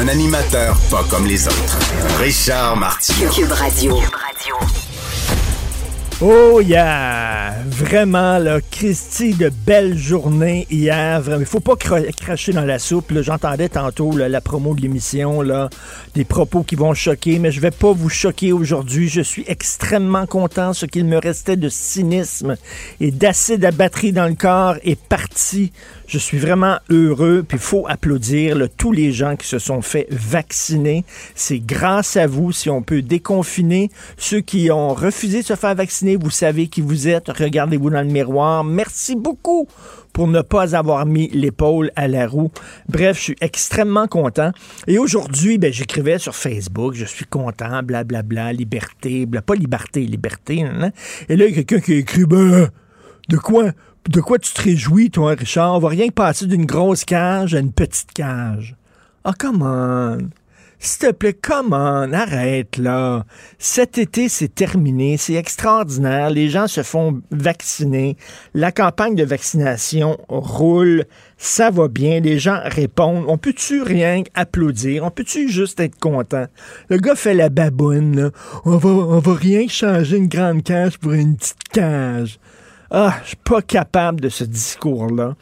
Un animateur pas comme les autres. Richard Martineau. Cube Radio. Oh yeah! Vraiment, là, Christy, de belles journées hier. Vraiment, il faut pas cra- cracher dans la soupe. J'entendais tantôt là, la promo de l'émission, là, des propos qui vont choquer, mais je vais pas vous choquer aujourd'hui. Je suis extrêmement content. Ce qu'il me restait de cynisme et d'acide à batterie dans le corps est parti. Je suis vraiment heureux, puis il faut applaudir tous les gens qui se sont fait vacciner. C'est grâce à vous si on peut déconfiner ceux qui ont refusé de se faire vacciner. Vous savez qui vous êtes. Regardez-vous dans le miroir. Merci beaucoup pour ne pas avoir mis l'épaule à la roue. Bref, je suis extrêmement content. Et aujourd'hui, ben, j'écrivais sur Facebook, je suis content, blablabla, liberté, bla, pas liberté, liberté. nan, nan. Et là, il y a quelqu'un qui écrit, ben, de quoi? De quoi tu te réjouis, toi, Richard? On va rien que passer d'une grosse cage à une petite cage. Ah, come on. S'il te plaît, come on, arrête là. Cet été, c'est terminé, c'est extraordinaire. Les gens se font vacciner. La campagne de vaccination roule, ça va bien. Les gens répondent. On peut-tu rien applaudir? On peut-tu juste être content? Le gars fait la baboune. là. On va, on va rien changer une grande cage pour une petite cage. Ah, je suis pas capable de ce discours-là.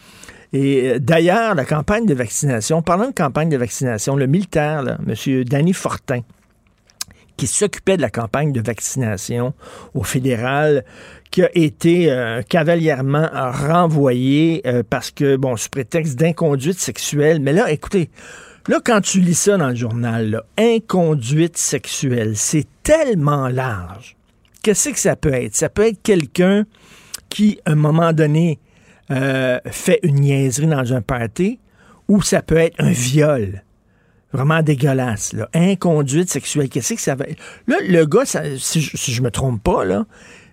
Et euh, d'ailleurs, la campagne de vaccination, parlant de campagne de vaccination, le militaire, là, M. Danny Fortin, qui s'occupait de la campagne de vaccination au fédéral, qui a été euh, cavalièrement renvoyé euh, parce que, bon, sous prétexte d'inconduite sexuelle. Mais là, écoutez, là, quand tu lis ça dans le journal, là, inconduite sexuelle, c'est tellement large. Qu'est-ce que ça peut être? Ça peut être quelqu'un qui, à un moment donné, euh, fait une niaiserie dans un party, ou ça peut être un viol. Vraiment dégueulasse. Inconduite sexuelle. Qu'est-ce que ça va? Là, le gars, si, je, si je me trompe pas,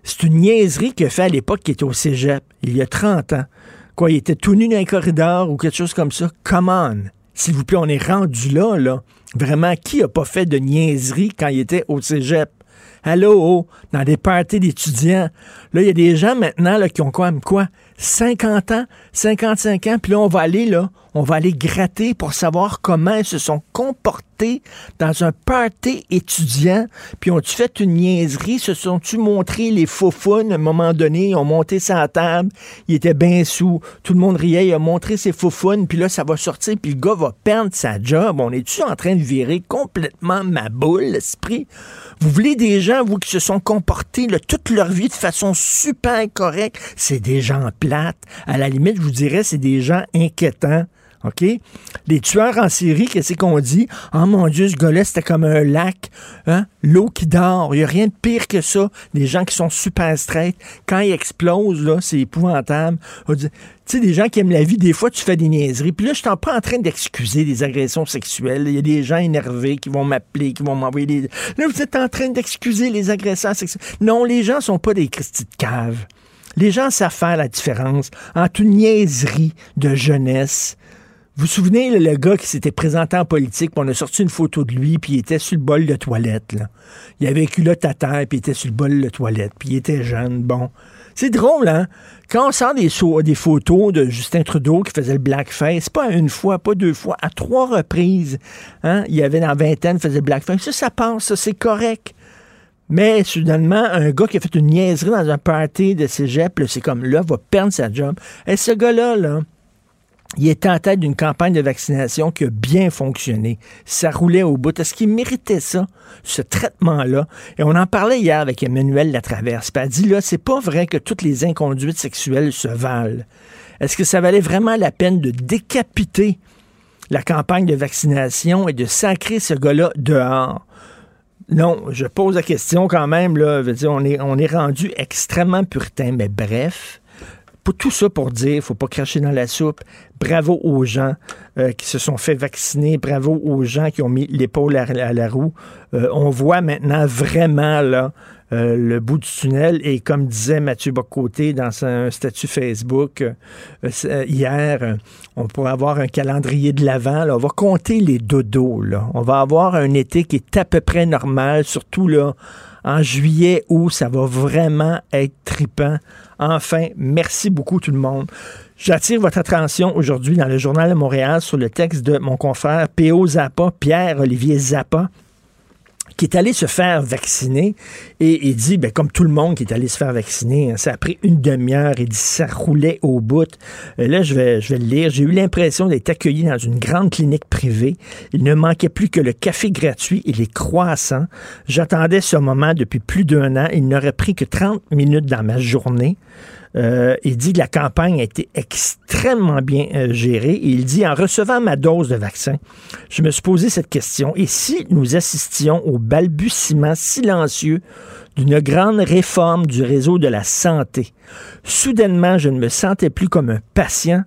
c'est une niaiserie qu'il a fait à l'époque qui était au cégep, il y a 30 ans. Quoi, il était tout nu dans un corridor ou quelque chose comme ça? Come on! S'il vous plaît, on est rendu là, là. Vraiment, qui a pas fait de niaiserie quand il était au cégep? Allô, dans des parties d'étudiants. Là, il y a des gens maintenant là, qui ont quoi, quoi? 50 ans, 55 ans, puis là, on va aller là, on va aller gratter pour savoir comment ils se sont comportés dans un party étudiant, puis ont-tu fait une niaiserie, se sont-tu montré les fun à un moment donné, ils ont monté sa table, il était bien sous, tout le monde riait, il a montré ses faux fun, puis là, ça va sortir, puis le gars va perdre sa job. On est-tu en train de virer complètement ma boule, l'esprit? Vous voulez des gens, vous, qui se sont comportés toute leur vie de façon super correcte? C'est des gens plates. À la limite, je vous dirais, c'est des gens inquiétants. OK? Les tueurs en série, qu'est-ce qu'on dit? Oh mon Dieu, ce gars-là, c'était comme un lac. Hein? L'eau qui dort. Il n'y a rien de pire que ça. Des gens qui sont super straight. Quand ils explosent, là, c'est épouvantable. Tu sais, des gens qui aiment la vie, des fois, tu fais des niaiseries. Puis là, je suis pas en train d'excuser des agressions sexuelles. Il y a des gens énervés qui vont m'appeler, qui vont m'envoyer des... Là, vous êtes en train d'excuser les agressions sexuelles. Non, les gens sont pas des Christy de cave. Les gens savent faire la différence entre une niaiserie de jeunesse vous souvenez, le gars qui s'était présenté en politique, puis on a sorti une photo de lui, puis il était sur le bol de toilette. Là. Il avait culotte à terre, puis il était sur le bol de toilette, puis il était jeune. Bon. C'est drôle, hein? Quand on sort des, photos de Justin Trudeau qui faisait le blackface, pas une fois, pas deux fois, à trois reprises, hein? il y avait dans vingtaine, faisait le blackface. Ça, ça passe, ça, c'est correct. Mais soudainement, un gars qui a fait une niaiserie dans un party de cégep, c'est comme là, va perdre sa job. Et ce gars-là, là, il était en tête d'une campagne de vaccination qui a bien fonctionné. Ça roulait au bout. Est-ce qu'il méritait ça, ce traitement-là? Et on en parlait hier avec Emmanuel Latraverse. Puis elle dit, là, c'est pas vrai que toutes les inconduites sexuelles se valent. Est-ce que ça valait vraiment la peine de décapiter la campagne de vaccination et de sacrer ce gars-là dehors? Non, je pose la question quand même, là. Veux on, est, on est rendu extrêmement puritain, mais bref. Pour tout ça pour dire, faut pas cracher dans la soupe. bravo aux gens euh, qui se sont fait vacciner, bravo aux gens qui ont mis l'épaule à, la roue. Euh, on voit maintenant vraiment là euh, le bout du tunnel. Et comme disait Mathieu Bocoté dans un statut Facebook hier, on pourrait avoir un calendrier de l'avant. On va compter les dodos. On va avoir un été qui est à peu près normal, surtout là en juillet où ça va vraiment être tripant. Enfin, merci beaucoup tout le monde. J'attire votre attention aujourd'hui dans le Journal de Montréal sur le texte de mon confrère P.O. Zappa, Pierre-Olivier Zappa, qui est allé se faire vacciner et il dit, ben, comme tout le monde qui est allé se faire vacciner, hein, ça a pris une demi-heure, il dit, ça roulait au bout. Et là, je vais, je vais le lire. J'ai eu l'impression d'être accueilli dans une grande clinique privée. Il ne manquait plus que le café gratuit et les croissants. J'attendais ce moment depuis plus d'un an. Il n'aurait pris que 30 minutes dans ma journée. Euh, il dit que la campagne a été extrêmement bien euh, gérée. il dit, en recevant ma dose de vaccin, je me suis posé cette question. Et si nous assistions au balbutiement silencieux d'une grande réforme du réseau de la santé, soudainement, je ne me sentais plus comme un patient,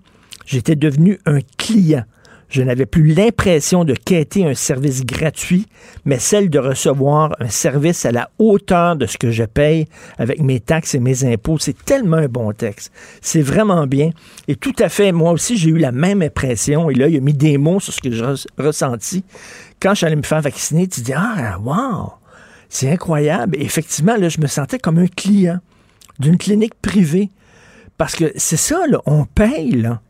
j'étais devenu un client. Je n'avais plus l'impression de quêter un service gratuit, mais celle de recevoir un service à la hauteur de ce que je paye avec mes taxes et mes impôts. C'est tellement un bon texte. C'est vraiment bien. Et tout à fait, moi aussi, j'ai eu la même impression. Et là, il a mis des mots sur ce que j'ai ressenti. Quand j'allais me faire vacciner, tu dis, ah, wow, c'est incroyable. Et effectivement, là, je me sentais comme un client d'une clinique privée. Parce que c'est ça, là, on paye, là.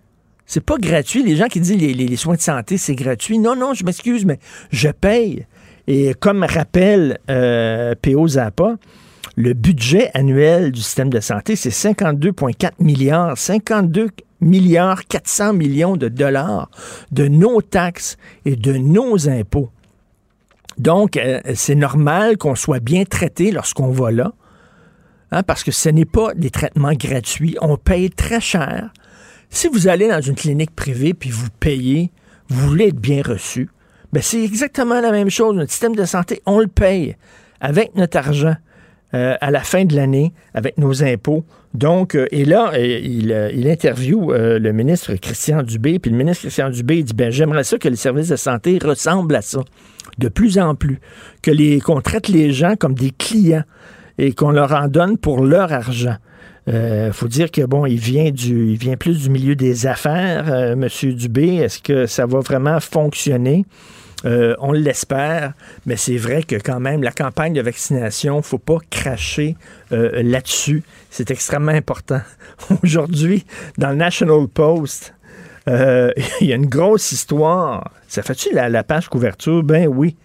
C'est pas gratuit. Les gens qui disent les, les, soins de santé, c'est gratuit. Non, non, je m'excuse, mais je paye. Et comme rappelle euh, PO Zappa, le budget annuel du système de santé, c'est 52,4 milliards. 52 milliards 400 millions de dollars de nos taxes et de nos impôts. Donc, euh, c'est normal qu'on soit bien traité lorsqu'on va là, hein, parce que ce n'est pas des traitements gratuits. On paye très cher. Si vous allez dans une clinique privée puis vous payez, vous voulez être bien reçu, ben c'est exactement la même chose. Notre système de santé, on le paye avec notre argent. Euh, à la fin de l'année avec nos impôts. Donc, euh, et là, euh, il, interviewe le ministre Christian Dubé, puis le ministre Christian Dubé dit, ben j'aimerais ça que les services de santé ressemblent à ça, de plus en plus, que qu'on traite les gens comme des clients et qu'on leur en donne pour leur argent. Euh, faut dire que bon, il vient du, il vient plus du milieu des affaires, euh, Monsieur Dubé. Est-ce que ça va vraiment fonctionner? Euh, on l'espère, mais c'est vrai que quand même, la campagne de vaccination, faut pas cracher là-dessus. C'est extrêmement important. Aujourd'hui, dans le National Post, il y a une grosse histoire. Ça fait-tu la, la, page couverture? Ben oui.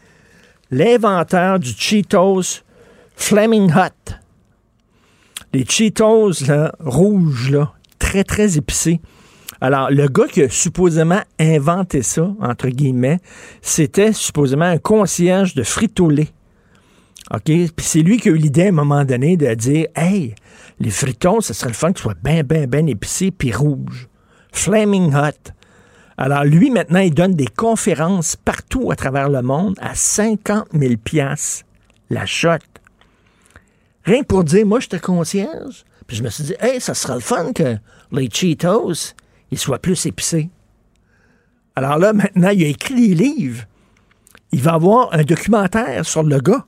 L'inventeur du Cheetos Flaming Hot les Cheetos là, rouges, là, très, très épicés. Alors, le gars qui a supposément inventé ça, entre guillemets, c'était supposément un concierge de frito-lait. OK? Puis c'est lui qui a eu l'idée à un moment donné de dire Hey, les fritos, ce serait le fun qu'ils soient bien, bien, bien épicés puis rouges. Flaming hot. Alors, lui, maintenant, il donne des conférences partout à travers le monde à 50 000 la shot. Rien pour dire, moi, j'étais concierge. Puis je me suis dit, hey, ça sera le fun que les Cheetos, ils soient plus épicés. Alors là, maintenant, il a écrit des livres. Il va avoir un documentaire sur le gars.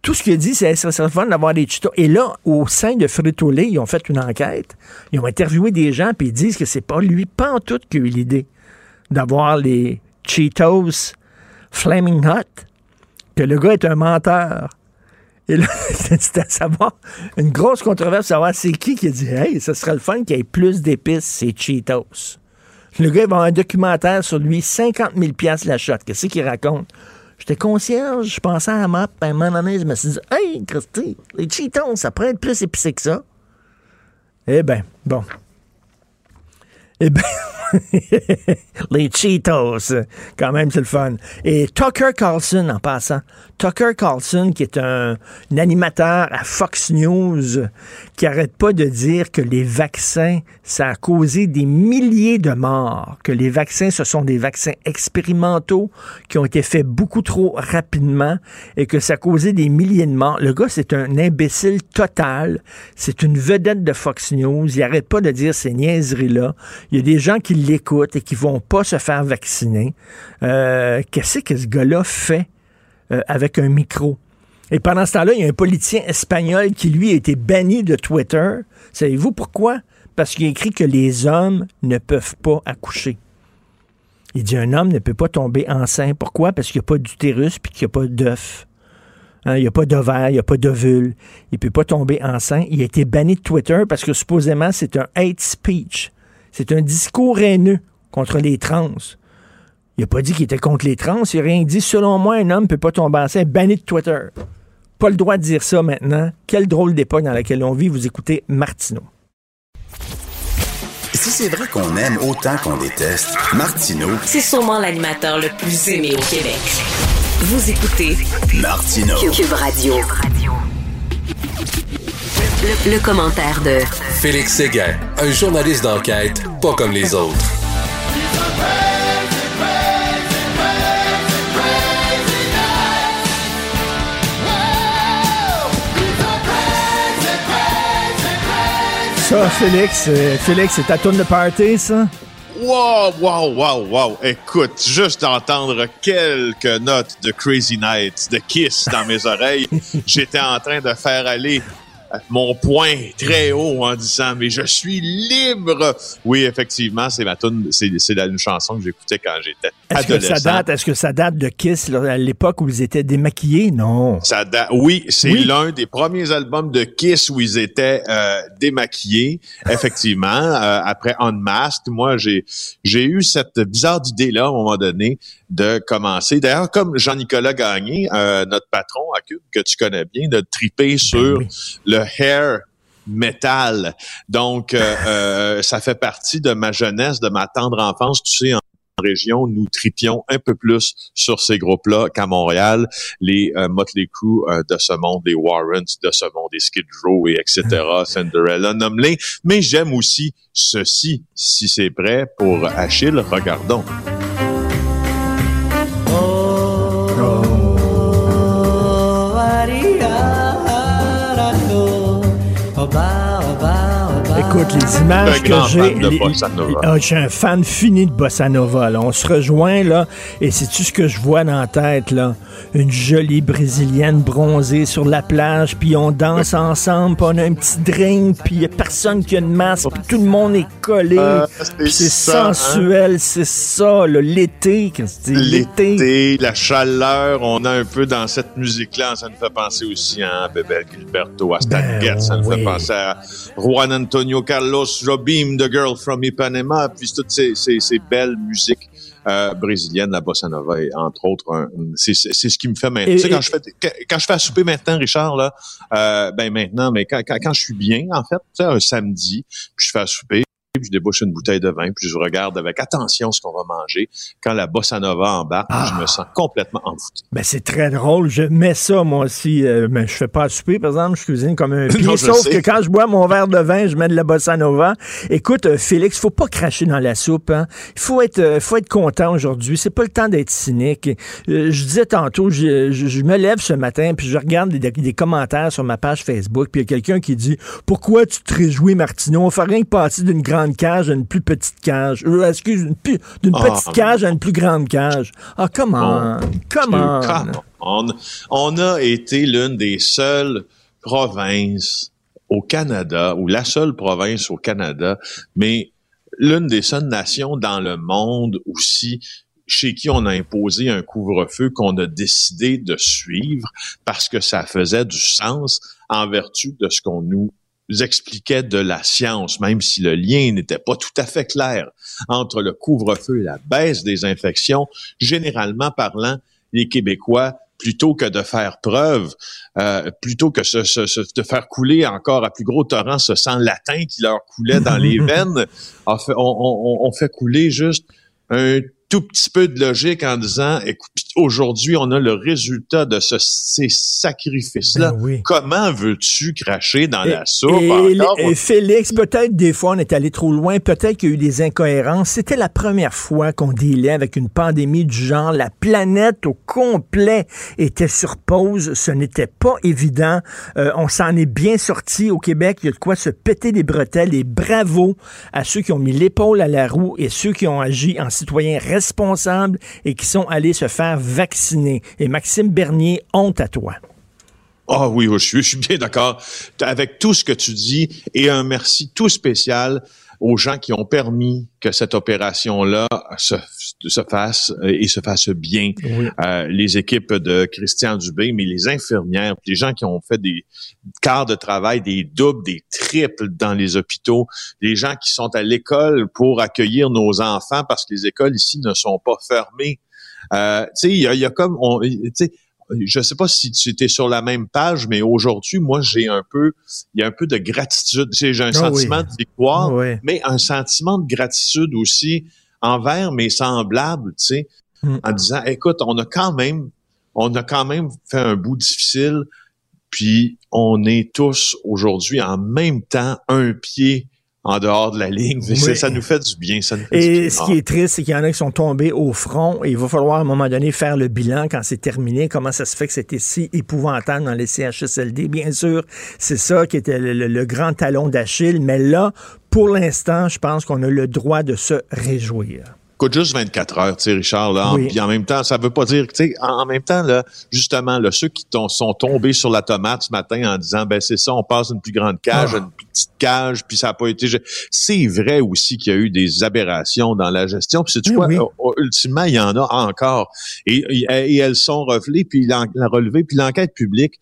Tout ce qu'il a dit, c'est ça serait le fun d'avoir des Cheetos. Et là, au sein de frito ils ont fait une enquête. Ils ont interviewé des gens, puis ils disent que c'est pas lui, pas en tout, qui a eu l'idée d'avoir les Cheetos Flaming Hot, que le gars est un menteur et là, c'était à savoir, une grosse controverse, savoir c'est qui qui a dit Hey, ce serait le fun qu'il y ait plus d'épices, c'est Cheetos. Le gars, il va avoir un documentaire sur lui, 50 000 la shot. Qu'est-ce qu'il raconte? J'étais concierge, je pensais à la map, à un moment donné, je me suis dit Hey, Christy, les Cheetos, ça pourrait être plus épicé que ça. Eh bien, bon. Eh bien. les Cheetos, quand même, c'est le fun. Et Tucker Carlson, en passant. Tucker Carlson, qui est un, animateur à Fox News, qui arrête pas de dire que les vaccins, ça a causé des milliers de morts, que les vaccins, ce sont des vaccins expérimentaux qui ont été faits beaucoup trop rapidement et que ça a causé des milliers de morts. Le gars, c'est un imbécile total. C'est une vedette de Fox News. Il arrête pas de dire ces niaiseries-là. Il y a des gens qui l'écoutent et qui vont pas se faire vacciner. Euh, Qu'est-ce que ce gars-là fait euh, avec un micro? Et pendant ce temps-là, il y a un politicien espagnol qui, lui, a été banni de Twitter. Savez-vous pourquoi? Parce qu'il écrit que les hommes ne peuvent pas accoucher. Il dit un homme ne peut pas tomber enceint. Pourquoi? Parce qu'il n'y a pas d'utérus puis qu'il n'y a pas d'œuf. Hein, il n'y a pas d'ovaire, il n'y a pas d'ovule. Il ne peut pas tomber enceint. Il a été banni de Twitter parce que supposément c'est un hate speech. C'est un discours haineux contre les trans. Il n'a pas dit qu'il était contre les trans. Il n'a rien dit. Selon moi, un homme ne peut pas tomber enceint. Banni de Twitter. Pas le droit de dire ça maintenant. Quelle drôle d'époque dans laquelle on vit. Vous écoutez Martineau. Si c'est vrai qu'on aime autant qu'on déteste, Martineau, C'est sûrement l'animateur le plus aimé au Québec. Vous écoutez Martineau. Cube Radio. Le, le commentaire de Félix Séguin, un journaliste d'enquête pas comme les autres. Ça, Félix, euh, Félix, c'est ta tourne de party, ça? Wow, wow, wow, wow. Écoute, juste d'entendre quelques notes de Crazy Nights, de Kiss dans mes oreilles, j'étais en train de faire aller mon poing très haut en disant mais je suis libre. Oui, effectivement, c'est ma tune, c'est une chanson que j'écoutais quand j'étais Est-ce que adolescent. ça date, est-ce que ça date de Kiss là, à l'époque où ils étaient démaquillés? Non. Ça da- oui, c'est Oui. l'un des premiers albums de Kiss où ils étaient euh, démaquillés, effectivement. euh, après Unmasked, moi, j'ai j'ai eu cette bizarre idée-là, à un moment donné, de commencer. D'ailleurs, comme Jean-Nicolas Gagné, euh, notre patron à Cube, que tu connais bien, de triper sur oui. le hair metal. Donc, euh, euh, ça fait partie de ma jeunesse, de ma tendre enfance. Tu sais, en région, nous tripions un peu plus sur ces groupes-là qu'à Montréal. Les euh, Motley Crue euh, de ce monde, les Warrants de ce monde, les Skid Row et etc., Cinderella, nomme-les. Mais j'aime aussi ceci. Si c'est prêt pour Achille, regardons. bye. Écoute, les images Un que j'ai. Ah, je suis un fan fini de bossa nova. là. On se rejoint, là, et c'est-tu ce que je vois dans la tête, là? Une jolie brésilienne bronzée sur la plage, puis on danse ensemble, puis on a un petit drink, puis il n'y a personne qui a une masque, puis tout le monde est collé. Euh, c'est hein? sensuel, c'est ça, l'été? L'été. La chaleur, on a un peu dans cette musique-là, ça nous fait penser aussi à Bebel Gilberto, à Stan Ben Getz, ça nous oui. fait penser à Juan Antonio Carlos Jobim, The Girl from Ipanema, puis toutes ces, ces, ces belles musiques euh, brésiliennes, la bossa nova, et entre autres, c'est ce qui me fait maintenant. Et- Tu sais, quand je fais quand, quand je fais à souper maintenant, Richard, là, euh, ben maintenant, mais quand, quand, quand je suis bien, en fait, tu sais, un samedi, puis je fais à souper, puis je débouche une bouteille de vin, puis je regarde avec attention ce qu'on va manger. Quand la bossa nova embarque, je me sens complètement envoûté. Ben, c'est très drôle. Je mets ça, moi aussi. euh, mais je fais pas à souper, par exemple. Je cuisine comme un pied. Non, sauf que quand je bois mon verre de vin, je mets de la bossa nova. Écoute, euh, Félix, faut pas cracher dans la soupe. Hein. Il faut être, euh, faut être content aujourd'hui. C'est pas le temps d'être cynique. Euh, je disais tantôt, je, je- je me lève ce matin, puis je regarde des, des commentaires sur ma page Facebook, puis il y a quelqu'un qui dit « Pourquoi tu te réjouis, Martineau? On fait rien que passer d'une grande cage à une plus petite cage. Euh, excuse, d'une Ah. petite cage à une plus grande cage. Ah, comment? Comment? Come on. On a été l'une des seules provinces au Canada, ou la seule province au Canada, mais l'une des seules nations dans le monde aussi chez qui on a imposé un couvre-feu qu'on a décidé de suivre parce que ça faisait du sens en vertu de ce qu'on nous expliquait de la science, même si le lien n'était pas tout à fait clair entre le couvre-feu et la baisse des infections. Généralement parlant, les Québécois, plutôt que de faire preuve, euh, plutôt que se, se- se- de faire couler encore à plus gros torrent ce sang latin qui leur coulait dans les veines, on, on- on fait couler juste un tout petit peu de logique en disant, écoute, aujourd'hui, on a le résultat de ce, ces sacrifices-là. Ben oui. Comment veux-tu cracher dans Et- la soupe et- Félix, peut-être des fois on est allé trop loin, peut-être qu'il y a eu des incohérences. C'était la première fois qu'on dealait avec une pandémie du genre. La planète au complet était sur pause. Ce n'était pas évident. Euh, on s'en est bien sorti au Québec. Il y a de quoi se péter les bretelles. Et bravo à ceux qui ont mis l'épaule à la roue et ceux qui ont agi en citoyens responsables et qui sont allés se faire vacciner. Et Maxime Bernier, honte à toi. Ah oui, oui, je suis, je suis bien d'accord avec tout ce que tu dis et un merci tout spécial aux gens qui ont permis que cette opération-là se, se fasse et se fasse bien. Oui. Euh, les équipes de Christian Dubé, mais les infirmières, les gens qui ont fait des quarts de travail, des doubles, des triples dans les hôpitaux, les gens qui sont à l'école pour accueillir nos enfants parce que les écoles ici ne sont pas fermées. Euh, tu sais, il y a, y a comme, on, tu sais, je sais pas si tu étais sur la même page, mais aujourd'hui, moi, j'ai un peu, il y a un peu de gratitude. J'ai un Ah oui. sentiment de victoire, Ouais. mais un sentiment de gratitude aussi envers mes semblables, tu sais, Mm. en disant, écoute, on a quand même, on a quand même fait un bout difficile, puis on est tous aujourd'hui en même temps un pied en dehors de la ligne. Oui. Ça, nous fait du bien. Ça nous fait du Et bien. ce qui est triste, c'est qu'il y en a qui sont tombés au front et il va falloir à un moment donné faire le bilan quand c'est terminé. Comment ça se fait que c'était si épouvantable dans les CHSLD? Bien sûr, c'est ça qui était le, le- le grand talon d'Achille. Mais là, pour l'instant, je pense qu'on a le droit de se réjouir. Coûte juste 24 heures, tu sais, Richard. Là, en-. Puis en même temps, ça veut pas dire, tu sais, en, en même temps, là, justement, là, ceux qui sont tombés sur la tomate ce matin en disant, ben c'est ça, on passe d'une plus grande cage Ah. à une petite cage, puis ça n'a pas été. C'est vrai aussi qu'il y a eu des aberrations dans la gestion. Puis c'est Oui, quoi, oui. euh, euh, ultimement, il y en a encore, et, et- et elles sont relevées, puis la relevée, puis l'enquête publique.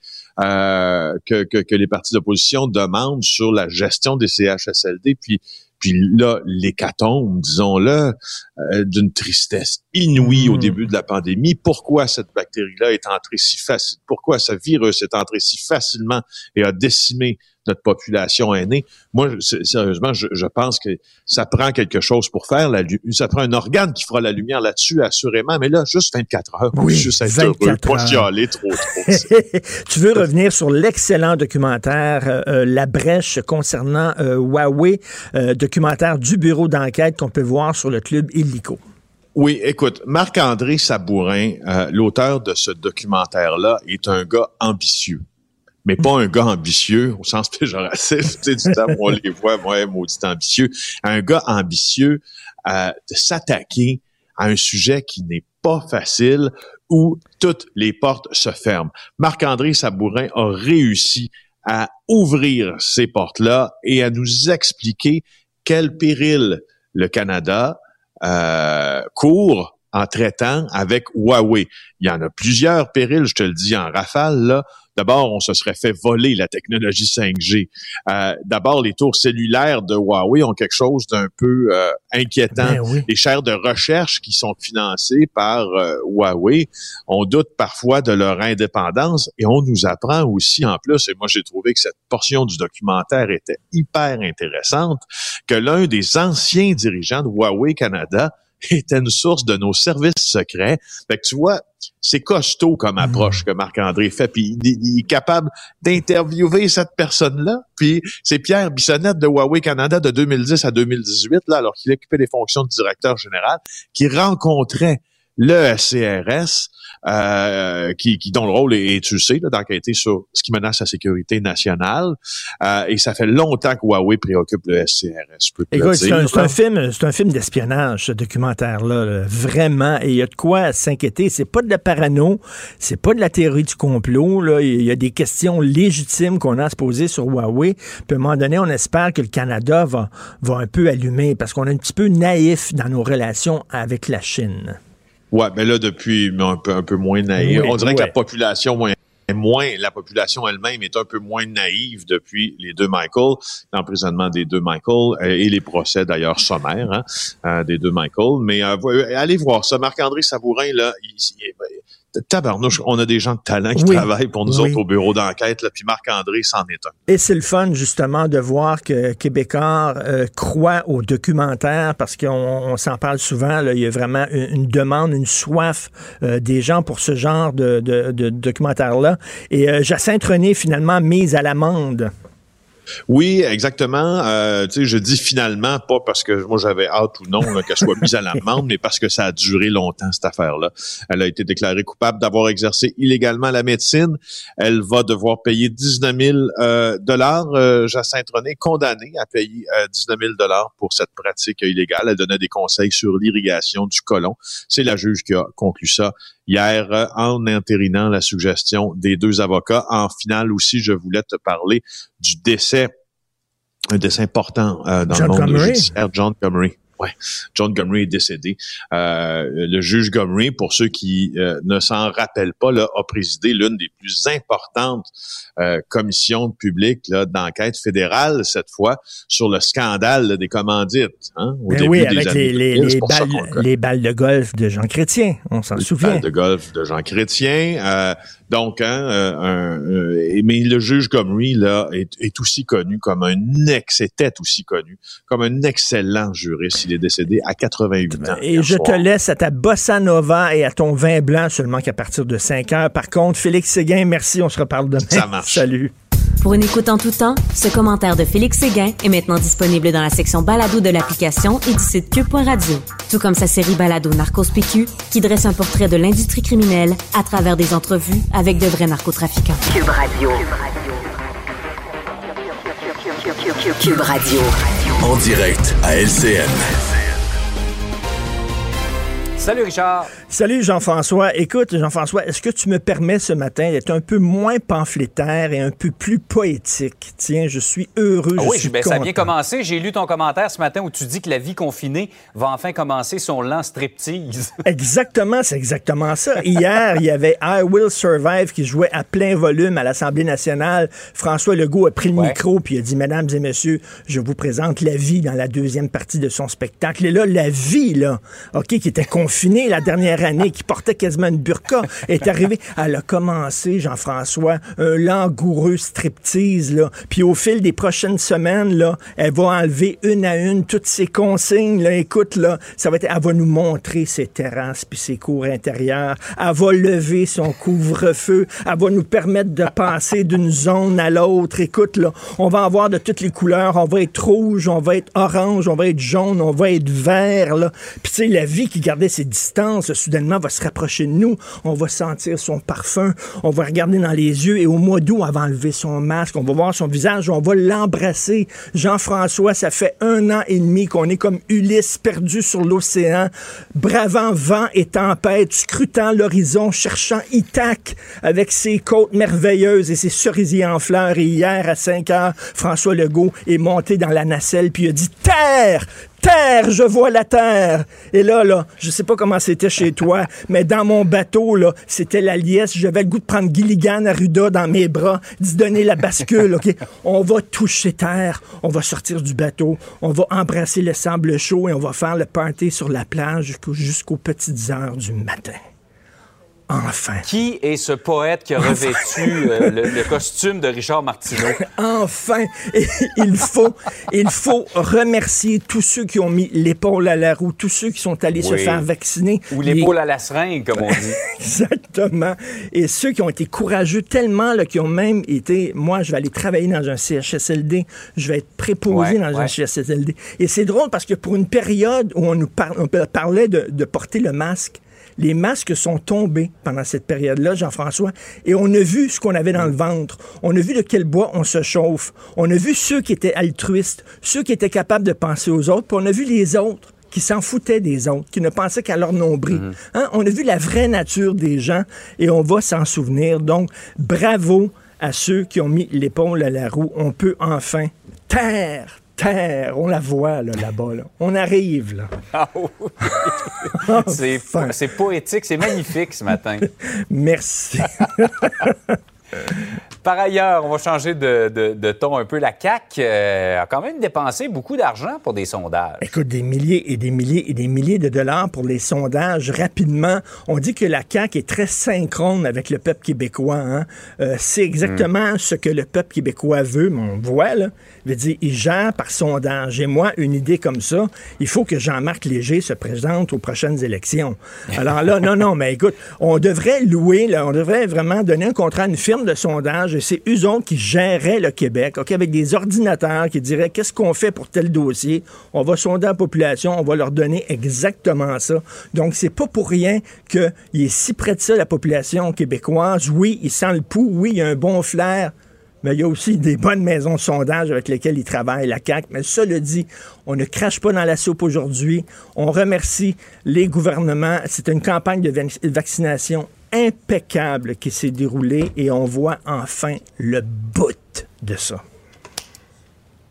euh, que, que, que les partis d'opposition demandent sur la gestion des CHSLD, puis puis là, l'hécatombe, disons-le, euh, d'une tristesse inouïe au Mm. début de la pandémie. Pourquoi cette bactérie-là est entrée si facile, pourquoi ce virus est entré si facilement et a décimé notre population aînée? Moi, sérieusement, je, je pense que ça prend quelque chose pour faire la ça prend un organe qui fera la lumière là-dessus, assurément, mais là, juste 24 heures, Oui, juste être 24 heureux, pas chialer trop, trop. tu veux revenir sur l'excellent documentaire euh, euh, La Brèche concernant euh, Huawei, euh, documentaire du bureau d'enquête qu'on peut voir sur le club Illico? Oui, écoute, Marc-André Sabourin, l'auteur de ce documentaire-là, est un gars ambitieux. Mais pas un gars ambitieux au sens péjoratif, tu sais, du temps où on les voit, moi, maudit ambitieux. Un gars ambitieux euh, de s'attaquer à un sujet qui n'est pas facile, où toutes les portes se ferment. Marc-André Sabourin a réussi à ouvrir ces portes-là et à nous expliquer quel péril le Canada euh, court en traitant avec Huawei. Il y en a plusieurs périls, je te le dis en rafale, là. D'abord, on se serait fait voler la technologie 5G. Euh, D'abord, les tours cellulaires de Huawei ont quelque chose d'un peu euh, inquiétant. Ben oui. Les chaires de recherche qui sont financées par euh, Huawei, on doute parfois de leur indépendance et on nous apprend aussi en plus, et moi j'ai trouvé que cette portion du documentaire était hyper intéressante, que l'un des anciens dirigeants de Huawei Canada était une source de nos services secrets. Fait que tu vois, c'est costaud comme approche que Marc-André fait, puis il, il est capable d'interviewer cette personne-là. Puis c'est Pierre Bissonnette de Huawei Canada de 2010 à 2018, là, alors qu'il occupait les fonctions de directeur général, qui rencontrait le SCRS, euh, qui, qui, dont le rôle est, tu le sais, d'enquêter sur ce qui menace la sécurité nationale. Euh, et ça fait longtemps que Huawei préoccupe le SCRS. Écoute, c'est un, film, c'est un film d'espionnage, ce documentaire-là, là. vraiment. Et il y a de quoi s'inquiéter. C'est pas de la parano, c'est pas de la théorie du complot. Là. Il y a des questions légitimes qu'on a à se poser sur Huawei. Puis à un moment donné, on espère que le Canada va, va un peu allumer parce qu'on est un petit peu naïf dans nos relations avec la Chine. Ouais, mais là, depuis, mais un peu, un peu moins naïf. Oui, On dirait que la population moins, moins, la population elle-même est un peu moins naïve depuis les deux Michael, l'emprisonnement des deux Michael euh, et les procès d'ailleurs sommaires hein, euh, des deux Michael. Mais euh, allez voir ça. Marc-André Sabourin, là, il, il- tabarnouche, on a des gens de talent qui travaillent pour nous autres au bureau d'enquête, puis Marc-André s'en est un. Et c'est le fun, justement, de voir que Québécois euh, croient au documentaire, parce qu'on s'en parle souvent, il y a vraiment une, demande, une soif euh, des gens pour ce genre de, documentaire-là. Et euh, Jacinthe René, finalement, mise à l'amende. Oui, exactement. Euh, je dis finalement pas parce que moi j'avais hâte ou non qu'elle soit mise à l'amende, mais parce que ça a duré longtemps cette affaire-là. Elle a été déclarée coupable d'avoir exercé illégalement la médecine. Elle va devoir payer 19 000 euh, dollars. Euh, Jacinthe René condamnée à payer 19 000 dollars pour cette pratique illégale. Elle donnait des conseils sur l'irrigation du colon. C'est la juge qui a conclu ça hier en intérinant la suggestion des deux avocats. En finale aussi, je voulais te parler du décès, un décès important euh, dans le monde judiciaire, John Comrie. Ouais, John Gomery est décédé. Euh, le juge Gomery, pour ceux qui euh, ne s'en rappellent pas, là, a présidé l'une des plus importantes euh, commissions publiques d'enquête fédérale, cette fois, sur le scandale des commandites. Hein, au ben début oui, avec les, les, les, balles, les, balles, de golf de Jean Chrétien, on s'en souvient. Les balles de golf de Jean Chrétien. donc, hein, un, mais le juge Gomery là, est, est aussi connu comme un ex, était aussi connu comme un excellent juriste il est décédé à 88 ans. Et je te laisse à ta bossa nova et à ton vin blanc seulement qu'à partir de 5 heures. Par contre, Félix Séguin, merci, on se reparle demain. Ça marche. Salut. Pour une écoute en tout temps, ce commentaire de Félix Séguin est maintenant disponible dans la section balado de l'application et du site cube.radio. Tout comme sa série balado Narcos PQ, qui dresse un portrait de l'industrie criminelle à travers des entrevues avec de vrais narcotrafiquants. Cube Radio. Cube Radio. En direct à LCN. Salut Richard. Salut Jean-François. Écoute, Jean-François, est-ce que tu me permets ce matin d'être un peu moins pamphlétaire et un peu plus poétique? Tiens, je suis heureux. Ah oui, suis ben, ça a bien commencé. J'ai lu ton commentaire ce matin où tu dis que la vie confinée va enfin commencer son lent striptease. Exactement, c'est exactement ça. Hier, il y avait I Will Survive qui jouait à plein volume à l'Assemblée nationale. François Legault a pris le micro puis a dit, Mesdames et Messieurs, je vous présente la vie dans la deuxième partie de son spectacle. Et là, la vie, là, OK, qui était confinée la dernière qui portait quasiment une burqa, est arrivée. Elle a commencé, Jean-François, un langoureux striptease, là. Puis au fil des prochaines semaines, là, elle va enlever une à une toutes ses consignes. Écoute, là, ça va être, elle va nous montrer ses terrasses puis ses cours intérieurs. Elle va lever son couvre-feu. Elle va nous permettre de passer d'une zone à l'autre. Écoute, là, on va avoir de toutes les couleurs. On va être rouge, on va être orange, on va être jaune, on va être vert, là. Puis tu sais, la vie qui gardait ses distances, soudainement va se rapprocher de nous, on va sentir son parfum, on va regarder dans les yeux et au mois d'août, on va enlever son masque, on va voir son visage, on va l'embrasser. Jean-François, ça fait un an et demi qu'on est comme Ulysse perdu sur l'océan, bravant vent et tempête, scrutant l'horizon, cherchant Ithac avec ses côtes merveilleuses et ses cerisiers en fleurs. Et hier, à 5 heures, François Legault est monté dans la nacelle puis il a dit Terre, Terre, je vois la terre. Et là, là, je sais pas comment c'était chez toi, mais dans mon bateau, là, c'était la liesse. J'avais le goût de prendre Gilligan Arruda dans mes bras, d'y donner la bascule, OK? On va toucher terre, on va sortir du bateau, on va embrasser le sable chaud et on va faire le party sur la plage jusqu'aux petites heures du matin. Enfin. Qui est ce poète qui a revêtu euh, le, costume de Richard Martineau? enfin! il, faut, il faut remercier tous ceux qui ont mis l'épaule à la roue, tous ceux qui sont allés se faire vacciner. Ou l'épaule à la seringue, comme on dit. Exactement. Et ceux qui ont été courageux tellement, là, qui ont même été, moi, je vais aller travailler dans un CHSLD, je vais être préposé dans un CHSLD. Et c'est drôle parce que pour une période où on nous parlait de porter le masque, les masques sont tombés pendant cette période-là, Jean-François, et on a vu ce qu'on avait dans le ventre. On a vu de quel bois on se chauffe. On a vu ceux qui étaient altruistes, ceux qui étaient capables de penser aux autres, puis on a vu les autres qui s'en foutaient des autres, qui ne pensaient qu'à leur nombril. Mhm. Hein? On a vu la vraie nature des gens et on va s'en souvenir. Donc, bravo à ceux qui ont mis l'épaule à la roue. On peut enfin taire, on la voit là-bas. Là, On arrive. Là. Ah c'est, poétique, c'est magnifique ce matin. Merci. par ailleurs, on va changer de, ton un peu. La CAQ a quand même dépensé beaucoup d'argent pour des sondages. Écoute, des milliers et des milliers et des milliers de dollars pour les sondages rapidement. On dit que la CAQ est très synchrone avec le peuple québécois. Hein. c'est exactement ce que le peuple québécois veut, mais on voit, là. veut dire, il gère par sondage. Et moi, une idée comme ça, il faut que Jean-Marc Léger se présente aux prochaines élections. Alors là, non, non, mais écoute, on devrait louer, là, on devrait vraiment donner un contrat à une firme de sondage et c'est autres qui géreraient le Québec, OK, avec des ordinateurs qui diraient qu'est-ce qu'on fait pour tel dossier? On va sonder la population, on va leur donner exactement ça. Donc, c'est pas pour rien qu'il est si près de ça, la population québécoise. Oui, il sent le pouls, oui, il y a un bon flair mais il y a aussi des bonnes maisons de sondage avec lesquelles ils travaillent, la CAQ. Mais ça le dit, on ne crache pas dans la soupe aujourd'hui. On remercie les gouvernements. C'est une campagne de vaccination impeccable qui s'est déroulée et on voit enfin le bout de ça.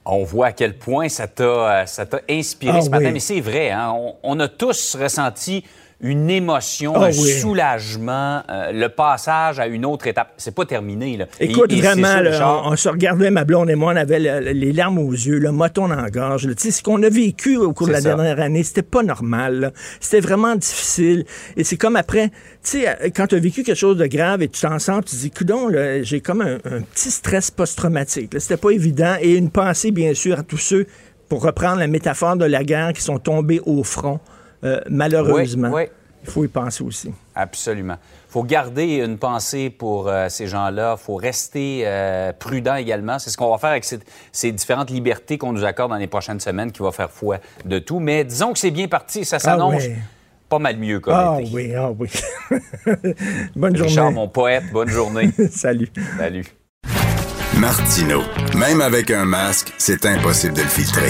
On voit à quel point ça t'a, euh, inspiré ah ce matin, mais c'est vrai, hein? on, a tous ressenti une émotion, ah un soulagement, euh, le passage à une autre étape. C'est pas terminé. Là. Écoute, vraiment, on, se regardait, ma blonde et moi, on avait les larmes aux yeux, le moton la gorge. Ce qu'on a vécu au cours de la dernière année, c'était pas normal. C'était vraiment difficile. Et c'est comme après, tu sais, euh, quand tu as vécu quelque chose de grave et tu t'en sens, tu te dis, coudon, j'ai comme un, petit stress post-traumatique. C'était pas évident. Et une pensée, bien sûr, à tous ceux, pour reprendre la métaphore de la guerre, qui sont tombés au front. Euh, malheureusement. Il faut y penser aussi. Absolument. Il faut garder une pensée pour euh, ces gens-là. Il faut rester euh, prudent également. C'est ce qu'on va faire avec ces, différentes libertés qu'on nous accorde dans les prochaines semaines qui va faire foi de tout. Mais disons que c'est bien parti. Ça ah s'annonce. Pas mal mieux comme Ah oui, ah oui. bonne journée. Richard, mon poète, bonne journée. Salut. Salut. Martino. Même avec un masque, c'est impossible de le filtrer.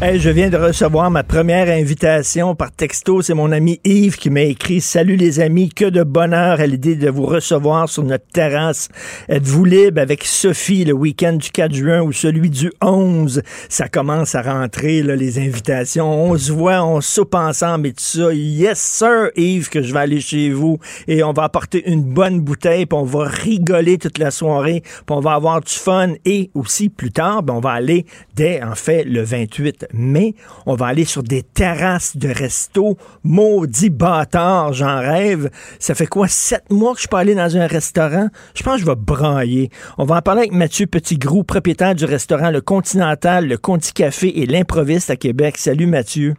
Je viens de recevoir ma première invitation par texto. C'est mon ami Yves qui m'a écrit Salut les amis, que de bonheur à l'idée de vous recevoir sur notre terrasse. Êtes-vous libre avec Sophie le week-end du 4 juin ou celui du 11 Ça commence à rentrer, là, les invitations. On se voit, on soupe ensemble et tout ça. Yes, sir, Yves, que je vais aller chez vous et on va apporter une bonne bouteille, puis on va rigoler toute la soirée, puis on va avoir du fun et aussi plus tard, ben, on va aller dès, en fait, le 28 mais on va aller sur des terrasses de resto. Maudit bâtard, j'en rêve. Ça fait quoi, sept mois que je peux aller dans un restaurant? Je pense que je vais brailler. On va en parler avec Mathieu Petitgrou, propriétaire du restaurant Le Continental, le Conti Café et l'Improviste à Québec. Salut Mathieu.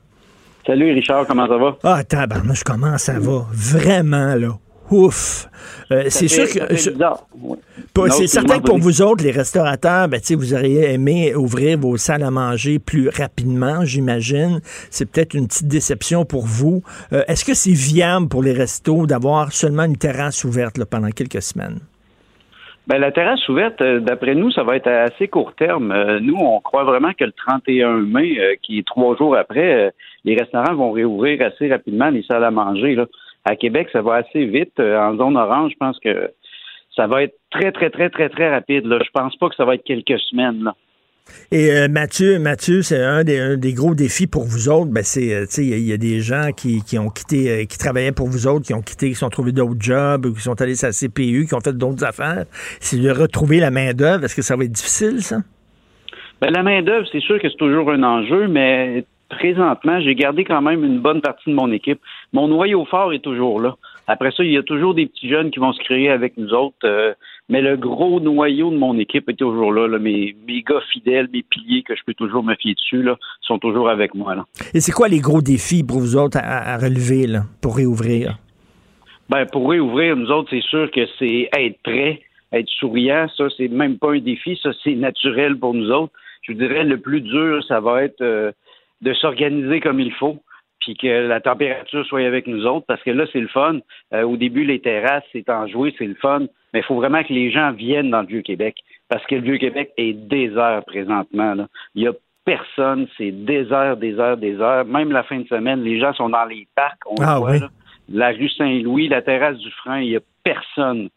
Salut Richard, comment ça va? Ah, tabarnouche, comment ça va? Vraiment, là. Ouf! Euh, c'est sûr que. C'est certain que pour vous autres, les restaurateurs, ben, vous auriez aimé ouvrir vos salles à manger plus rapidement, j'imagine. C'est peut-être une petite déception pour vous. Euh, est-ce que c'est viable pour les restos d'avoir seulement une terrasse ouverte pendant quelques semaines? Ben, la terrasse ouverte, euh, d'après nous, ça va être à assez court terme. nous, on croit vraiment que le 31 mai, qui est trois jours après, les restaurants vont réouvrir assez rapidement les salles à manger. Là à Québec, ça va assez vite. Euh, en zone orange, je pense que ça va être très, très, très, très, très rapide. Là. Je pense pas que ça va être quelques semaines. Et euh, Mathieu, Mathieu, c'est un des, gros défis pour vous autres. Ben c'est, euh, il y, a des gens qui, ont quitté, qui travaillaient pour vous autres, qui ont quitté, qui sont trouvés d'autres jobs, ou qui sont allés sur la CPU, qui ont fait d'autres affaires. C'est de retrouver la main d'œuvre. Est-ce que ça va être difficile, ça? Ben, la main d'œuvre, c'est sûr que c'est toujours un enjeu, mais présentement, j'ai gardé quand même une bonne partie de mon équipe. Mon noyau fort est toujours là. Après ça, il y a toujours des petits jeunes qui vont se créer avec nous autres. Euh, mais le gros noyau de mon équipe est toujours là. Mes, gars fidèles, mes piliers que je peux toujours me fier dessus, là, sont toujours avec moi. Là. Et c'est quoi les gros défis pour vous autres à, relever là, pour réouvrir? Ben, pour réouvrir, nous autres, c'est sûr que c'est être prêt, être souriant. Ça, c'est même pas un défi. Ça, c'est naturel pour nous autres. Je vous dirais, le plus dur, ça va être euh, de s'organiser comme il faut, puis que la température soit avec nous autres, parce que là, c'est le fun. Euh, au début, les terrasses, c'est en jouer, c'est le fun, mais il faut vraiment que les gens viennent dans le Vieux-Québec, parce que le Vieux-Québec est désert présentement. Là. Il y a personne, c'est désert, désert, désert. Même la fin de semaine, les gens sont dans les parcs, on ah, voit, La rue Saint-Louis, la terrasse du Frein, il y a personne.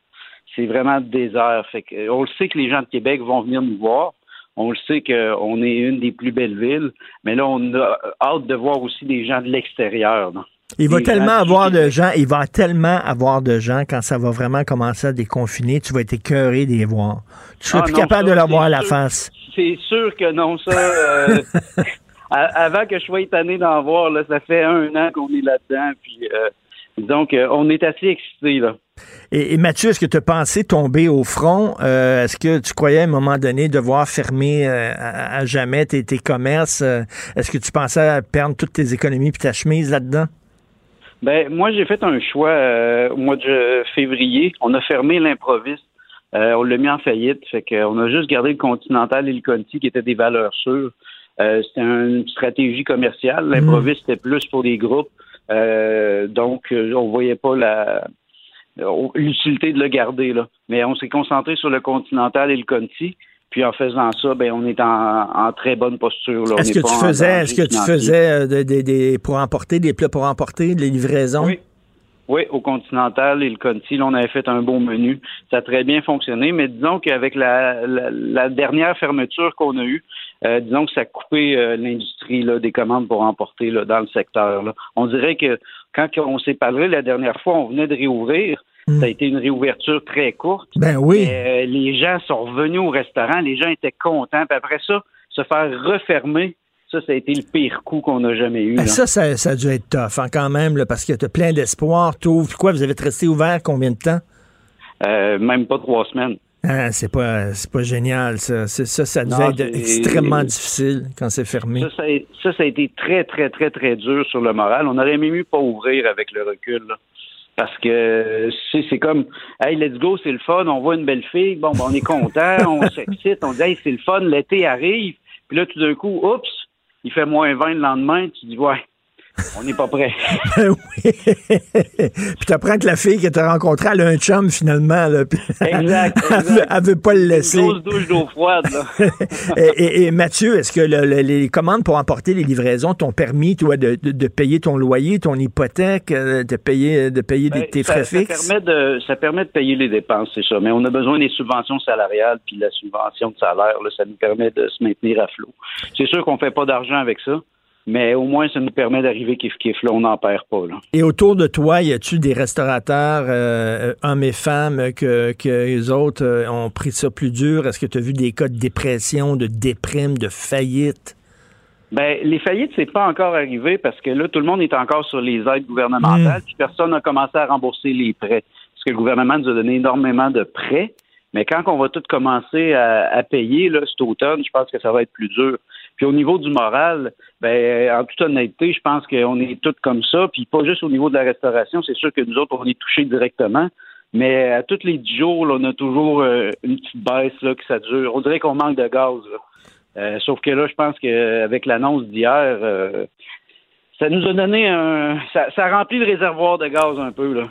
C'est vraiment désert. Fait que, on le sait que les gens de Québec vont venir nous voir. On le sait qu'on est une des plus belles villes, mais là, on a hâte de voir aussi des gens de l'extérieur. Il va Les tellement avoir de gens, il va tellement avoir de gens quand ça va vraiment commencer à déconfiner, tu vas être écœuré d'y voir. Tu seras Ah plus non, capable ça, de leur voir c'est la sûr. face. C'est sûr que non, ça. euh, avant que je sois étonné d'en voir, là, ça fait un an qu'on est là-dedans. Puis, euh, disons qu'on est assez excités, là. Et, et Mathieu, est-ce que tu as pensé tomber au front? Euh, est-ce que tu croyais à un moment donné devoir fermer euh, à, à jamais tes, tes commerces? Euh, est-ce que tu pensais perdre toutes tes économies puis ta chemise là-dedans? Ben, moi, j'ai fait un choix au mois de février. On a fermé l'improviste. On l'a mis en faillite. Fait qu'on a juste gardé le Continental et le Conti qui étaient des valeurs sûres. C'était une stratégie commerciale. L'improviste, c'était plus pour des groupes. Euh, donc, on voyait pas la l'utilité de le garder. Là. Mais on s'est concentré sur le Continental et le Conti. Puis en faisant ça, ben on est en, en très bonne posture. Est-ce que tu faisais, danger est-ce que tu faisais euh, des- des- des- pour emporter, des plats pour emporter, des livraisons? Oui. Oui, au Continental et le Conti, là, on avait fait un beau menu. Ça a très bien fonctionné, mais disons qu'avec la, la, la dernière fermeture qu'on a eue, euh, disons que ça a coupé euh, l'industrie là, des commandes pour emporter là, dans le secteur. là. On dirait que quand on s'est parlé la dernière fois, on venait de réouvrir. Mm. Ça a été une réouverture très courte. Ben oui. Euh, les gens sont revenus au restaurant, les gens étaient contents. Puis après ça, se faire refermer, ça, ça a été le pire coup qu'on a jamais eu. Là. Ça, ça, ça a dû être tough hein, quand même, là, parce que tu as plein d'espoir. T'ouvres- Quoi, vous avez resté ouvert combien de temps? Euh, même pas trois semaines. Ah, c'est pas, c'est pas génial, ça. Ça, ça devait être extrêmement difficile quand c'est fermé. Ça, ça, a, ça, ça a été très, très, très, très dur sur le moral. On aurait même mieux pas ouvrir avec le recul. là. Parce que c'est, c'est comme Hey, let's go, c'est le fun, on voit une belle fille, bon ben, on est content, on s'excite, on dit Hey, c'est le fun, l'été arrive, puis là tout d'un coup, oups, il fait moins 20 le lendemain, tu dis Ouais, on n'est pas prêt. Ben oui. puis t'apprends que la fille que t'as rencontrée, elle a un chum finalement. Là, puis Exact, elle, veut, elle veut pas le laisser. Une grosse douche d'eau froide, là. et, et- et Mathieu, est-ce que le- le- les commandes pour emporter les livraisons t'ont permis, toi, de, de- de payer ton loyer, ton hypothèque, euh, de payer, de payer des- Ben, tes ça, frais ça fixes? permet de ça permet de payer les dépenses, c'est ça. Mais on a besoin des subventions salariales puis la subvention de salaire, là, ça nous permet de se maintenir à flot. C'est sûr qu'on fait pas d'argent avec ça, mais au moins ça nous permet d'arriver kiff kiff là, on n'en perd pas là. Et autour de toi, y a-tu des restaurateurs, euh, hommes et femmes, que, que les autres euh, ont pris ça plus dur? Est-ce que tu as vu des cas de dépression, de déprime, de faillite? Ben, les faillites, c'est pas encore arrivé parce que là, tout le monde est encore sur les aides gouvernementales, puis personne n'a commencé à rembourser les prêts. Parce que le gouvernement nous a donné énormément de prêts, mais quand on va tout commencer à, à payer là, cet automne, je pense que ça va être plus dur. Puis au niveau du moral, ben, en toute honnêteté, je pense qu'on est tous comme ça, puis pas juste au niveau de la restauration, c'est sûr que nous autres, on est touchés directement. Mais à tous les dix jours, là, on a toujours euh, une petite baisse là, que ça dure. On dirait qu'on manque de gaz. Euh, sauf que là, je pense qu'avec l'annonce d'hier, euh, ça nous a donné un. Ça, ça remplit le réservoir de gaz un peu, là.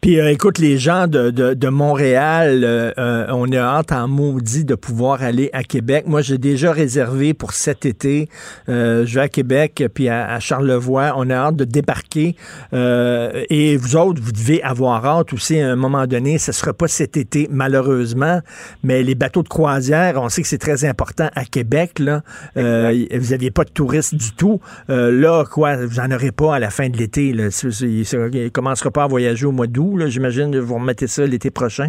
Puis euh, écoute, les gens de, de, de Montréal, euh, euh, on a hâte en maudit de pouvoir aller à Québec. Moi, j'ai déjà réservé pour cet été. Euh, je vais à Québec, puis à, à Charlevoix. On a hâte de débarquer. Euh, et vous autres, vous devez avoir hâte aussi à un moment donné. Ce ne sera pas cet été, malheureusement. Mais les bateaux de croisière, on sait que c'est très important à Québec. Là. Euh, vous n'aviez pas de touristes du tout. Euh, là, quoi, vous n'en aurez pas à la fin de l'été. Il ne commencera pas à voyager au mois d'août. J'imagine que vous remettez ça l'été prochain?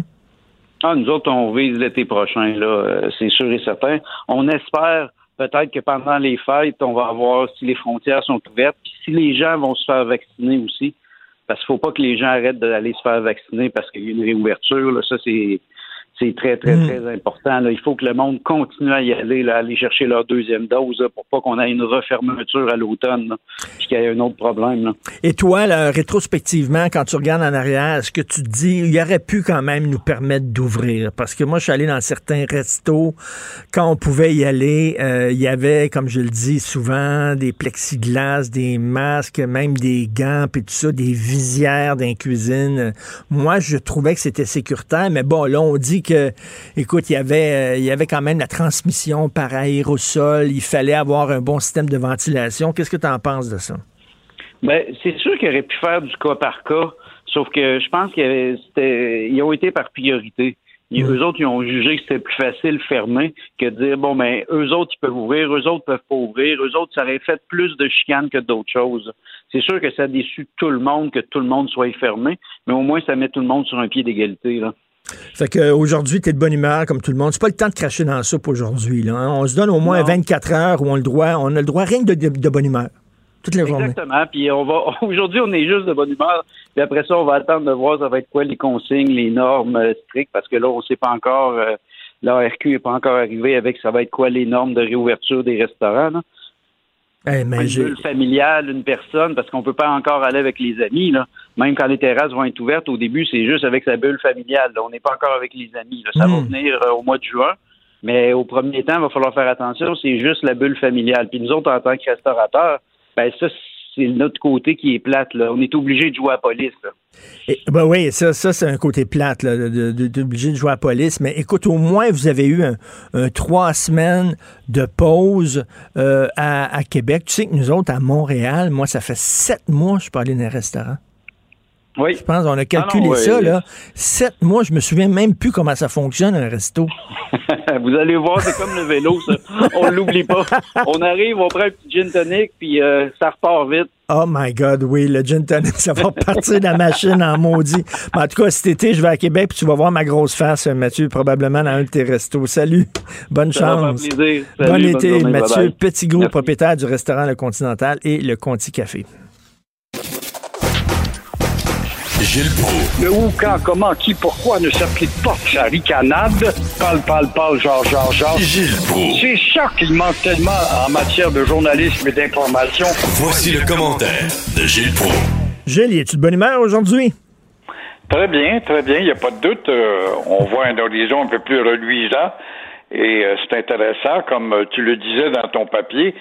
Ah, nous autres, on vise l'été prochain, là, euh, c'est sûr et certain. On espère peut-être que pendant les fêtes, on va voir si les frontières sont ouvertes, puis si les gens vont se faire vacciner aussi. Parce qu'il faut pas que les gens arrêtent d'aller se faire vacciner parce qu'il y a une réouverture. Ça, c'est c'est très, très, Mm. très important. Là. Il faut que le monde continue à y aller, là, aller chercher leur deuxième dose là, pour pas qu'on ait une refermeture à l'automne, puis qu'il y ait un autre problème. Là. Et toi, là, rétrospectivement, quand tu regardes en arrière, est-ce que tu te dis, il aurait pu quand même nous permettre d'ouvrir? Parce que moi, je suis allé dans certains restos, quand on pouvait y aller, euh, il y avait, comme je le dis souvent, des plexiglas, des masques, même des gants, puis tout ça, des visières dans les cuisines. Moi, je trouvais que c'était sécuritaire, mais bon, là, on dit que, écoute, il y avait, euh, il y avait quand même la transmission par aérosol, il fallait avoir un bon système de ventilation. Qu'est-ce que tu en penses de ça? Ben, c'est sûr qu'il aurait pu faire du cas par cas, sauf que je pense qu'ils ont été par priorité. Et Eux autres, ils ont jugé que c'était plus facile de fermer que de dire, bon, mais ben, eux autres, ils peuvent ouvrir, eux autres peuvent pas ouvrir, eux autres, ça aurait fait plus de chicanes que d'autres choses. C'est sûr que ça a déçu tout le monde que tout le monde soit fermé, mais au moins, ça met tout le monde sur un pied d'égalité, là. Fait qu'aujourd'hui, tu es de bonne humeur comme tout le monde. C'est pas le temps de cracher dans la soupe aujourd'hui. Là, hein. On se donne au moins 24 heures où on, le droit, on a le droit rien que de, bonne humeur. Toute la journée. Exactement. Puis on va aujourd'hui, on est juste de bonne humeur. Puis après ça, on va attendre de voir ça va être quoi les consignes, les normes euh, strictes, parce que là, on sait pas encore. Euh, L'ARQ n'est pas encore arrivé avec ça va être quoi les normes de réouverture des restaurants. Là. Hey, une bulle familiale, une personne, parce qu'on peut pas encore aller avec les amis. Là. Même quand les terrasses vont être ouvertes, au début, c'est juste avec sa bulle familiale. On n'est pas encore avec les amis. Ça va hmm. venir euh, au mois de juin. Mais au premier temps, il va falloir faire attention, c'est juste la bulle familiale. Puis nous autres, en tant que restaurateurs, ben ça, c'est notre côté qui est plate. Là. On est obligé de jouer à la police. ben oui, ça, ça c'est un côté plate, là, de, obligé de jouer à la police. Mais écoute, au moins, vous avez eu un, trois semaines de pause euh, à, Québec. Tu sais que nous autres, à Montréal, moi, ça fait sept mois que je suis pas allé dans un restaurant. Oui. Je pense qu'on a calculé ah ça, là. Sept mois, je me souviens même plus comment ça fonctionne, un resto. Vous allez voir, c'est comme le vélo, ça. On l'oublie pas. On arrive, on prend un petit gin tonic, puis euh, ça repart vite. Oh my God, oui, le gin tonic, ça va partir de la machine en maudit. en tout cas, cet été, je vais à Québec, puis tu vas voir ma grosse face, Mathieu, probablement dans un de tes restos. Salut, bonne chance. bon été, Mathieu, petit propriétaire du restaurant Le Continental et le Conti Café. Gilles Le où, quand, comment, qui, pourquoi ne s'applique pas sa ricanade? Parle, parle, parle, genre, genre, genre. Gilles C'est ça qu'il manque tellement en matière de journalisme et d'information. Voici le commentaire de Gilles Pro. Gilles, es-tu de bonne humeur aujourd'hui? Très bien, très bien, il n'y a pas de doute. Euh, on voit un horizon un peu plus reluisant. Et euh, c'est intéressant, comme euh, tu le disais dans ton papier,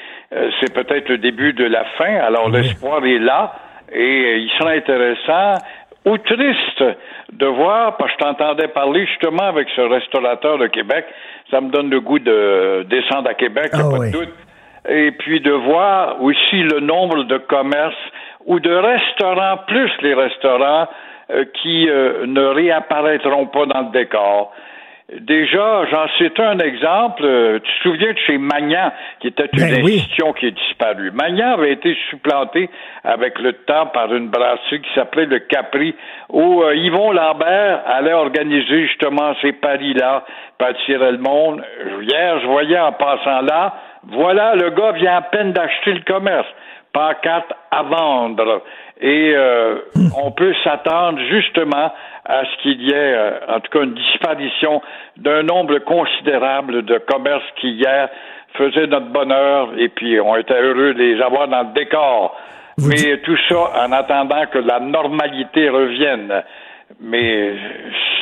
c'est peut-être le début de la fin. Alors l'espoir est là et il sera intéressant ou triste de voir, parce que je t'entendais parler justement avec ce restaurateur de Québec, ça me donne le goût de descendre à Québec, ah pas de doute. Et puis de voir aussi le nombre de commerces ou de restaurants, plus les restaurants, euh, qui euh, ne réapparaîtront pas dans le décor. Déjà, j'en cite un exemple. Euh, tu te souviens de chez Magnan, qui était une ben institution qui est disparue. Magnan avait été supplanté avec le temps par une brasserie qui s'appelait le Capri, où euh, Yvon Lambert allait organiser justement ces paris-là, attirer le monde. Hier, je voyais en passant là, voilà, le gars vient à peine d'acheter le commerce. Pancarte à vendre. Et euh, on peut s'attendre justement à ce qu'il y ait, euh, en tout cas, une disparition d'un nombre considérable de commerces qui hier faisaient notre bonheur et puis on était heureux de les avoir dans le décor. Mais tout ça en attendant que la normalité revienne mais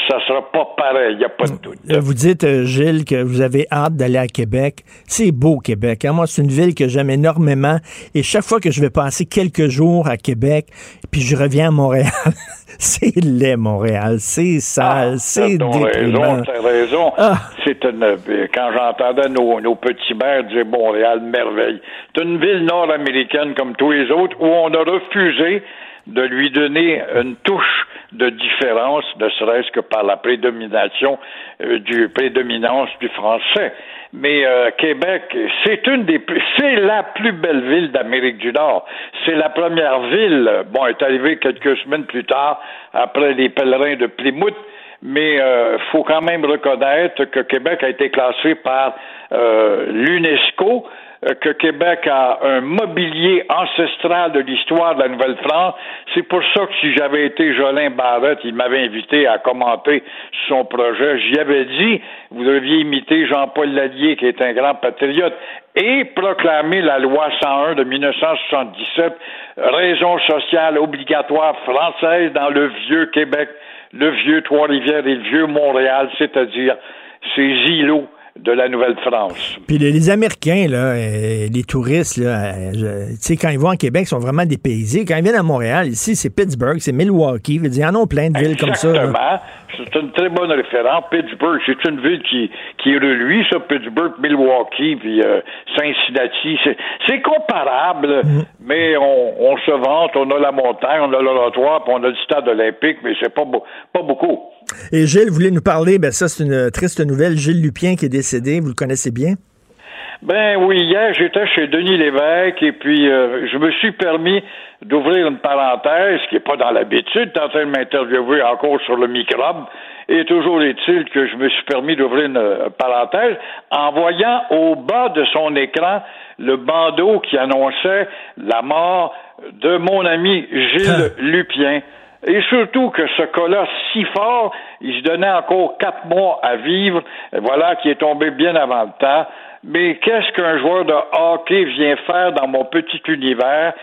ça sera pas pareil, il n'y a pas de doute. Euh, vous dites, euh, Gilles, que vous avez hâte d'aller à Québec. C'est beau, Québec. Hein? Moi, c'est une ville que j'aime énormément. Et chaque fois que je vais passer quelques jours à Québec, puis je reviens à Montréal, c'est laid, Montréal. C'est sale, ah, c'est déprimant. T'as raison, raison. Ah. C'est une, quand j'entendais nos, nos petits maires dire Montréal, merveille. C'est une ville nord-américaine comme tous les autres où on a refusé de lui donner une touche de différence, ne serait-ce que par la prédomination euh, du prédominance du français. Mais euh, Québec, c'est une des c'est la plus belle ville d'Amérique du Nord. C'est la première ville. Bon, est arrivée quelques semaines plus tard après les pèlerins de Plymouth. Mais il euh, faut quand même reconnaître que Québec a été classé par l'UNESCO que Québec a un mobilier ancestral de l'histoire de la Nouvelle-France. C'est pour ça que si j'avais été Jolin Barrette, il m'avait invité à commenter son projet. J'y avais dit, vous deviez imiter Jean-Paul Lallier, qui est un grand patriote, et proclamer la loi 101 de 1977, raison sociale obligatoire française dans le vieux Québec, le vieux Trois-Rivières et le vieux Montréal, c'est-à-dire ces îlots de la Nouvelle-France. Puis les, Américains, là, euh, les touristes, là, euh, tu sais, quand ils vont en Québec, ils sont vraiment dépaysés. Quand ils viennent à Montréal, ici, c'est Pittsburgh, c'est Milwaukee. Il y en a plein de villes comme ça. Exactement. C'est une très bonne référence. Pittsburgh, c'est une ville qui, qui lui, ça, Pittsburgh, Milwaukee, puis euh, Cincinnati. C'est comparable, mm-hmm. mais on, on, se vante, on a la montagne, on a l'oratoire, puis on a le stade olympique, mais c'est pas, pas beaucoup. Et Gilles voulait nous parler, ben ça c'est une triste nouvelle, Gilles Lupien qui est décédé, vous le connaissez bien? Ben oui, hier j'étais chez Denis Lévesque et puis euh, je me suis permis d'ouvrir une parenthèse qui n'est pas dans l'habitude, en train de m'interviewer encore sur le microbe. Et toujours est-il que je me suis permis d'ouvrir une euh, parenthèse en voyant au bas de son écran le bandeau qui annonçait la mort de mon ami Gilles Lupien. Et surtout que ce cas-là, si fort, il se donnait encore quatre mois à vivre, voilà, qui est tombé bien avant le temps. Mais qu'est-ce qu'un joueur de hockey vient faire dans mon petit univers?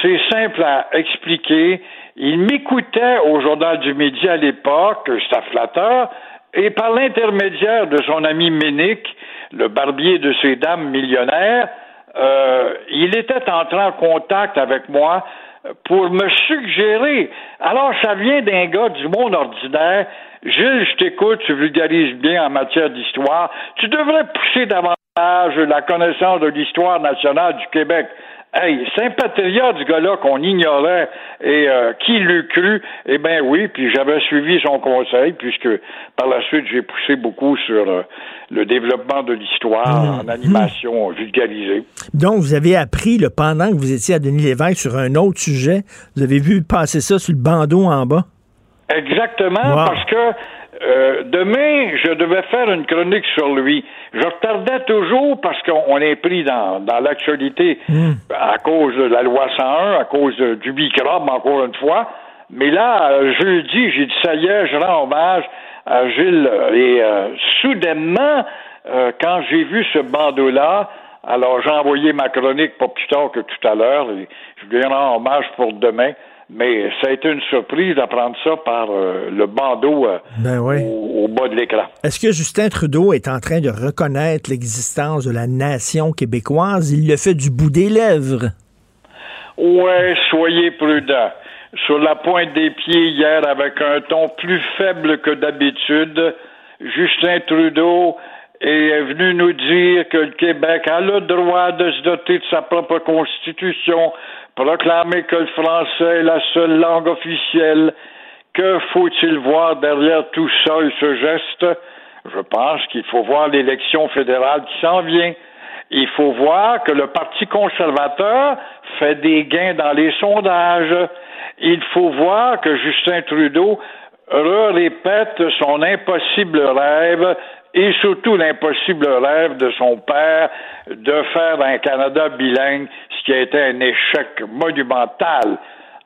C'est simple à expliquer. Il m'écoutait au Journal du Midi à l'époque, c'était flatteur, et par l'intermédiaire de son ami Ménic, le barbier de ces dames millionnaires, euh, il était entré en contact avec moi pour me suggérer. Alors, ça vient d'un gars du monde ordinaire. Gilles, je t'écoute, tu vulgarises bien en matière d'histoire. Tu devrais pousser davantage la connaissance de l'histoire nationale du Québec. Hey, sympathia du gars-là qu'on ignorait et euh, qui l'eût cru? Eh bien oui, puis j'avais suivi son conseil puisque par la suite j'ai poussé beaucoup sur euh, le développement de l'histoire Mmh. en animation vulgarisée. Donc, vous avez appris, le pendant que vous étiez à Denis Lévesque sur un autre sujet, vous avez vu passer ça sur le bandeau en bas? Exactement, Wow. parce que euh, demain, je devais faire une chronique sur lui. Je retardais toujours parce qu'on est pris dans, dans l'actualité à cause de la loi 101, à cause de- du microbe, encore une fois. Mais là, euh, jeudi, j'ai dit, ça y est, je rends hommage à Gilles. Et euh, soudainement, euh, quand j'ai vu ce bandeau-là, alors j'ai envoyé ma chronique pas plus tard que tout à l'heure. et Je lui rends hommage pour demain. Mais ça a été une surprise d'apprendre ça par euh, le bandeau euh, Ben oui. au, au bas de l'écran. Est-ce que Justin Trudeau est en train de reconnaître l'existence de la nation québécoise? Il le fait du bout des lèvres. Ouais, soyez prudents. Sur la pointe des pieds hier, avec un ton plus faible que d'habitude, Justin Trudeau est venu nous dire que le Québec a le droit de se doter de sa propre constitution, proclamer que le français est la seule langue officielle. Que faut-il voir derrière tout ça et ce geste? Je pense qu'il faut voir l'élection fédérale qui s'en vient. Il faut voir que le Parti conservateur fait des gains dans les sondages. Il faut voir que Justin Trudeau répète son impossible rêve et surtout l'impossible rêve de son père de faire un Canada bilingue, qui a été un échec monumental.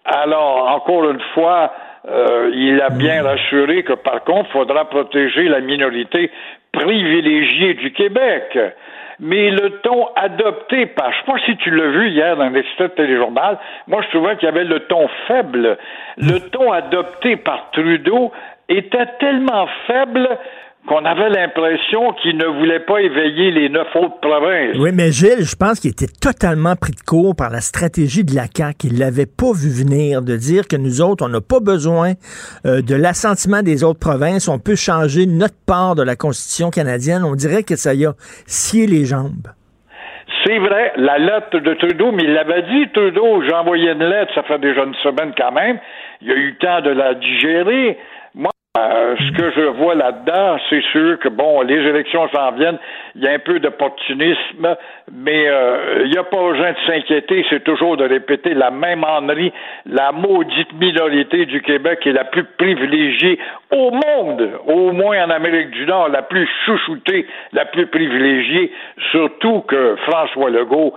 Alors, encore une fois, euh, il a bien rassuré que par contre, il faudra protéger la minorité privilégiée du Québec. Mais le ton adopté par, je sais pas si tu l'as vu hier dans l'extrait de téléjournal, moi je trouvais qu'il y avait le ton faible. Le ton adopté par Trudeau était tellement faible qu'on avait l'impression qu'il ne voulait pas éveiller les neuf autres provinces. Oui, mais Gilles, je pense qu'il était totalement pris de court par la stratégie de la CAQ. Il l'avait pas vu venir de dire que nous autres, on n'a pas besoin euh, de l'assentiment des autres provinces. On peut changer notre part de la Constitution canadienne. On dirait que ça y a scié les jambes. C'est vrai, la lettre de Trudeau, mais il l'avait dit, Trudeau, j'ai envoyé une lettre, ça fait déjà une semaine quand même. Il a eu le temps de la digérer. Euh, ce que je vois là-dedans, c'est sûr que, bon, les élections s'en viennent, il y a un peu d'opportunisme, mais euh, il n'y a pas besoin de s'inquiéter, c'est toujours de répéter la même ennerie, la maudite minorité du Québec est la plus privilégiée au monde, au moins en Amérique du Nord, la plus chouchoutée, la plus privilégiée, surtout que François Legault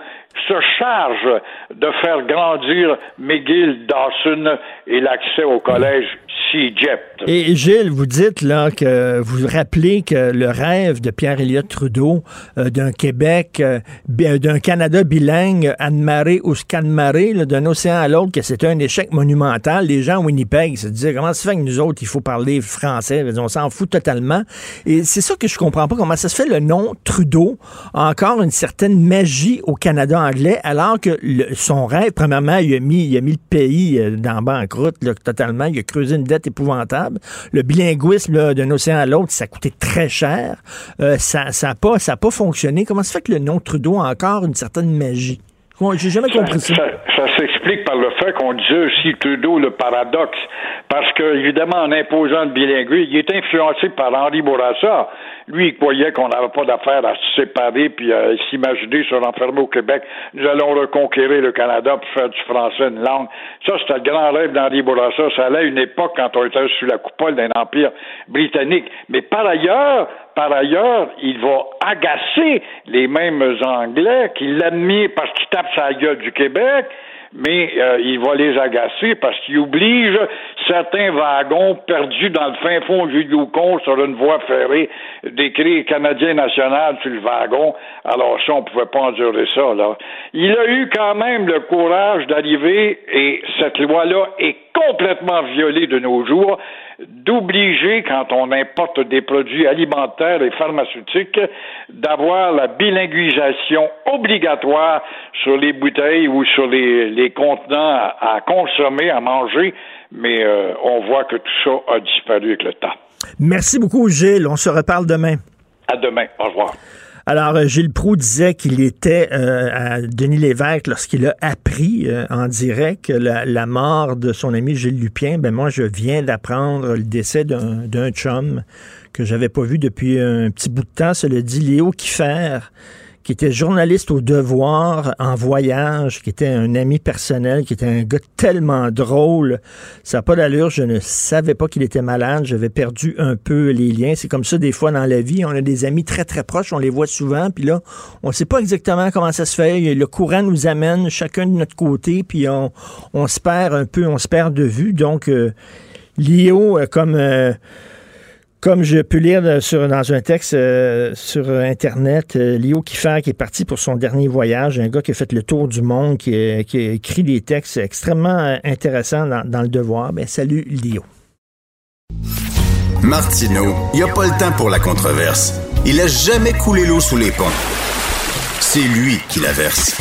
se charge de faire grandir McGill, Dawson et l'accès au collège. Et Gilles, vous dites là que vous rappelez que le rêve de Pierre Elliott Trudeau euh, d'un Québec, euh, d'un Canada bilingue, Anne-Marie ou Scanmaré, d'un océan à l'autre, que c'était un échec monumental. Les gens à Winnipeg se disaient comment ça fait que nous autres, il faut parler français, on s'en fout totalement. Et c'est ça que je comprends pas, comment ça se fait le nom Trudeau a encore une certaine magie au Canada anglais, alors que son rêve, premièrement, il a mis, il a mis le pays euh, dans banqueroute là, totalement, il a creusé une dette épouvantable. Le bilinguisme d'un océan à l'autre, ça a coûté très cher. Euh, ça n'a ça pas, ça a pas fonctionné. Comment ça fait que le nom Trudeau a encore une certaine magie? J'ai jamais compris ça. Ça, s'explique par le fait qu'on disait aussi Trudeau le paradoxe. Parce que, évidemment, en imposant le bilinguisme, il est influencé par Henri Bourassa. Lui, il croyait qu'on n'avait pas d'affaire à se séparer puis à s'imaginer se renfermer au Québec. Nous allons reconquérir le Canada pour faire du français une langue. Ça, c'était le grand rêve d'Henri Bourassa. Ça allait à une époque quand on était sous la coupole d'un empire britannique. Mais par ailleurs, par ailleurs, il va agacer les mêmes Anglais qui l'admirent parce qu'il tape sa gueule du Québec mais euh, il va les agacer parce qu'il oblige certains wagons perdus dans le fin fond du Yukon sur une voie ferrée d'écrire Canadien national sur le wagon. Alors ça, on pouvait pas endurer ça, là. Il a eu quand même le courage d'arriver, et cette loi-là est complètement violée de nos jours, d'obliger, quand on importe des produits alimentaires et pharmaceutiques, d'avoir la bilinguisation obligatoire sur les bouteilles ou sur les, contenants à, consommer, à manger, mais euh, on voit que tout ça a disparu avec le temps. Merci beaucoup, Gilles. On se reparle demain. À demain. Au revoir. Alors, euh, Gilles Proux disait qu'il était euh, à Denis Lévesque lorsqu'il a appris euh, en direct la, la, mort de son ami Gilles Lupien. Ben moi, je viens d'apprendre le décès d'un chum que j'avais pas vu depuis un petit bout de temps. C'est le dit Léo Kiffer qui était journaliste au devoir en voyage, qui était un ami personnel, qui était un gars tellement drôle. Ça n'a pas d'allure. Je ne savais pas qu'il était malade. J'avais perdu un peu les liens. C'est comme ça des fois dans la vie. On a des amis très, très proches. On les voit souvent. Puis là, on ne sait pas exactement comment ça se fait. Le courant nous amène chacun de notre côté. Puis on, on se perd un peu, on se perd de vue. Donc, euh, Léo, euh, comme... Euh, comme je peux lire sur, dans un texte euh, sur Internet, euh, Léo Kiffer qui est parti pour son dernier voyage, un gars qui a fait le tour du monde, qui, a, écrit des textes extrêmement euh, intéressants dans, le devoir. Ben, salut Léo. Martineau, il n'y a pas le temps pour la controverse. Il a jamais coulé l'eau sous les ponts. C'est lui qui la verse.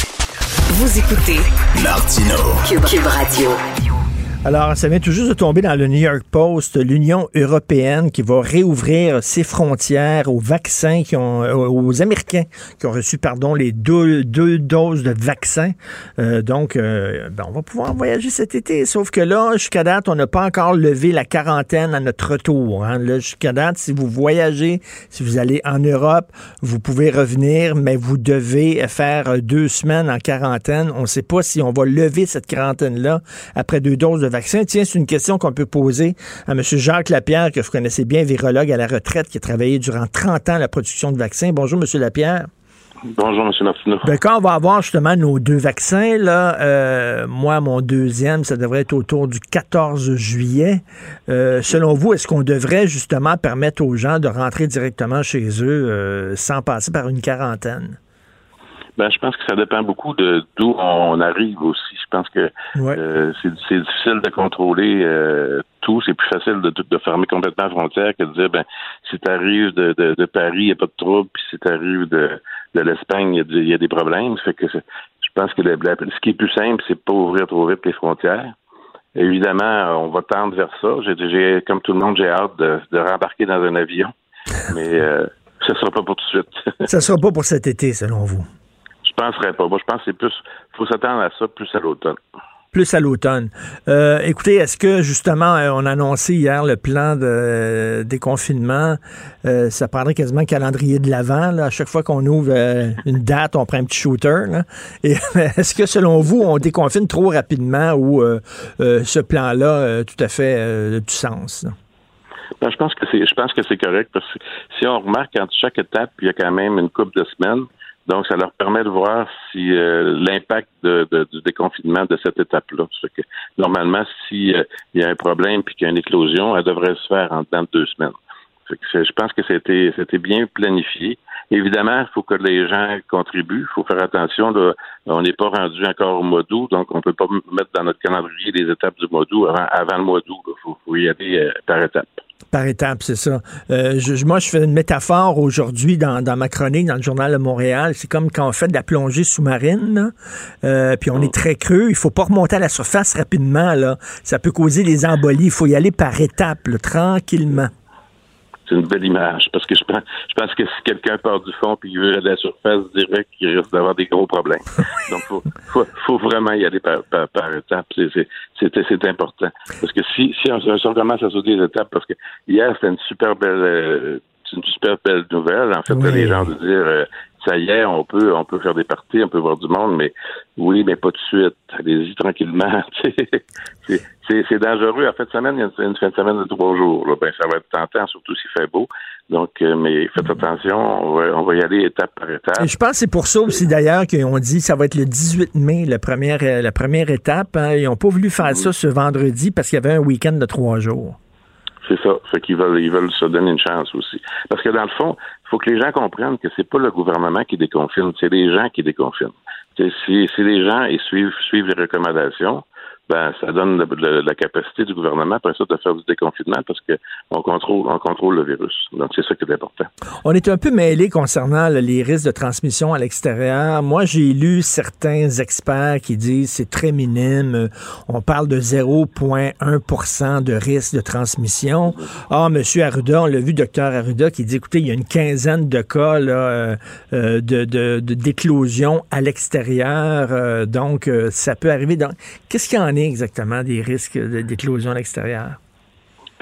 Vous écoutez Martineau. Cube Radio. Alors, ça vient tout juste de tomber dans le New York Post, l'Union européenne qui va réouvrir ses frontières aux vaccins qui ont, euh, aux Américains qui ont reçu, pardon, les deux, deux doses de vaccins. Euh, donc, euh, ben, on va pouvoir voyager cet été. Sauf que là, jusqu'à date, on n'a pas encore levé la quarantaine à notre retour. Hein. Là, jusqu'à date, si vous voyagez, si vous allez en Europe, vous pouvez revenir, mais vous devez faire deux semaines en quarantaine. On ne sait pas si on va lever cette quarantaine-là après deux doses de vaccin. Tiens, c'est une question qu'on peut poser à M. Jacques Lapierre, que vous connaissez bien, virologue à la retraite, qui a travaillé durant 30 ans à la production de vaccins. Bonjour, M. Lapierre. Bonjour, M. Martineau. Ben, quand on va avoir justement nos deux vaccins, là, euh, moi, mon deuxième, ça devrait être autour du 14 juillet. Euh, selon vous, est-ce qu'on devrait justement permettre aux gens de rentrer directement chez eux euh, sans passer par une quarantaine? Ben, je pense que ça dépend beaucoup de d'où on arrive aussi. Je pense que euh, c'est difficile de contrôler euh, tout. C'est plus facile de, de fermer complètement la frontière que de dire ben si tu arrives de, de, de, Paris, il n'y a pas de trouble, puis si tu arrives de, de l'Espagne, il y, a des problèmes. Fait que je pense que ce qui est plus simple, c'est pas ouvrir trop vite les frontières. Évidemment, on va tendre vers ça. J'ai, comme tout le monde, j'ai hâte de, de rembarquer dans un avion. Mais euh, ce ne sera pas pour tout de suite. ça ne sera pas pour cet été, selon vous? Je penserais pas. Moi, je pense que c'est plus. faut s'attendre à ça plus à l'automne. Plus à l'automne. Euh, écoutez, est-ce que justement, euh, on a annoncé hier le plan de euh, déconfinement, ça prendrait quasiment un calendrier de l'avant. À chaque fois qu'on ouvre une date, on prend un petit shooter. Et est-ce que selon vous, on déconfine trop rapidement ou ce plan-là tout à fait du sens? Ben, je pense que c'est je pense que c'est correct parce que si on remarque entre chaque étape, il y a quand même une couple de semaines. Donc, ça leur permet de voir si euh, l'impact de, du déconfinement de cette étape-là. Que, normalement, s'il euh, y a un problème puis qu'il y a une éclosion, elle devrait se faire en temps de deux semaines. je pense que c'était bien planifié. Évidemment, il faut que les gens contribuent. Il faut faire attention. on n'est pas rendu encore au mois d'août, donc on ne peut pas mettre dans notre calendrier les étapes du mois d'août avant, avant le mois d'août. Il faut, y aller euh, par étapes. Par étapes, c'est ça. Euh, moi, je fais une métaphore aujourd'hui dans, ma chronique dans le Journal de Montréal. C'est comme quand on fait de la plongée sous-marine, euh, puis on est très creux. Il faut pas remonter à la surface rapidement. Là. Ça peut causer des embolies. Il faut y aller par étapes, tranquillement. C'est une belle image parce que je pense, je pense que si quelqu'un part du fond puis il veut aller à la surface, direct, il risque d'avoir des gros problèmes. Donc, faut, faut, faut vraiment y aller par, par, par étapes. C'est important. Parce que si, si on, on commence à sauter les étapes, parce que hier, c'était une super belle, euh, une super belle nouvelle, en fait, les gens de dire, euh, ça y est, on peut, on peut faire des parties, on peut voir du monde, mais oui, mais pas tout de suite. Allez-y tranquillement. c'est dangereux. En fin de semaine, il y a une, fin de semaine de trois jours. Ben, ça va être tentant, surtout s'il fait beau. Donc, euh, mais faites attention, on va, y aller étape par étape. je pense que c'est pour ça aussi d'ailleurs qu'ils ont dit que ça va être le 18 mai, la première, la première étape. Hein. Ils n'ont pas voulu faire ça ce vendredi parce qu'il y avait un week-end de trois jours. C'est ça. Fait qu'ils veulent, ils veulent se donner une chance aussi. Parce que dans le fond, il faut que les gens comprennent que c'est pas le gouvernement qui déconfine, c'est les gens qui déconfinent. Si, si les gens ils suivent, suivent les recommandations, ben, ça donne la capacité du gouvernement, après ça, de faire du déconfinement parce qu'on contrôle, on contrôle le virus. Donc, c'est ça qui est important. On est un peu mêlé concernant les risques de transmission à l'extérieur. Moi, j'ai lu certains experts qui disent c'est très minime. On parle de 0,1% de risque de transmission. Ah, M. Arruda, on l'a vu, docteur Arruda, qui dit, écoutez, il y a une quinzaine de cas là, euh, de, d'éclosion à l'extérieur. Euh, donc, euh, ça peut arriver. Qu'est-ce qu'il y en exactement des risques d'éclosion à l'extérieur?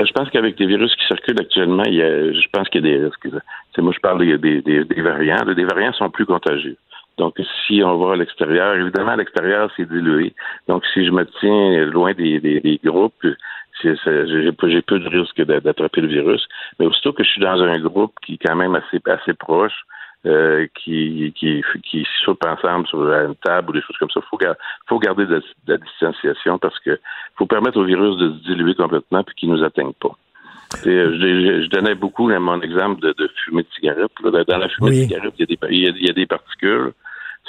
Ben, je pense qu'avec les virus qui circulent actuellement, je pense qu'il y a des risques. moi, je parle des, des, variants. Les variants sont plus contagieux. Donc, si on va à l'extérieur, évidemment, à l'extérieur, c'est dilué. Donc, si je me tiens loin des, groupes, j'ai peu de risque d'attraper le virus. Mais aussitôt que je suis dans un groupe qui est quand même assez, assez proche, euh, qui, qui, qui sautent ensemble sur une table ou des choses comme ça. Il faut, faut garder de, la distanciation parce que faut permettre au virus de se diluer complètement puis qu'il nous atteigne pas. Euh, je, je, donnais beaucoup mon exemple de, de fumée de cigarette. Dans la fumée de cigarette, il y, a des, il, y a, des particules.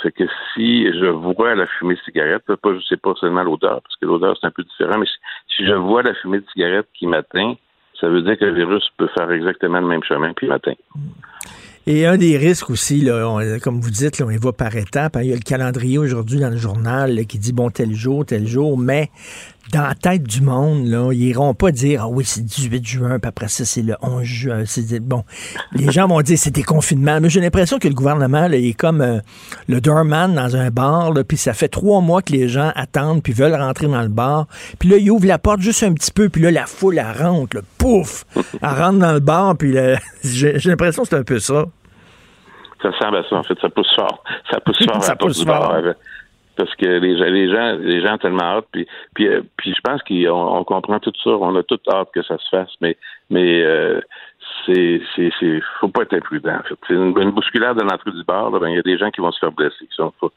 Fait que si je vois la fumée de cigarette, pas, je sais pas seulement l'odeur, parce que l'odeur c'est un peu différent, mais si, je vois la fumée de cigarette qui m'atteint, ça veut dire que le virus peut faire exactement le même chemin puis m'atteint. Et un des risques aussi, là, comme vous dites, là, on y va par étapes. Hein. il y a le calendrier aujourd'hui dans le journal qui dit bon tel jour, tel jour, mais dans la tête du monde, là, ils iront pas dire Ah oui, c'est le 18 juin, puis après ça, c'est le 11 juin. Bon. Les gens vont dire c'est des confinements. Mais j'ai l'impression que le gouvernement là, est comme euh, le doorman dans un bar, puis ça fait trois mois que les gens attendent puis veulent rentrer dans le bar. Puis là, ils ouvrent la porte juste un petit peu, puis là, la foule, elle rentre, pouf! Elle rentre dans le bar, puis j'ai l'impression que c'est un peu ça. Ça ressemble à ça, en fait. Ça pousse fort. Ça pousse fort. ça pousse fort. Parce que les, les gens, les gens ont tellement hâte. Puis, puis, euh, puis je pense qu'on on comprend tout ça. On a toute hâte que ça se fasse. Mais, mais euh, c'est, c'est, c'est, faut pas être imprudent. En fait. C'est une, bousculade de l'entrée du bar. Ben, il y a des gens qui vont se faire blesser. Il faut,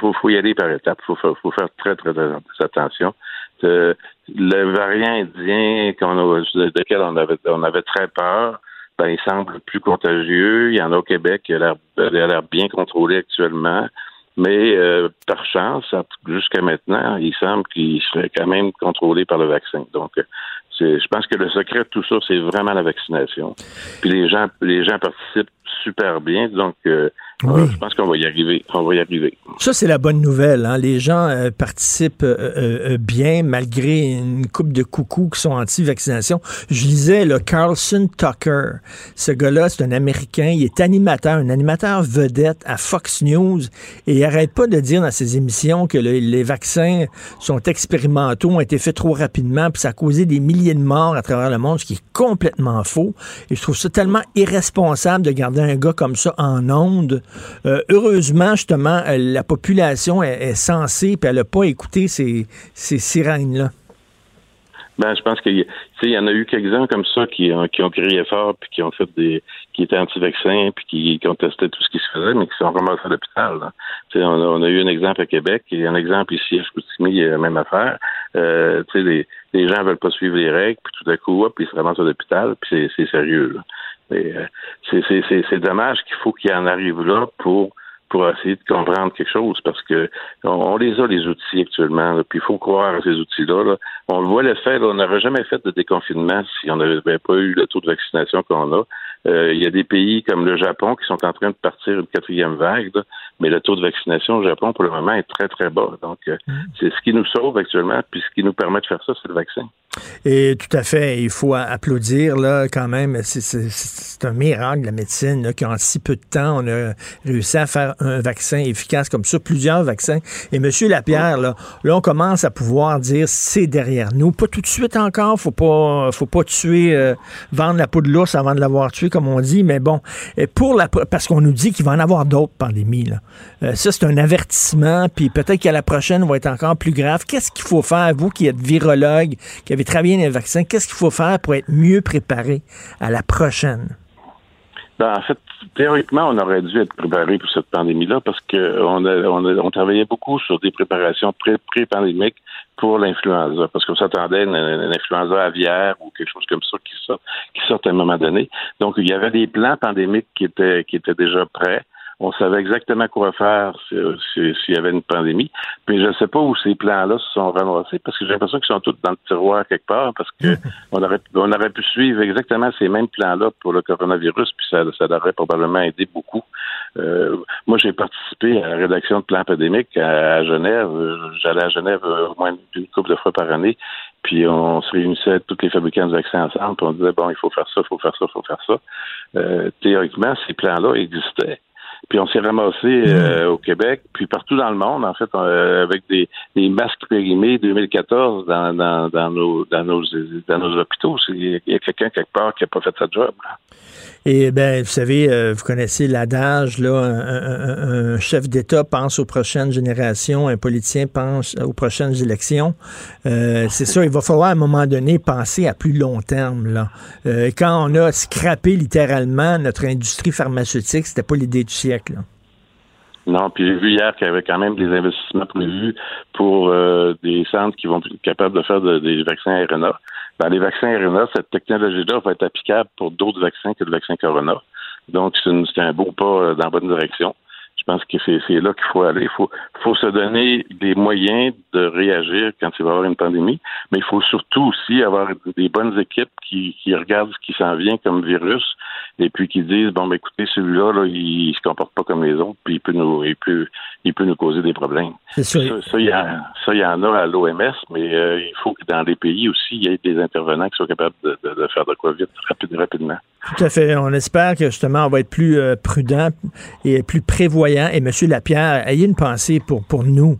faut, faut, y aller par étapes. Faut, faut, faire très, très, très attention. Euh, le variant indien qu'on a, lequel on avait, on avait très peur ben, il semble plus contagieux. Il y en a au Québec qui a l'air bien contrôlé actuellement. Mais euh, par chance, jusqu'à maintenant, il semble qu'il serait quand même contrôlé par le vaccin. Donc, je pense que le secret de tout ça, c'est vraiment la vaccination. Puis les gens, les gens participent super bien. Donc, euh, euh, je pense qu'on va y arriver. On va y arriver. Ça, c'est la bonne nouvelle. Hein. Les gens euh, participent bien malgré une coupe de coucous qui sont anti-vaccination. Je lisais le Carlson Tucker. Ce gars-là, c'est un Américain. Il est animateur, un animateur vedette à Fox News. Et il arrête pas de dire dans ses émissions que les vaccins sont expérimentaux, ont été faits trop rapidement, puis ça a causé des milliers de morts à travers le monde, ce qui est complètement faux. Et je trouve ça tellement irresponsable de garder un gars comme ça en onde euh, heureusement, justement, euh, la population est, censée, puis elle n'a pas écouté ces, ces sirènes-là. Ben, je pense qu'il y en a eu quelques-uns comme ça qui, ont, crié fort, puis qui ont fait des, qui étaient anti-vaccins, puis qui contestaient tout ce qui se faisait, mais qui sont ramassés à l'hôpital. On on a eu un exemple à Québec, a un exemple ici à Chicoutimi, il y a la même affaire. Euh, les, les gens veulent pas suivre les règles, puis tout à coup, hop, ils se ramassent à l'hôpital, puis c'est sérieux. Euh, c'est dommage qu'il faut qu'il en arrive là pour pour essayer de comprendre quelque chose parce que on, les a les outils actuellement, puis il faut croire à ces outils-là. On le voit le fait, on n'aurait jamais fait de déconfinement si on n'avait pas eu le taux de vaccination qu'on a. Euh, il y a des pays comme le Japon qui sont en train de partir une quatrième vague, mais le taux de vaccination au Japon pour le moment est très très bas. Donc euh, mm. c'est ce qui nous sauve actuellement, puis ce qui nous permet de faire ça, c'est le vaccin. Et tout à fait, il faut applaudir là quand même. C'est un miracle la médecine qu'en si peu de temps on a réussi à faire un vaccin efficace comme ça, plusieurs vaccins. Et Monsieur Lapierre, là, là on commence à pouvoir dire c'est derrière nous. Pas tout de suite encore, faut pas, faut pas tuer, euh, vendre la peau de l'ours avant de l'avoir tué comme on dit. Mais bon, pour la, parce qu'on nous dit qu'il va en avoir d'autres pandémies. Là. Euh, ça c'est un avertissement. Puis peut-être qu'à la prochaine va être encore plus grave. Qu'est-ce qu'il faut faire, vous qui êtes virologue, qui avez travaillé dans les vaccins, qu'est-ce qu'il faut faire pour être mieux préparé à la prochaine? Ben, en fait, théoriquement, on aurait dû être préparé pour cette pandémie-là parce qu'on on, on travaillait beaucoup sur des préparations pré-pandémiques pour l'influenza, parce qu'on s'attendait à une, influenza aviaire ou quelque chose comme ça qui sort, qui sorte à un moment donné. Donc, il y avait des plans pandémiques qui étaient, qui étaient déjà prêts. On savait exactement quoi faire s'il y avait une pandémie. Puis je ne sais pas où ces plans-là se sont ramassés parce que j'ai l'impression qu'ils sont tous dans le tiroir quelque part parce que on aurait, on aurait pu suivre exactement ces mêmes plans-là pour le coronavirus puis ça, ça aurait probablement aidé beaucoup. Euh, moi, j'ai participé à la rédaction de plans pandémiques à, Genève. J'allais à Genève euh, au moins une couple de fois par année. Puis on se réunissait tous les fabricants de vaccins ensemble, puis on disait bon, il faut faire ça, il faut faire ça, il faut faire ça. Euh, théoriquement, ces plans-là existaient. Puis on s'est ramassé euh, au Québec, puis partout dans le monde, en fait, euh, avec des, des, masques périmés 2014 dans, dans, dans, nos, dans, nos, dans nos hôpitaux. Il y a quelqu'un quelque part qui n'a pas fait sa job. Et ben, vous savez, euh, vous connaissez l'adage, là, un, chef d'État pense aux prochaines générations, un politicien pense aux prochaines élections. C'est ça, il va falloir à un moment donné penser à plus long terme. Là. Quand on a scrappé littéralement notre industrie pharmaceutique, c'était pas l'idée du siècle. Non, puis j'ai vu hier qu'il y avait quand même des investissements prévus pour des centres qui vont être capables de faire des vaccins RNA. Dans les vaccins RNA, cette technologie-là va être applicable pour d'autres vaccins que le vaccin Corona. Donc, c'est un beau pas euh, dans la bonne direction. Je pense que c'est là qu'il faut aller. Il faut, faut se donner des moyens de réagir quand il va y avoir une pandémie, mais il faut surtout aussi avoir des bonnes équipes qui, qui regardent ce qui s'en vient comme virus et puis qui disent bon ben écoutez celui-là là, il, se comporte pas comme les autres puis il peut nous il peut il peut nous causer des problèmes. Ça, ça, il y, ça, y en a à l'OMS, mais euh, il faut que dans les pays aussi il y ait des intervenants qui soient capables de, de, faire de quoi vite rapidement. Tout à fait. On espère que justement on va être plus euh, prudent et plus prévoyant. Et Monsieur Lapierre, ayez une pensée pour pour nous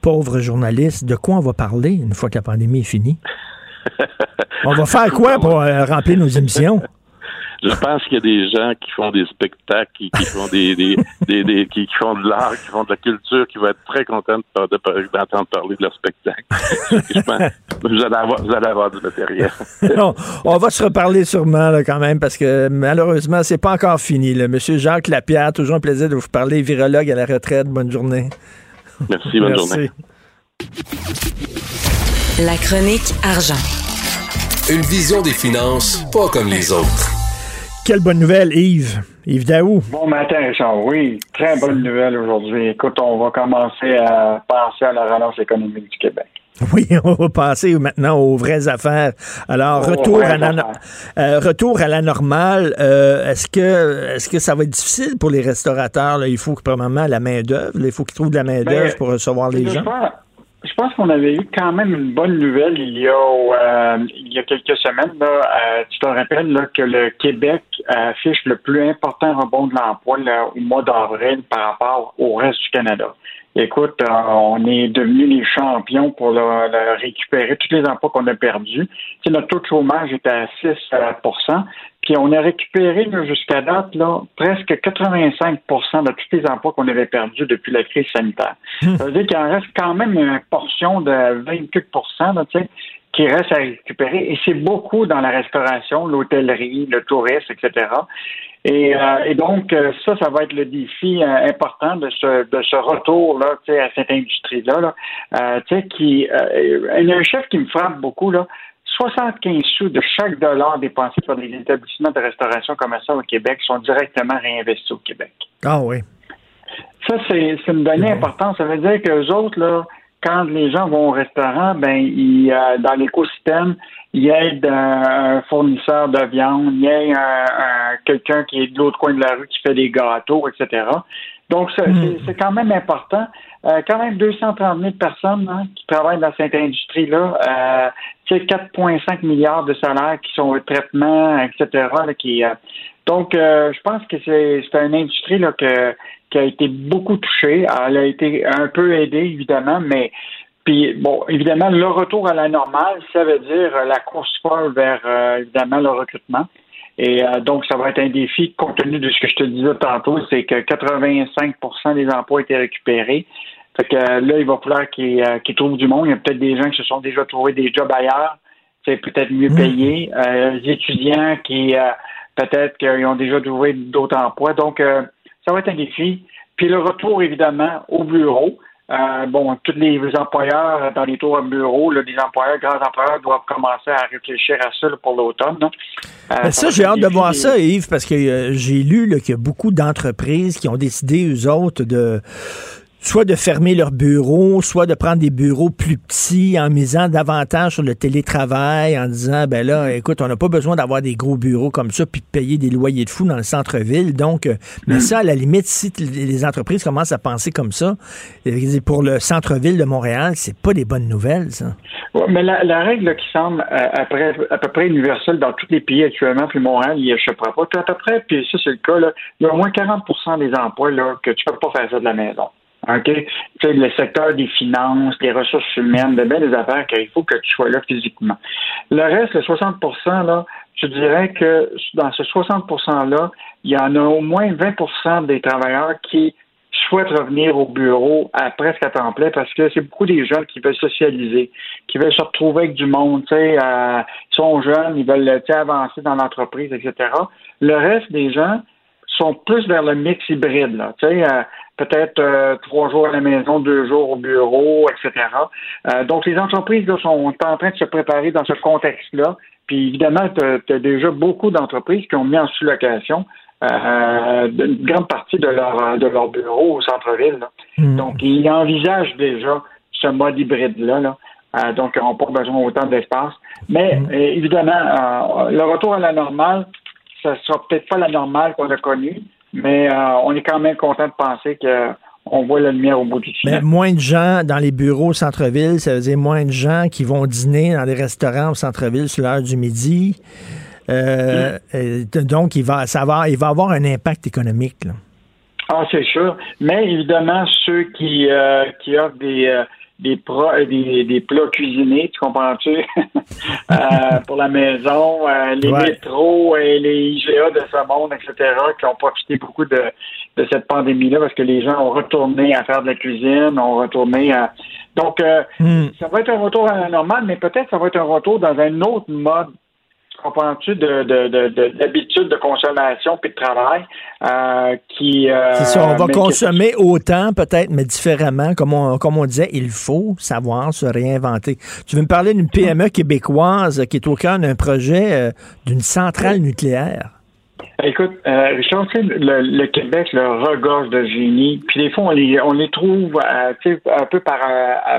pauvres journalistes. De quoi on va parler une fois que la pandémie est finie? on va faire quoi pour euh, remplir nos émissions? Je pense qu'il y a des gens qui font des spectacles, qui, font des, des, qui, font de l'art, qui font de la culture, qui vont être très contents d'entendre parler de leur spectacle. vous, allez avoir, vous allez avoir du matériel. on va se reparler sûrement quand même parce que malheureusement, c'est pas encore fini. Monsieur Jacques Lapierre, toujours un plaisir de vous parler, virologue à la retraite. Bonne journée. Merci, bonne journée. La chronique argent. Une vision des finances pas comme les autres. Quelle bonne nouvelle, Yves. Yves Daou. Bon matin, Richard. Oui, très bonne nouvelle aujourd'hui. Écoute, on va commencer à penser à la relance économique du Québec. Oui, on va passer maintenant aux vraies affaires. Alors, retour, à la, euh, retour à la normale. Euh, est-ce que est-ce que ça va être difficile pour les restaurateurs? Il faut que, premièrement, la main-d'œuvre, il faut qu'ils trouvent de la main-d'œuvre ben, pour recevoir les gens pense qu'on avait eu quand même une bonne nouvelle il y a euh, il y a quelques semaines. Là, euh, tu te rappelles là, que le Québec affiche le plus important rebond de l'emploi au mois d'avril par rapport au reste du Canada. Écoute, euh, on est devenus les champions pour récupérer tous les emplois qu'on a perdus. notre taux de chômage était à 6 puis on a récupéré jusqu'à date là, presque 85% de tous les emplois qu'on avait perdus depuis la crise sanitaire. Hmm. Ça veut dire qu'il en reste quand même une portion de 28 là, qui reste à récupérer. Et c'est beaucoup dans la restauration, l'hôtellerie, le tourisme, etc. Et, euh, et, donc, euh, ça, ça va être le défi euh, important de ce, de ce retour-là, à cette industrie-là. Là, euh, qui, il y a un chef qui me frappe beaucoup, là. 75 sous de chaque dollar dépensé par les établissements de restauration commerciale au Québec sont directement réinvestis au Québec. Ah oui. Ça, c'est une donnée importante. Ça veut dire que les autres, là, quand les gens vont au restaurant, ben, ils, dans l'écosystème, il aide un, fournisseur de viande, il y a quelqu'un qui est de l'autre coin de la rue qui fait des gâteaux, etc. Donc, c'est hmm. quand même important. Euh, quand même 230 000 personnes hein, qui travaillent dans cette industrie-là. Euh, 4,5 milliards de salaires qui sont au traitement, etc. qui, euh, donc, euh, je pense que c'est, c'est une industrie là, que, qui a été beaucoup touchée. Elle a été un peu aidée, évidemment, mais puis, bon, évidemment, le retour à la normale, ça veut dire la course folle vers, évidemment, le recrutement. Et euh, donc, ça va être un défi, compte tenu de ce que je te disais tantôt, c'est que 85% des emplois étaient récupérés. Fait que euh, là, il va falloir qu'ils euh, trouvent du monde. Il y a peut-être des gens qui se sont déjà trouvés des jobs ailleurs, c'est peut-être mieux mmh. payé. des étudiants qui peut-être qu'ils ont déjà trouvé d'autres emplois. Donc, ça va être un défi. Puis le retour, évidemment, au bureau. Euh, bon, tous les employeurs euh, dans les tours à bureau, là, les employeurs, grands employeurs doivent commencer à réfléchir à ça pour l'automne. Euh, ça, j'ai hâte de voir ça, Yves, parce que j'ai lu qu'il y a beaucoup d'entreprises qui ont décidé, eux autres, de soit de fermer leurs bureaux, soit de prendre des bureaux plus petits en misant davantage sur le télétravail, en disant, ben là, écoute, on n'a pas besoin d'avoir des gros bureaux comme ça, puis de payer des loyers de fous dans le centre-ville. Donc, euh, mais mm. ça, à la limite, si les entreprises commencent à penser comme ça, euh, pour le centre-ville de Montréal, c'est pas des bonnes nouvelles, ça. mais la, règle qui semble euh, après, à peu près universelle dans tous les pays actuellement, puis Montréal, il échappera pas. À peu près, puis ça, c'est le cas, là, il y a au moins 40% des emplois là, que tu peux pas faire ça de la maison. OK? Tu le secteur des finances, des ressources humaines, de belles affaires qu'il faut que tu sois là physiquement. Le reste, le 60% là, je dirais que dans ce 60 %-là, il y en a au moins 20% des travailleurs qui souhaitent revenir au bureau à presque à temps plein parce que c'est beaucoup des jeunes qui veulent socialiser, qui veulent se retrouver avec du monde, tu sais, ils sont jeunes, ils veulent avancer dans l'entreprise, etc. Le reste des gens sont plus vers le mix hybride, là, euh, peut-être euh, trois jours à la maison, deux jours au bureau, etc. Euh, donc, les entreprises là, sont en train de se préparer dans ce contexte-là. Puis, évidemment, tu as, déjà beaucoup d'entreprises qui ont mis en sous-location euh, une grande partie de leur, de leur bureau au centre-ville. Hmm. Donc, ils envisagent déjà ce mode hybride-là. Là. donc, ils n'ont pas besoin autant d'espace. Mais, hmm. évidemment, le retour à la normale, ça sera peut-être pas la normale qu'on a connue, mais euh, on est quand même content de penser qu'on voit la lumière au bout du tunnel. Moins de gens dans les bureaux au centre-ville, ça veut dire moins de gens qui vont dîner dans des restaurants au centre-ville sur l'heure du midi. Euh, mm. donc, il va, ça va, il va avoir un impact économique. Ah, c'est sûr. Mais évidemment, ceux qui, euh, qui offrent des, des, euh, des, des, plats cuisinés, tu comprends-tu? euh, pour la maison, euh, les métros et les IGA de ce monde, etc., qui ont profité beaucoup de, de cette pandémie-là parce que les gens ont retourné à faire de la cuisine, ont retourné à. Donc, euh, hmm. ça va être un retour à la normale, mais peut-être ça va être un retour dans un autre mode comprends-tu, de, de, de, d'habitude de, consommation puis de travail euh, qui... Euh, c'est ça, on va consommer autant peut-être, mais différemment. Comme on, comme on disait, il faut savoir se réinventer. Tu veux me parler d'une PME québécoise qui est au cœur d'un projet euh, d'une centrale nucléaire? Écoute, euh, Richard, le, le, Québec le regorge de génie, puis des fois, on les, on les trouve euh, un peu par,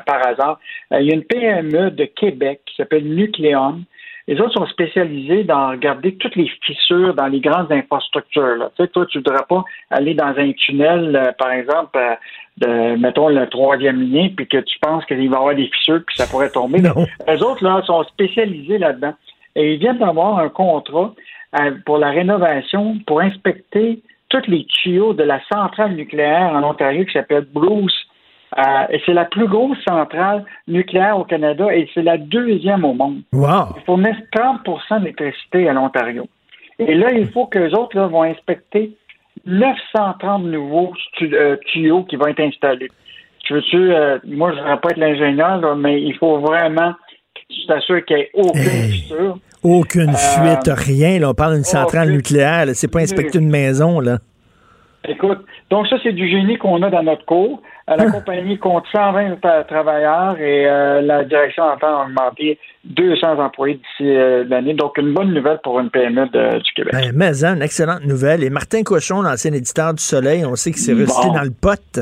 par hasard. il y a une PME de Québec qui s'appelle Nucléon, les autres sont spécialisés dans regarder toutes les fissures dans les grandes infrastructures. Là. Tu sais, toi, tu ne voudrais pas aller dans un tunnel, euh, par exemple, euh, de, mettons, le troisième lien, puis que tu penses qu'il va y avoir des fissures, puis ça pourrait tomber. Non. Les autres, là, sont spécialisés là-dedans. Et ils viennent d'avoir un contrat euh, pour la rénovation, pour inspecter tous les tuyaux de la centrale nucléaire en Ontario qui s'appelle Bruce euh, et c'est la plus grosse centrale nucléaire au Canada et c'est la deuxième au monde. Wow. Ils fournissent 30 d'électricité à l'Ontario. Et là, il faut qu'eux autres là, vont inspecter 930 nouveaux euh, tuyaux qui vont être installés. Tu veux-tu, euh, moi, je ne voudrais pas être l'ingénieur, mais il faut vraiment que tu t'assures qu'il n'y ait aucune fissure. Aucune fuite, rien. Là, on parle d'une centrale nucléaire. C'est pas inspecter une maison. là. Écoute, donc ça, c'est du génie qu'on a dans notre cours. La compagnie compte 120 travailleurs et euh, la direction entend augmenter 200 employés d'ici euh, l'année. Donc, une bonne nouvelle pour une PME du Québec. Ben, mais hein, une excellente nouvelle. Et Martin Cochon, l'ancien éditeur du Soleil, on sait qu'il s'est resté dans le pot.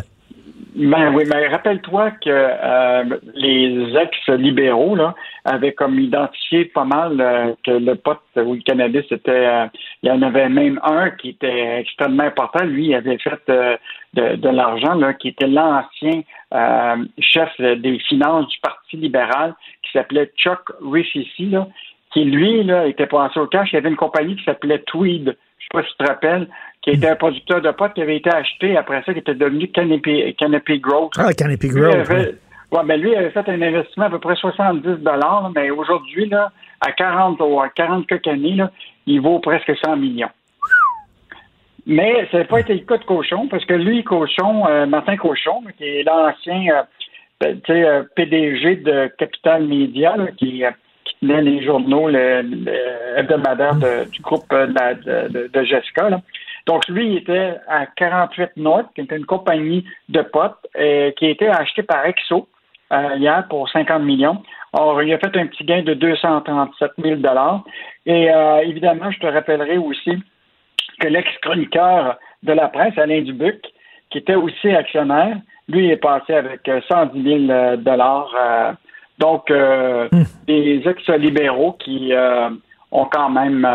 Ben oui, mais rappelle-toi que euh, les ex-libéraux là, avaient comme identifié pas mal euh, que le pote ou le cannabis c'était euh, il y en avait même un qui était extrêmement important. Lui, il avait fait de, de l'argent, là, qui était l'ancien chef des finances du Parti libéral, qui s'appelait Chuck Rifici, qui lui là, était passé au cash. Il y avait une compagnie qui s'appelait Tweed, je sais pas si tu te rappelles, qui était un producteur de potes qui avait été acheté après ça, qui était devenu Canopy, Canopy Growth. Ah, Canopy Growth. Ouais, mais lui, il avait fait un investissement à peu près 70 dollars, mais aujourd'hui, là, à 40 ou à 40 quelques années, là, il vaut presque 100 millions. Mais ça n'a pas été le cas de Cochon, parce que lui, Cochon, euh, Martin Cochon, qui est l'ancien euh, ben, euh, PDG de Capital Media, qui, qui, tenait les journaux le, hebdomadaires du groupe de, de, Jessica. Là. Donc, lui, il était à 48 North, qui était une compagnie de potes, qui a été achetée par Exo hier pour 50 millions. Or, il a fait un petit gain de 237 000 Et évidemment, je te rappellerai aussi que l'ex-chroniqueur de la presse, Alain Dubuc, qui était aussi actionnaire, lui est passé avec 110 000 dollars. Euh, donc, euh, hmm. des ex-libéraux qui euh, ont quand même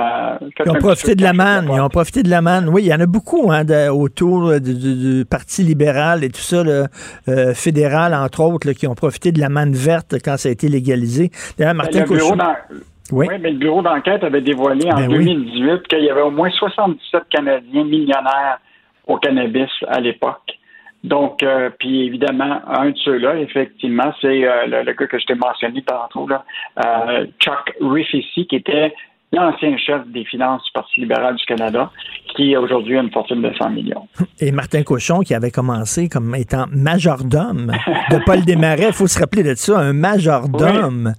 ils ont profité de la manne. Ils ont profité de la manne. Oui, il y en a beaucoup hein, autour du, Parti libéral et tout ça, fédéral, entre autres, qui ont profité de la manne verte quand ça a été légalisé. D'ailleurs, Martin ben, oui. mais le bureau d'enquête avait dévoilé en 2018 ben qu'il y avait au moins 77 Canadiens millionnaires au cannabis à l'époque. Donc, euh, puis évidemment, un de ceux-là, effectivement, c'est euh, le, gars que je t'ai mentionné tantôt, là, euh, Chuck Rifici, qui était l'ancien chef des finances du Parti libéral du Canada, qui aujourd'hui a une fortune de 100 millions. Et Martin Cochon, qui avait commencé comme étant majordome de Paul Desmarais, il faut se rappeler de ça, un majordome.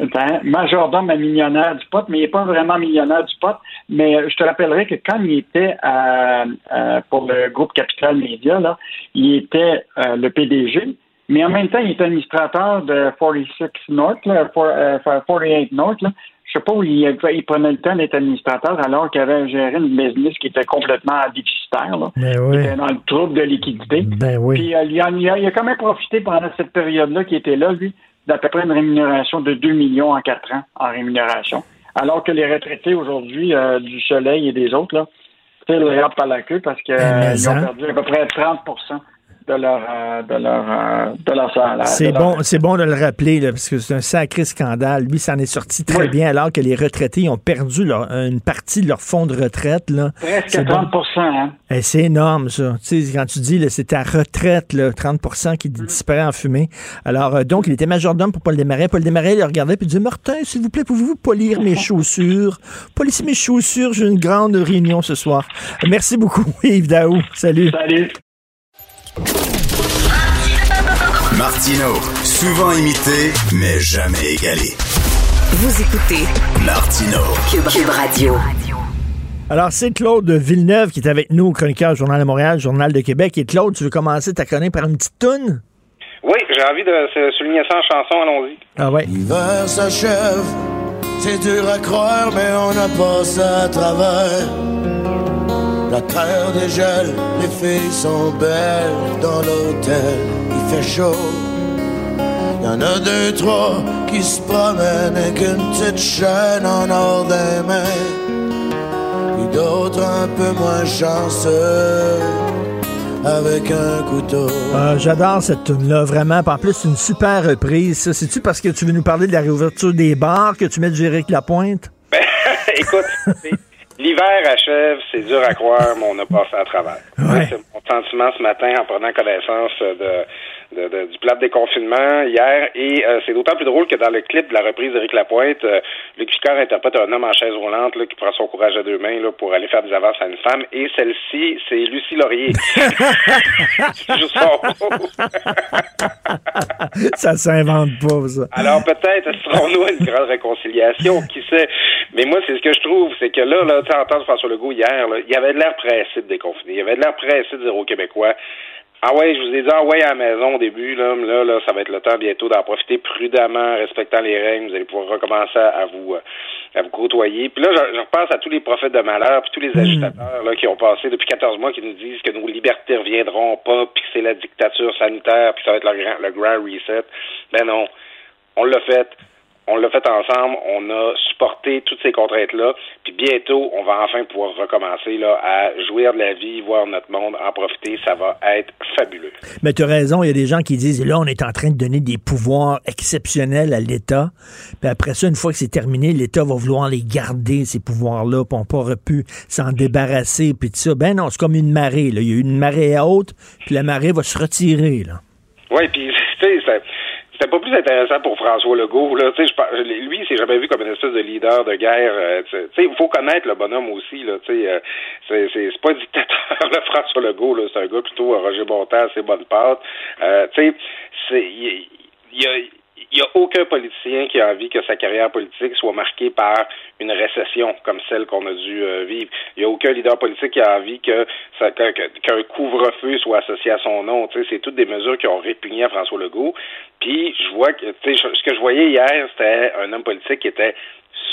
Oui. Majordome à millionnaire du pot, mais il n'est pas vraiment millionnaire du pot. Mais je te rappellerai que quand il était pour le groupe Capital Média, là, il était euh, le PDG, mais en même temps, il était administrateur de 46 North, 48 North, là, je sais pas où il, prenait le temps d'être administrateur alors qu'il avait géré une business qui était complètement déficitaire. Là. Ben oui. Il était dans le trouble de liquidité. Ben oui. Puis euh, il, a, il, a, quand même profité pendant cette période-là qui était là, lui, d'à peu près une rémunération de 2 millions en 4 ans en rémunération. Alors que les retraités aujourd'hui euh, du Soleil et des autres, là, le par la queue parce qu'ils euh, ont perdu à peu près 30 de leur, euh, de leur, euh, de leur salaire. C'est bon, c'est bon de le rappeler, là, parce que c'est un sacré scandale. Lui, ça en est sorti très bien, alors que les retraités ont perdu leur, une partie de leur fonds de retraite. Là. Presque 30 hein? Eh, c'est énorme, ça. Tu sais, quand tu dis, c'est ta retraite, là, 30 qui disparaît en fumée. Alors, euh, donc, il était majordome pour Paul Desmarais. Paul Desmarais, il le regardait puis il disait, Martin, s'il vous plaît, pouvez-vous polir mes chaussures? Polisser mes chaussures, j'ai une grande réunion ce soir. Merci beaucoup, Yves Daou. Salut. Salut. Martino, souvent imité, mais jamais égalé. Vous écoutez Martino, Cube, Radio. Alors, c'est Claude Villeneuve qui est avec nous, chroniqueur Journal de Montréal, Journal de Québec. Et Claude, tu veux commencer ta chronique par une petite toune? Oui, j'ai envie de souligner ça en chanson, allons-y. Ah ouais. L'hiver s'achève, c'est dur à croire, mais on a passé à travers. La terre dégèle, les filles sont belles dans l'hôtel, il fait chaud. Y en a deux, trois qui se promènent avec une petite chaîne en or des mains. Puis d'autres un peu moins chanceux avec un couteau. Ah, j'adore cette tune-là, vraiment. En plus, c'est une super reprise. C'est-tu parce que tu veux nous parler de la réouverture des bars que tu mets Jéric Lapointe? Ben, écoute, L'hiver achève, c'est dur à croire, mais on a passé à travers. C'est mon sentiment ce matin en prenant connaissance de du plat de déconfinement hier. Et euh, c'est d'autant plus drôle que dans le clip de la reprise d'Éric Lapointe, euh, Luc Picard interprète un homme en chaise roulante là, qui prend son courage à deux mains là, pour aller faire des avances à une femme. Et celle-ci, c'est Lucie Laurier. ça s'invente pas, ça. Alors peut-être serons-nous à une grande réconciliation, qui sait. Mais moi, c'est ce que je trouve, c'est que là, là tu entends François Legault hier, là, il y avait de l'air pressé de déconfiner. Il y avait de l'air pressé de dire aux Québécois ah ouais, je vous ai dit, ah ouais, à la maison au début, là, là, là, ça va être le temps bientôt d'en profiter prudemment, respectant les règles. Vous allez pouvoir recommencer à vous, euh, à vous côtoyer. Puis là, je, repense à tous les prophètes de malheur, puis tous les hmm. agitateurs là, qui ont passé depuis 14 mois, qui nous disent que nos libertés reviendront pas, puis que c'est la dictature sanitaire, puis que ça va être le grand, le grand reset. Ben non, on l'a fait on l'a fait ensemble, on a supporté toutes ces contraintes-là, puis bientôt, on va enfin pouvoir recommencer là, à jouir de la vie, voir notre monde, en profiter, ça va être fabuleux. Mais tu as raison, il y a des gens qui disent, là, on est en train de donner des pouvoirs exceptionnels à l'État, puis après ça, une fois que c'est terminé, l'État va vouloir les garder, ces pouvoirs-là, puis on pourra plus s'en débarrasser, puis tout ça. Ben non, c'est comme une marée, là. il y a une marée haute, puis la marée va se retirer, là. Oui, puis, tu sais, c'était pas plus intéressant pour François Legault. Là. Je, lui, il s'est jamais vu comme une espèce de leader de guerre. Euh, il faut connaître le bonhomme aussi. Là, euh, c'est, c'est, pas un dictateur, là, François Legault. Là, c'est un gars plutôt euh, Roger Bontemps, c'est bonne pattes. Euh, c'est, il y, a il n'y a aucun politicien qui a envie que sa carrière politique soit marquée par une récession comme celle qu'on a dû euh, vivre. Il n'y a aucun leader politique qui a envie que qu'un couvre-feu soit associé à son nom. c'est toutes des mesures qui ont répugné à François Legault. Puis je vois que ce que je voyais hier, c'était un homme politique qui était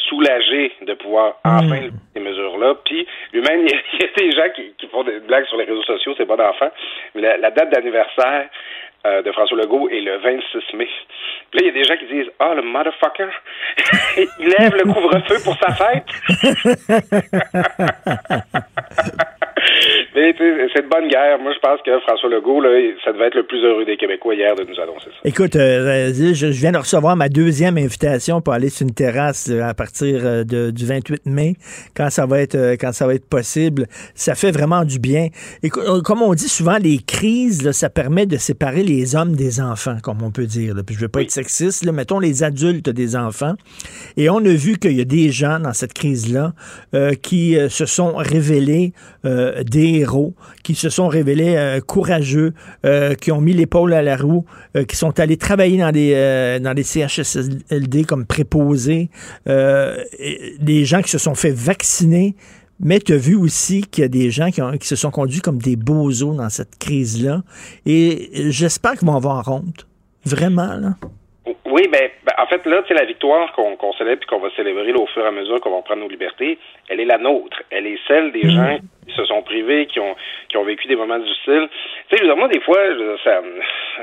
soulagé de pouvoir hmm. enfin mmh. ces mesures-là. Puis lui-même, il, y, a des gens qui, font des blagues sur les réseaux sociaux, c'est pas d'enfant. Mais la date d'anniversaire euh, de François Legault est le 26 mai. Puis là, il y a des gens qui disent Ah, le motherfucker, il lève le couvre-feu pour sa fête. Mais c'est de bonne guerre. Moi, je pense que François Legault, là, ça devait être le plus heureux des Québécois hier de nous annoncer ça. Écoute, euh, je, viens de recevoir ma deuxième invitation pour aller sur une terrasse euh, à partir euh, de, du 28 mai, quand ça va être quand ça va être possible. Ça fait vraiment du bien. Écoute, comme on dit souvent, les crises, ça permet de séparer les hommes des enfants, comme on peut dire. Puis je veux pas être sexiste, là, mettons les adultes des enfants. Et on a vu qu'il y a des gens dans cette crise-là qui se sont révélés des héros qui se sont révélés euh, courageux, euh, qui ont mis l'épaule à la roue, euh, qui sont allés travailler dans des, dans des CHSLD comme préposés, des gens qui se sont fait vacciner. Mais tu as vu aussi qu'il y a des gens qui, se sont conduits comme des bozos dans cette crise-là. Et j'espère qu'ils vont avoir honte. Vraiment, là. Oui, ben, ben, en fait, là, c'est la victoire qu'on célèbre et qu'on va célébrer au fur et à mesure qu'on va prendre nos libertés, elle est la nôtre. Elle est celle des mmh. gens qui se sont privés, qui ont qui ont vécu des moments difficiles. Tu sais, moi, des fois, ça,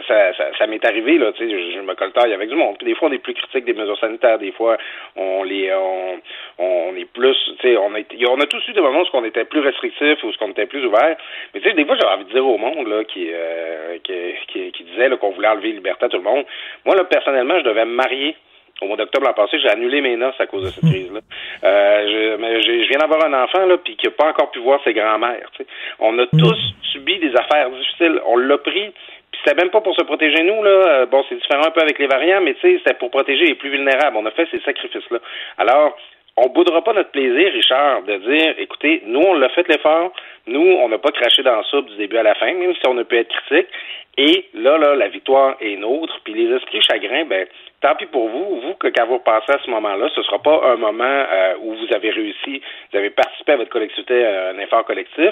ça, ça, ça m'est arrivé, là, tu sais, je, je, me coltaille avec du monde. Puis des fois, on est plus critique des mesures sanitaires. Des fois, on les, on, on est plus, tu sais, on a, on a tous eu des moments où on était plus restrictif ou où on était plus ouvert. Mais tu sais, des fois, j'ai envie de dire au monde, là, qui, euh, qui, qui, qui disait, qu'on voulait enlever liberté à tout le monde. Moi, là, personnellement, je devais me marier au mois d'octobre l'an passé, j'ai annulé mes noces à cause de cette hmm. crise-là. Euh, je, mais je, viens d'avoir un enfant là, puis qui n'a pas encore pu voir ses grands-mères. On a hmm. tous subi des affaires difficiles. On l'a pris. Puis c'était même pas pour se protéger nous là. Euh, bon, c'est différent un peu avec les variants, mais tu sais, c'était pour protéger les plus vulnérables. On a fait ces sacrifices-là. Alors, on boudera pas notre plaisir, Richard, de dire, écoutez, nous, on l'a fait l'effort, nous, on n'a pas craché dans ça du début à la fin, même si on a pu être critique. Et là, là, la victoire est nôtre. Puis les esprits chagrins, ben, tant pis pour vous, vous, que quand vous repassez à ce moment-là, ce ne sera pas un moment euh, où vous avez réussi, vous avez participé à votre collectivité, à un effort collectif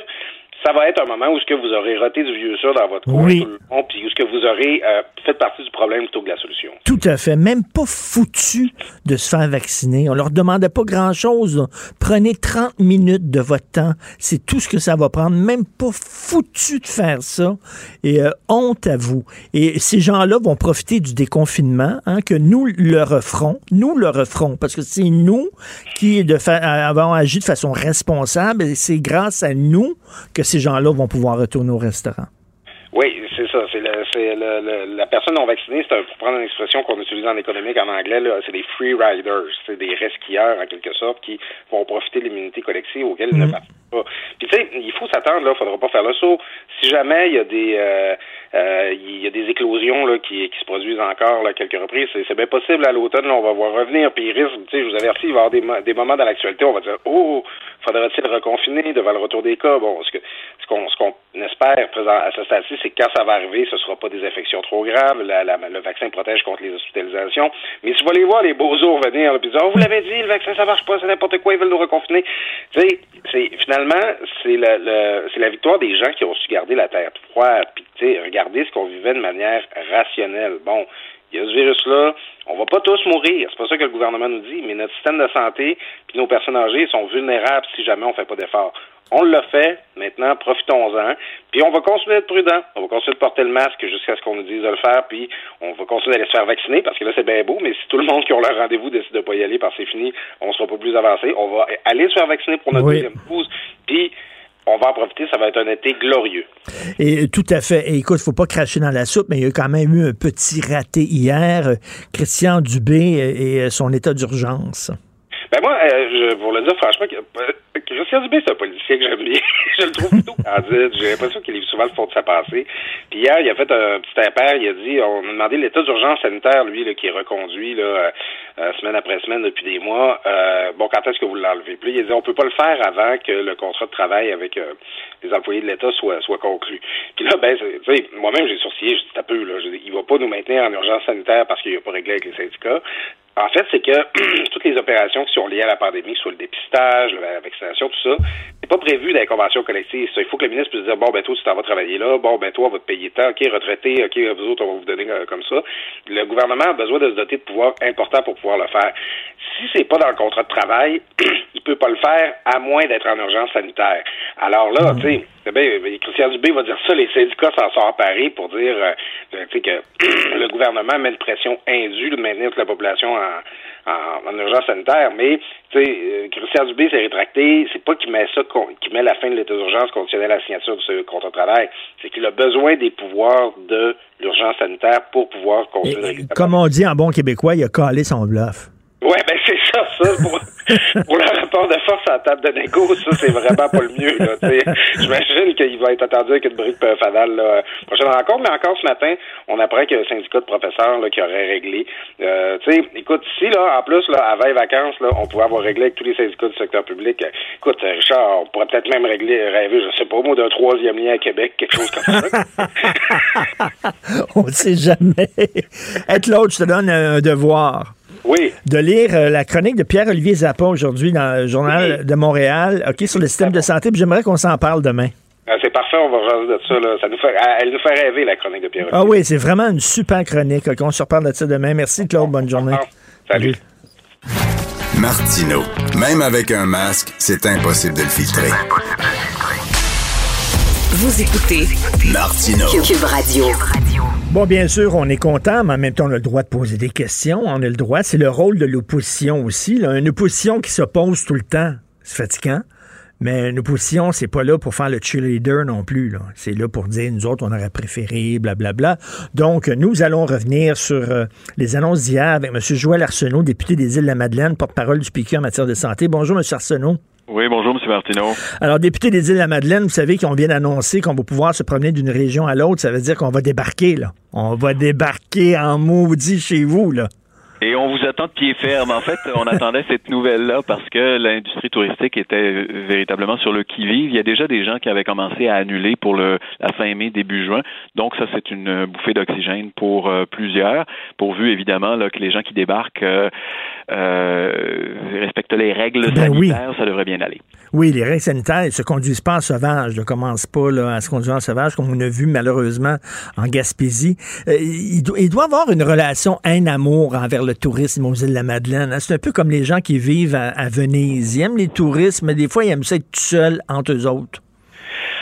ça va être un moment où ce que vous aurez roté du vieux ça dans votre coin, oui. puis où ce que vous aurez euh, fait partie du problème plutôt que de la solution. Tout à fait. Même pas foutu de se faire vacciner. On leur demandait pas grand-chose. Prenez 30 minutes de votre temps. C'est tout ce que ça va prendre. Même pas foutu de faire ça. Et euh, honte à vous. Et ces gens-là vont profiter du déconfinement, hein, que nous le referons. Nous le referons. Parce que c'est nous qui de avons agi de façon responsable. Et c'est grâce à nous que ces gens-là vont pouvoir retourner au restaurant. Oui, c'est ça. C'est la personne non vaccinée, c'est pour prendre une expression qu'on utilise en économique en anglais, c'est des free riders, c'est des resquilleurs en quelque sorte qui vont profiter de l'immunité collective auquel ils ne mhm. participent pas. Puis tu sais, il faut s'attendre là, faudra pas faire le saut. Si jamais il y a des euh, euh, il y a des éclosions là qui, qui se produisent encore là quelques reprises, c'est bien possible à l'automne, on va voir revenir. Puis il risque, tu sais, je vous avertis, il va y avoir des, des moments dans l'actualité, on va dire oh, faudrait-il reconfiner devant le retour des cas? Bon, ce qu'on espère présent à ce stade-ci, c'est que quand ça va arriver, ce sera pas des infections trop graves. le vaccin protège contre les hospitalisations. Mais si vous allez voir les beaux jours venir, puis dire, oh, vous l'avez dit, le vaccin, ça marche pas, c'est n'importe quoi, ils veulent nous reconfiner. Tu sais, finalement, c'est la, le, c'est la victoire des gens qui ont su garder la terre froide, puis, tu sais, regarder ce qu'on vivait de manière rationnelle. Bon, il y a ce virus-là, on va pas tous mourir, c'est pas ça que le gouvernement nous dit, mais notre système de santé puis nos personnes âgées sont vulnérables si jamais on fait pas d'efforts. On l'a fait, maintenant profitons-en, puis on va continuer d'être prudent, on va continuer de porter le masque jusqu'à ce qu'on nous dise de le faire, puis on va continuer d'aller se faire vacciner parce que là c'est bien beau, mais si tout le monde qui a leur rendez-vous décide de pas y aller parce que c'est fini, on sera pas plus avancé, on va aller se faire vacciner pour notre deuxième dose, puis on va en profiter, ça va être un été glorieux. Et tout à fait. Et écoute, faut pas cracher dans la soupe, mais il y a quand même eu un petit raté hier. Christian Dubé et son état d'urgence. Ben moi, euh, je, pour le dire franchement, Christian Dubé, c'est un politicien que j'aime bien. je le trouve plutôt candide. J'ai l'impression qu'il livre souvent le fond de sa passée. Puis hier, il a fait un petit impair. Il a dit, on a demandé l'état d'urgence sanitaire, lui, là, qui est reconduit là, euh, euh, semaine après semaine depuis des mois. Euh, bon, quand est-ce que vous l'enlevez? Puis il a dit, on peut pas le faire avant que le contrat de travail avec les employés de l'État soit, soit conclu. Puis là, ben, tu sais, moi-même, j'ai sourcillé, je dis, peu, là, je dis, il va pas nous maintenir en urgence sanitaire parce qu'il a pas réglé avec les syndicats. En fait, c'est que toutes les opérations qui sont liées à la pandémie, soit le dépistage, la vaccination, tout ça, c'est pas prévu dans les conventions collectives. Il faut que le ministre puisse dire bon ben toi tu t'en vas travailler là, bon ben toi on va te payer tant, ok retraité, ok vous autres on va vous donner euh, comme ça. Le gouvernement a besoin de se doter de pouvoirs importants pour pouvoir le faire. Si c'est pas dans le contrat de travail, il peut pas le faire à moins d'être en urgence sanitaire. Alors là, tu sais, eh bien, Christian Dubé va dire ça, les syndicats s'en sont emparés pour dire euh, que le gouvernement met une pression indue de maintenir toute la population en, en, urgence sanitaire. Mais euh, Christian Dubé s'est rétracté. C'est pas qu'il met ça, qu'il met la fin de l'état d'urgence conditionnelle à la signature de ce contrat de travail. C'est qu'il a besoin des pouvoirs de l'urgence sanitaire pour pouvoir continuer. Comme on dit en bon québécois, il a calé son bluff. Ouais, ben c'est ça, ça. Pour, pour le rapport de force à la table de négo, ça, c'est vraiment pas le mieux. Là, J'imagine qu'il va être attendu avec une brique fanale la prochaine rencontre, mais encore ce matin, on apprend qu'il y a un syndicat de professeurs là, qui aurait réglé. Euh, tu sais, écoute, si là, en plus, là, avant les vacances, là, on pouvait avoir réglé avec tous les syndicats du secteur public. Écoute, Richard, on pourrait peut-être même régler, rêver, je sais pas, moi, d'un troisième lien à Québec, quelque chose comme ça. on ne sait jamais. Être l'autre, je te donne un devoir. Oui. De lire euh, la chronique de Pierre-Olivier Zappa aujourd'hui dans le Journal de Montréal, OK, sur le système de santé. J'aimerais qu'on s'en parle demain. Ah, c'est parfait, on va regarder de ça. Là. ça nous fait, elle nous fait rêver, la chronique de Pierre-Olivier. Ah oui, c'est vraiment une super chronique. on se reparle de ça demain. Merci, Claude. Bonne journée. Salut. Martino. Même avec un masque, c'est impossible de le filtrer. Vous écoutez Martino. Cube Radio. Bon, bien sûr, on est content, mais en même temps, on a le droit de poser des questions. On a le droit. C'est le rôle de l'opposition aussi. Là. Une opposition qui s'oppose tout le temps, c'est fatigant. Mais une opposition, c'est pas là pour faire le cheerleader non plus. C'est là pour dire, nous autres, on aurait préféré, blablabla. Donc, nous allons revenir sur euh, les annonces d'hier avec M. Joël Arsenault, député des Îles-de-la-Madeleine, porte-parole du PQ en matière de santé. Bonjour, M. Arsenault. Oui, bonjour, M. Martineau. Alors, député des Îles-de-la-Madeleine, vous savez qu'on vient d'annoncer qu'on va pouvoir se promener d'une région à l'autre. Ça veut dire qu'on va débarquer, là. On va débarquer en maudit chez vous, là. Et on vous attend de pied ferme. En fait, on attendait cette nouvelle-là parce que l'industrie touristique était véritablement sur le qui-vive. Il y a déjà des gens qui avaient commencé à annuler pour le, la fin mai, début juin. Donc, ça, c'est une bouffée d'oxygène pour euh, plusieurs, pourvu évidemment là, que les gens qui débarquent euh, euh, respectent les règles Ben oui. sanitaires. Ça devrait bien aller. Oui, les règles sanitaires ne se conduisent pas en sauvage, ne commencent pas là, à se conduire en sauvage, comme on a vu malheureusement en Gaspésie. Euh, il, doit, avoir une relation haine-amour envers le tourisme aux îles de la Madeleine. hein. C'est un peu comme les gens qui vivent à, à Venise. Ils aiment les touristes, mais des fois, ils aiment ça être tout seuls entre eux autres.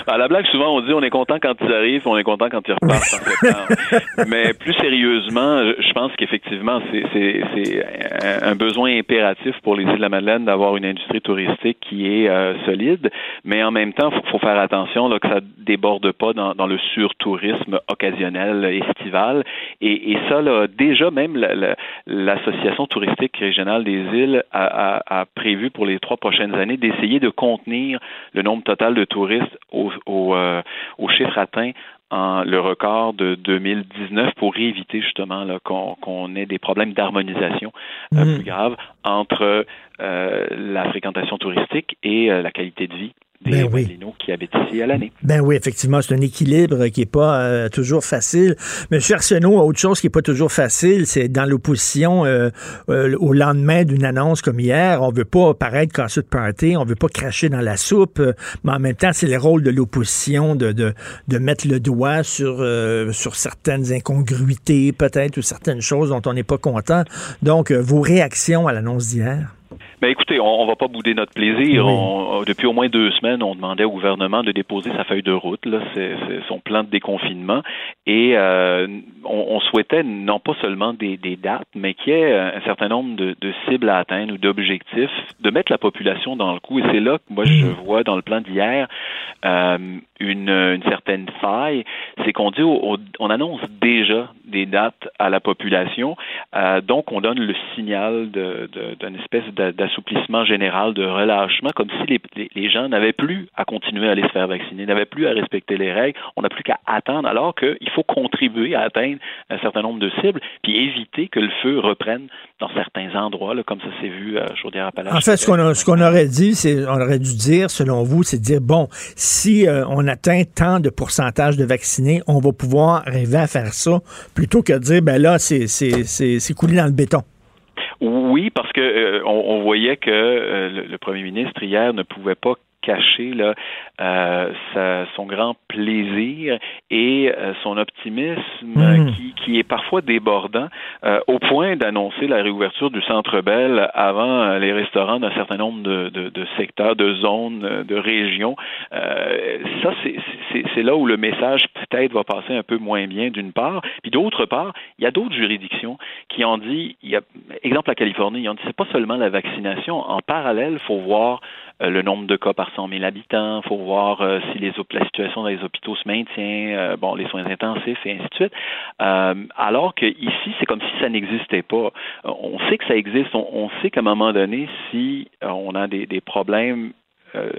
À la blague, souvent, on dit on est content quand ils arrivent, on est content quand ils repartent en. Mais plus sérieusement, je pense qu'effectivement, c'est- c'est c'est un besoin impératif pour les îles de la Madeleine d'avoir une industrie touristique qui est euh, solide. Mais en même temps, faut, faut faire attention là, que ça déborde pas dans, dans le surtourisme occasionnel, estival. Et, et ça, là, déjà, même la- la- l'association touristique régionale des îles a, a- a prévu pour les trois prochaines années d'essayer de contenir le nombre total de touristes au, au, euh, au chiffre atteint en le record de 2019 pour éviter justement là, qu'on qu'on ait des problèmes d'harmonisation euh, Mm. plus graves entre euh, la fréquentation touristique et euh, la qualité de vie des Ben oui. Qui habitent ici à l'année. Ben oui, effectivement, c'est un équilibre qui n'est pas euh, toujours facile. Monsieur Arsenault, autre chose qui n'est pas toujours facile, c'est dans l'opposition euh, euh, au lendemain d'une annonce comme hier, on veut pas paraître casseux de party, on veut pas cracher dans la soupe, euh, mais en même temps, c'est le rôle de l'opposition de, de, de mettre le doigt sur, euh, sur certaines incongruités, peut-être, ou certaines choses dont on n'est pas content. Donc, euh, vos réactions à l'annonce d'hier? Ben écoutez, on, on va pas bouder notre plaisir. Oui. On- depuis au moins deux semaines, on demandait au gouvernement de déposer sa feuille de route, là, c'est, c'est son plan de déconfinement, et euh, on, on souhaitait non pas seulement des, des dates, mais qu'il y ait un certain nombre de, de cibles à atteindre ou d'objectifs, de mettre la population dans le coup. Et c'est là que moi je vois dans le plan d'hier euh, une, une certaine faille, c'est qu'on dit, au- au- on annonce déjà des dates à la population, euh, donc on donne le signal de, de- d'une espèce d'assouplissement général, de relâchement, comme si les, les- gens n'avaient plus à continuer à aller se faire vacciner, n'avaient plus à respecter les règles, on n'a plus qu'à attendre, alors qu'il faut contribuer à atteindre un certain nombre de cibles, puis éviter que le feu reprenne dans certains endroits, là, comme ça s'est vu à Chaudière-Appalaches. En fait, ce qu'on ce qu'on aurait dit, c'est, on aurait dû dire, selon vous, c'est dire, bon, si euh, on atteint tant de pourcentage de vaccinés, on va pouvoir arriver à faire ça, plutôt que de dire, ben là, c'est, c'est, c'est, c'est coulé dans le béton. Oui, parce que euh, on, voyait que euh, le premier ministre hier ne pouvait pas cacher là, euh, sa- son grand plaisir et euh, son optimisme euh, Mm. qui, qui est parfois débordant euh, au point d'annoncer la réouverture du Centre Bell avant les restaurants d'un certain nombre de, de- de secteurs, de zones, de régions. Ça, c'est- là où le message peut-être va passer un peu moins bien d'une part. Puis d'autre part, il y a d'autres juridictions qui ont dit, il y a, exemple la Californie, ils ont dit c'est pas seulement la vaccination. En parallèle, il faut voir le nombre de cas par 100 000 habitants, faut voir euh, si les, la situation dans les hôpitaux se maintient, euh, bon, les soins intensifs et ainsi de suite. Euh, alors que ici, c'est comme si ça n'existait pas. Euh, On sait que ça existe, on, on sait qu'à un moment donné, si euh, on a des, des problèmes euh,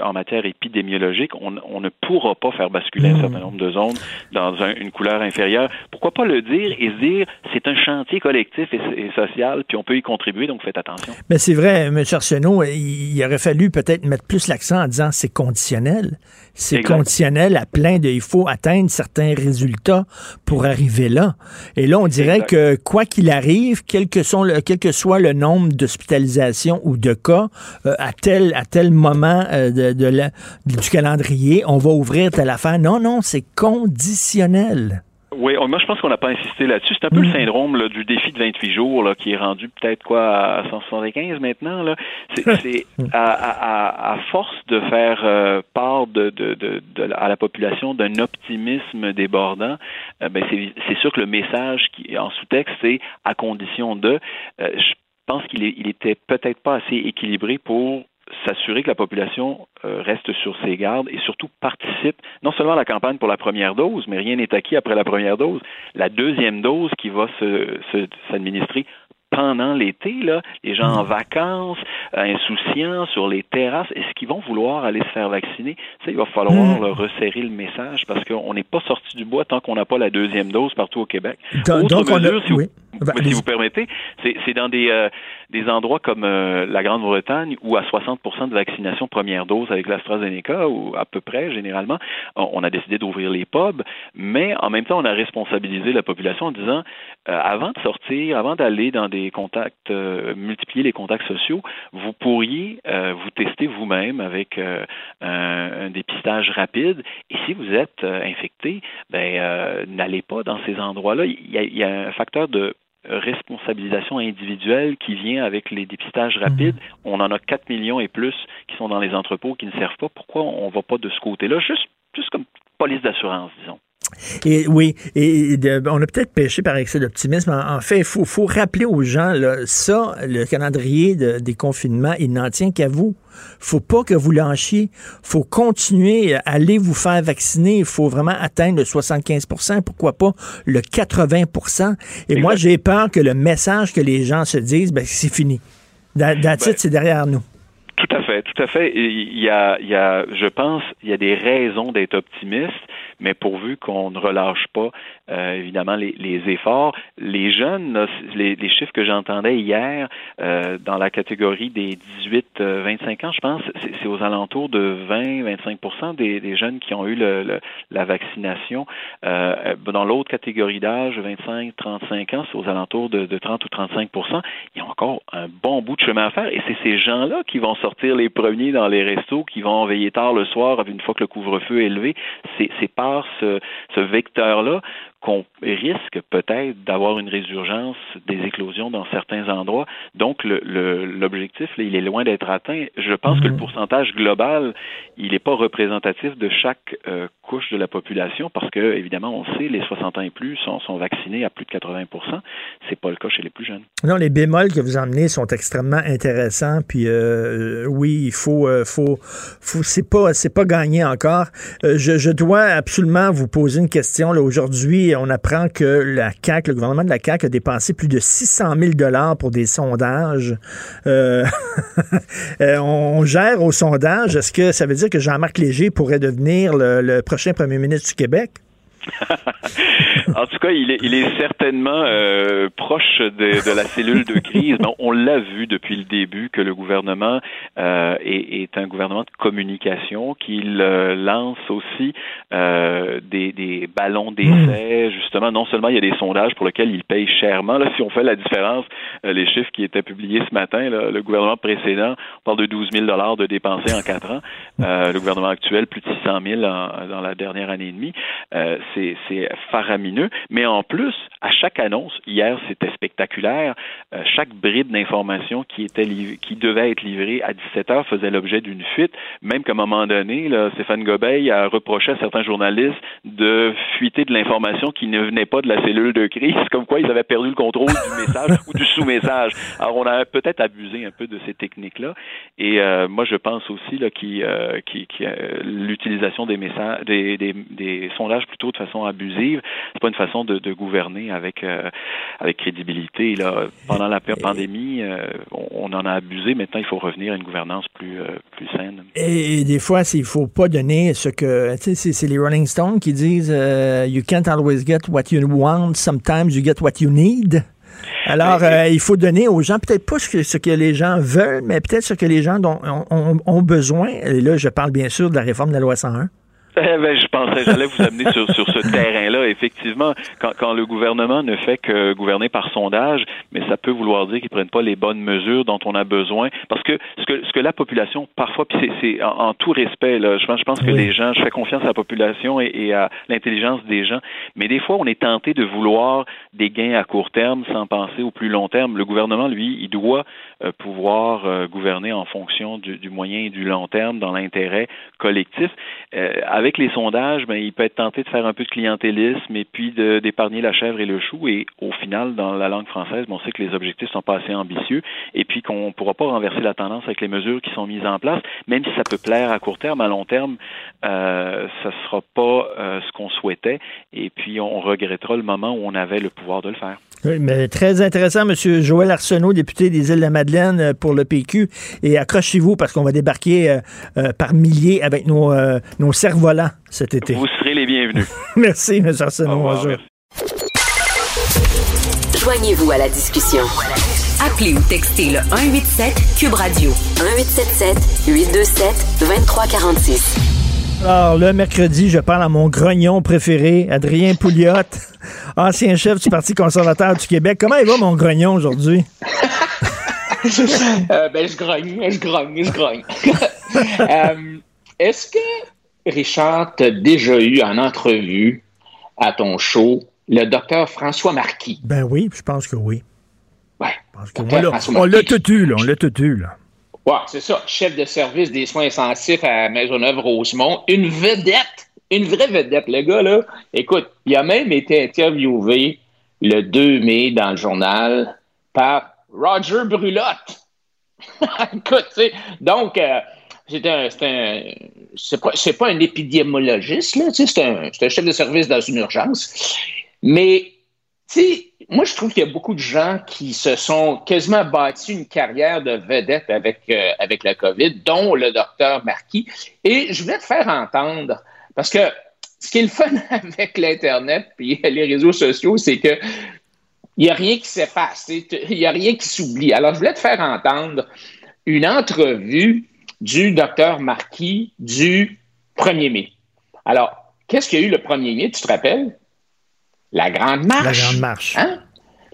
en matière épidémiologique, on, on ne pourra pas faire basculer un certain nombre de zones dans un- une couleur inférieure. Pourquoi pas le dire et se dire c'est un chantier collectif et, et social, puis on peut y contribuer, donc faites attention. Mais c'est vrai, M. Arsenault, il, il aurait fallu peut-être mettre plus l'accent en disant c'est conditionnel. C'est conditionnel à plein de. Il faut atteindre certains résultats pour arriver là. Et là, on dirait Exact. que quoi qu'il arrive, quel que, sont le- quel que soit le nombre d'hospitalisations ou de cas, euh, à, tel, à tel moment euh, de, de la- du calendrier, on va ouvrir telle affaire. Non, non, c'est conditionnel. Oui, moi je pense qu'on n'a pas insisté là-dessus. C'est un peu le syndrome là, du défi de 28 jours là, qui est rendu peut-être quoi à 175 maintenant. Là. C'est, c'est à, à- à- à force de faire euh, part de, de, de, de- à la population d'un optimisme débordant, euh, ben c'est, c'est sûr que le message qui est en sous-texte, c'est à condition de. euh, je pense qu'il est, il était peut-être pas assez équilibré pour s'assurer que la population euh, reste sur ses gardes et surtout participe non seulement à la campagne pour la première dose, mais rien n'est acquis après la première dose. La deuxième dose qui va se, se- s'administrer pendant l'été, là, les gens en vacances, euh, insouciants, sur les terrasses, est-ce qu'ils vont vouloir aller se faire vacciner? Ça, il va falloir Mm. là, resserrer le message parce qu'on n'est pas sorti du bois tant qu'on n'a pas la deuxième dose partout au Québec. Donc- Autre donc, on a- mesure, si, vous, si vous permettez, c'est, c'est dans des, euh, des endroits comme euh, la Grande-Bretagne où à 60% de vaccination première dose avec l'AstraZeneca, ou à peu près généralement, on, a décidé d'ouvrir les pubs, mais en même temps, on a responsabilisé la population en disant, euh, avant de sortir, avant d'aller dans des contacts, euh, multiplier les contacts sociaux, vous pourriez vous tester vous-même avec un, dépistage rapide. Et si vous êtes infecté, ben n'allez pas dans ces endroits-là. Il y a un facteur de responsabilisation individuelle qui vient avec les dépistages rapides. On en a 4 millions et plus qui sont dans les entrepôts qui ne servent pas. Pourquoi on ne va pas de ce côté-là? Juste, juste comme police d'assurance, disons. Et oui, et de- on a peut-être péché par excès d'optimisme. En, en fait, il faut, faut rappeler aux gens, là, ça, le calendrier de- des confinements, il n'en tient qu'à vous. faut pas que vous lâchiez. faut continuer à aller vous faire vacciner. Il faut vraiment atteindre le 75% pourquoi pas le 80% Et moi, j'ai peur que le message que les gens se disent, ben, c'est fini. That- That's it, c'est derrière nous. Tout à fait, tout à fait. Il y a, il y a, je pense, il y a des raisons d'être optimiste, mais pourvu qu'on ne relâche pas évidemment les, efforts. Les jeunes, les, chiffres que j'entendais hier dans la catégorie des 18-25 ans, je pense, c'est aux alentours de 20-25 des, des, jeunes qui ont eu le, la vaccination. dans l'autre catégorie d'âge, 25-35 ans, c'est aux alentours de, de 30 ou 35% Il y a encore un bon bout de chemin à faire et c'est ces gens-là qui vont sortir les premiers dans les restos, qui vont veiller tard le soir une fois que le couvre-feu est élevé. C'est par ce, ce vecteur-là qu'on risque peut-être d'avoir une résurgence des éclosions dans certains endroits. Donc, l'objectif, il est loin d'être atteint. Je pense que le mhm. pourcentage global, il n'est pas représentatif de chaque euh, couche de la population parce que, évidemment, on sait, les 60 ans et plus sont, sont vaccinés à plus de 80 C'est pas le cas chez les plus jeunes. Non, les bémols que vous emmenez sont extrêmement intéressants. Puis, euh, oui, il faut, euh, faut, faut c'est pas, pas gagné encore. je, je dois absolument vous poser une question. Aujourd'hui, on apprend que la le gouvernement de la CAQ a dépensé plus de 600 000 dollars pour des sondages. Euh, euh, on gère au sondage. Est-ce que ça veut dire que Jean-Marc Léger pourrait devenir le prochain premier ministre du Québec? en tout cas, il est, il est certainement euh, proche de, de, la cellule de crise. on l'a vu depuis le début que le gouvernement euh, est, est, un gouvernement de communication, qu'il euh, lance aussi des, des, ballons d'essai. Justement, non seulement il y a des sondages pour lesquels il paye chèrement. Là, si on fait la différence, les chiffres qui étaient publiés ce matin, là, le gouvernement précédent parle de 12 000 dollars de dépensés en quatre ans. le gouvernement actuel, plus de 600 000 en, dans la dernière année et demie c'est faramineux. Mais en plus, à chaque annonce, hier c'était spectaculaire, euh, chaque bride d'information qui était qui devait être livrée à 17 heures faisait l'objet d'une fuite, même qu'à un moment donné, Stéphane Gobeil a reproché à certains journalistes de fuiter de l'information qui ne venait pas de la cellule de crise, comme quoi ils avaient perdu le contrôle du message ou du sous-message. Alors on a peut-être abusé un peu de ces techniques-là. Et euh, moi je pense aussi là, euh, l'utilisation des messages, des sondages plutôt de façon abusive. C'est pas une façon de, gouverner avec euh, avec crédibilité. Là, pendant la pandémie, euh, on, en a abusé. Maintenant, il faut revenir à une gouvernance plus euh, plus saine. Et, des fois, il faut pas donner ce que tu sais, c'est les Rolling Stones qui disent "You can't always get what you want. Sometimes you get what you need." Alors, il faut donner aux gens peut-être pas ce que, les gens veulent, mais peut-être ce que les gens ont, ont, besoin. Et là, je parle bien sûr de la réforme de la loi 101. Eh ben, je pensais, j'allais vous amener sur, sur ce terrain-là. Effectivement, quand, quand le gouvernement ne fait que gouverner par sondage, mais ça peut vouloir dire qu'ils prennent pas les bonnes mesures dont on a besoin. Parce que ce que, ce que la population, parfois, puis c'est en, tout respect, là, je, pense, je pense que les gens, je fais confiance à la population et, et à l'intelligence des gens, mais des fois, on est tenté de vouloir des gains à court terme sans penser au plus long terme. Le gouvernement, lui, il doit euh, pouvoir euh, gouverner en fonction du, du, moyen et du long terme dans l'intérêt collectif. Euh, avec les sondages, ben, il peut être tenté de faire un peu de clientélisme et puis d'épargner la chèvre et le chou. Et au final, dans la langue française, ben, on sait que les objectifs sont pas assez ambitieux et puis qu'on ne pourra pas renverser la tendance avec les mesures qui sont mises en place, même si ça peut plaire à court terme, à long terme, euh, ça sera pas ce qu'on souhaitait. Et puis on regrettera le moment où on avait le pouvoir de le faire. Oui, mais très intéressant, M. Joël Arsenault, député des Îles-de-la-Madeleine euh, pour le PQ. Et accrochez-vous parce qu'on va débarquer euh, euh, par milliers avec nos, nos cerfs-volants cet été. Vous serez les bienvenus. merci, M. Arsenault. Bonjour. Joignez-vous à la discussion. Appelez ou textez le 187 Cube Radio 1877 827 2346. Alors, le mercredi, je parle à mon grognon préféré, Adrien Pouliot, ancien chef du Parti conservateur du Québec. Comment il va, mon grognon, aujourd'hui? Euh, ben, je grogne, je grogne, je grogne. Euh, est-ce que, Richard, t'as déjà eu en entrevue à ton show le docteur François Marquis? Ben oui, je pense que oui. Ouais. on l'a tout eu, là. On l'a tout eu, là. Ouais, c'est ça. Chef de service des soins intensifs à Maisonneuve-Rosemont. Une vedette. Une vraie vedette. Le gars, là, écoute, il a même été interviewé le 2 mai dans le journal par Roger Brulotte. écoute, tu sais, donc, euh, c'est un, c'est pas, pas, un épidémiologiste, là, c'est un, un chef de service dans une urgence. Mais, tu sais, moi, je trouve qu'il y a beaucoup de gens qui se sont quasiment bâtis une carrière de vedette avec, euh, avec la COVID, dont le docteur Marquis. Et je voulais te faire entendre, parce que ce qui est le fun avec l'Internet puis les réseaux sociaux, c'est que il n'y a rien qui s'efface, il n'y a rien qui s'oublie. Alors, je voulais te faire entendre une entrevue du docteur Marquis du 1er mai. Alors, qu'est-ce qu'il y a eu le 1er mai, tu te rappelles? La Grande Marche. La Grande Marche. Hein?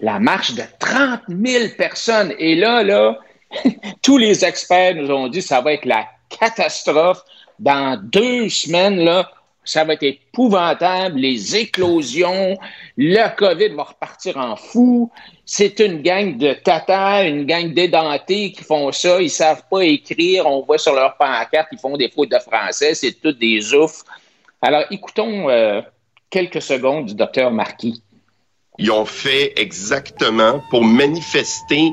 La marche de 30 000 personnes. Et là, là, tous les experts nous ont dit que ça va être la catastrophe. Dans deux semaines, là, ça va être épouvantable, les éclosions, le COVID va repartir en fou. C'est une gang de tatas, une gang d'édentés qui font ça. Ils savent pas écrire. On voit sur leur pancarte, ils font des fautes de français. C'est tout des oufs. Alors, écoutons euh, quelques secondes du docteur Marquis. Ils ont fait exactement pour manifester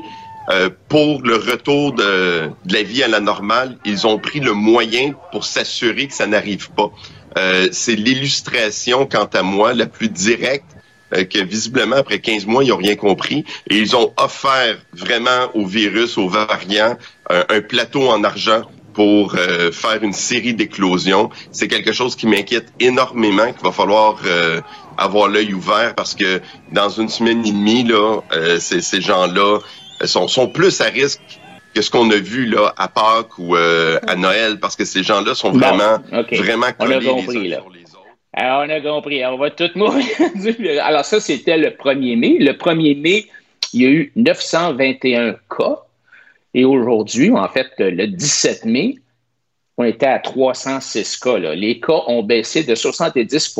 euh, pour le retour de, la vie à la normale, ils ont pris le moyen pour s'assurer que ça n'arrive pas. Euh, c'est l'illustration, quant à moi, la plus directe euh, que visiblement, après 15 mois, ils n'ont rien compris. Et ils ont offert vraiment au virus, aux variants, un plateau en argent pour euh, faire une série d'éclosions. C'est quelque chose qui m'inquiète énormément, qu'il va falloir avoir l'œil ouvert parce que dans une semaine et demie, là, ces, ces gens-là sont, sont plus à risque que ce qu'on a vu là à Pâques ou euh, à Noël, parce que ces gens-là sont vraiment, vraiment collés on a compris, là. Alors, on a compris, on va tout mourir. Alors ça, c'était le 1er mai. Le 1er mai, il y a eu 921 cas. Et aujourd'hui, en fait, le 17 mai, on était à 306 cas. Là. Les cas ont baissé de 70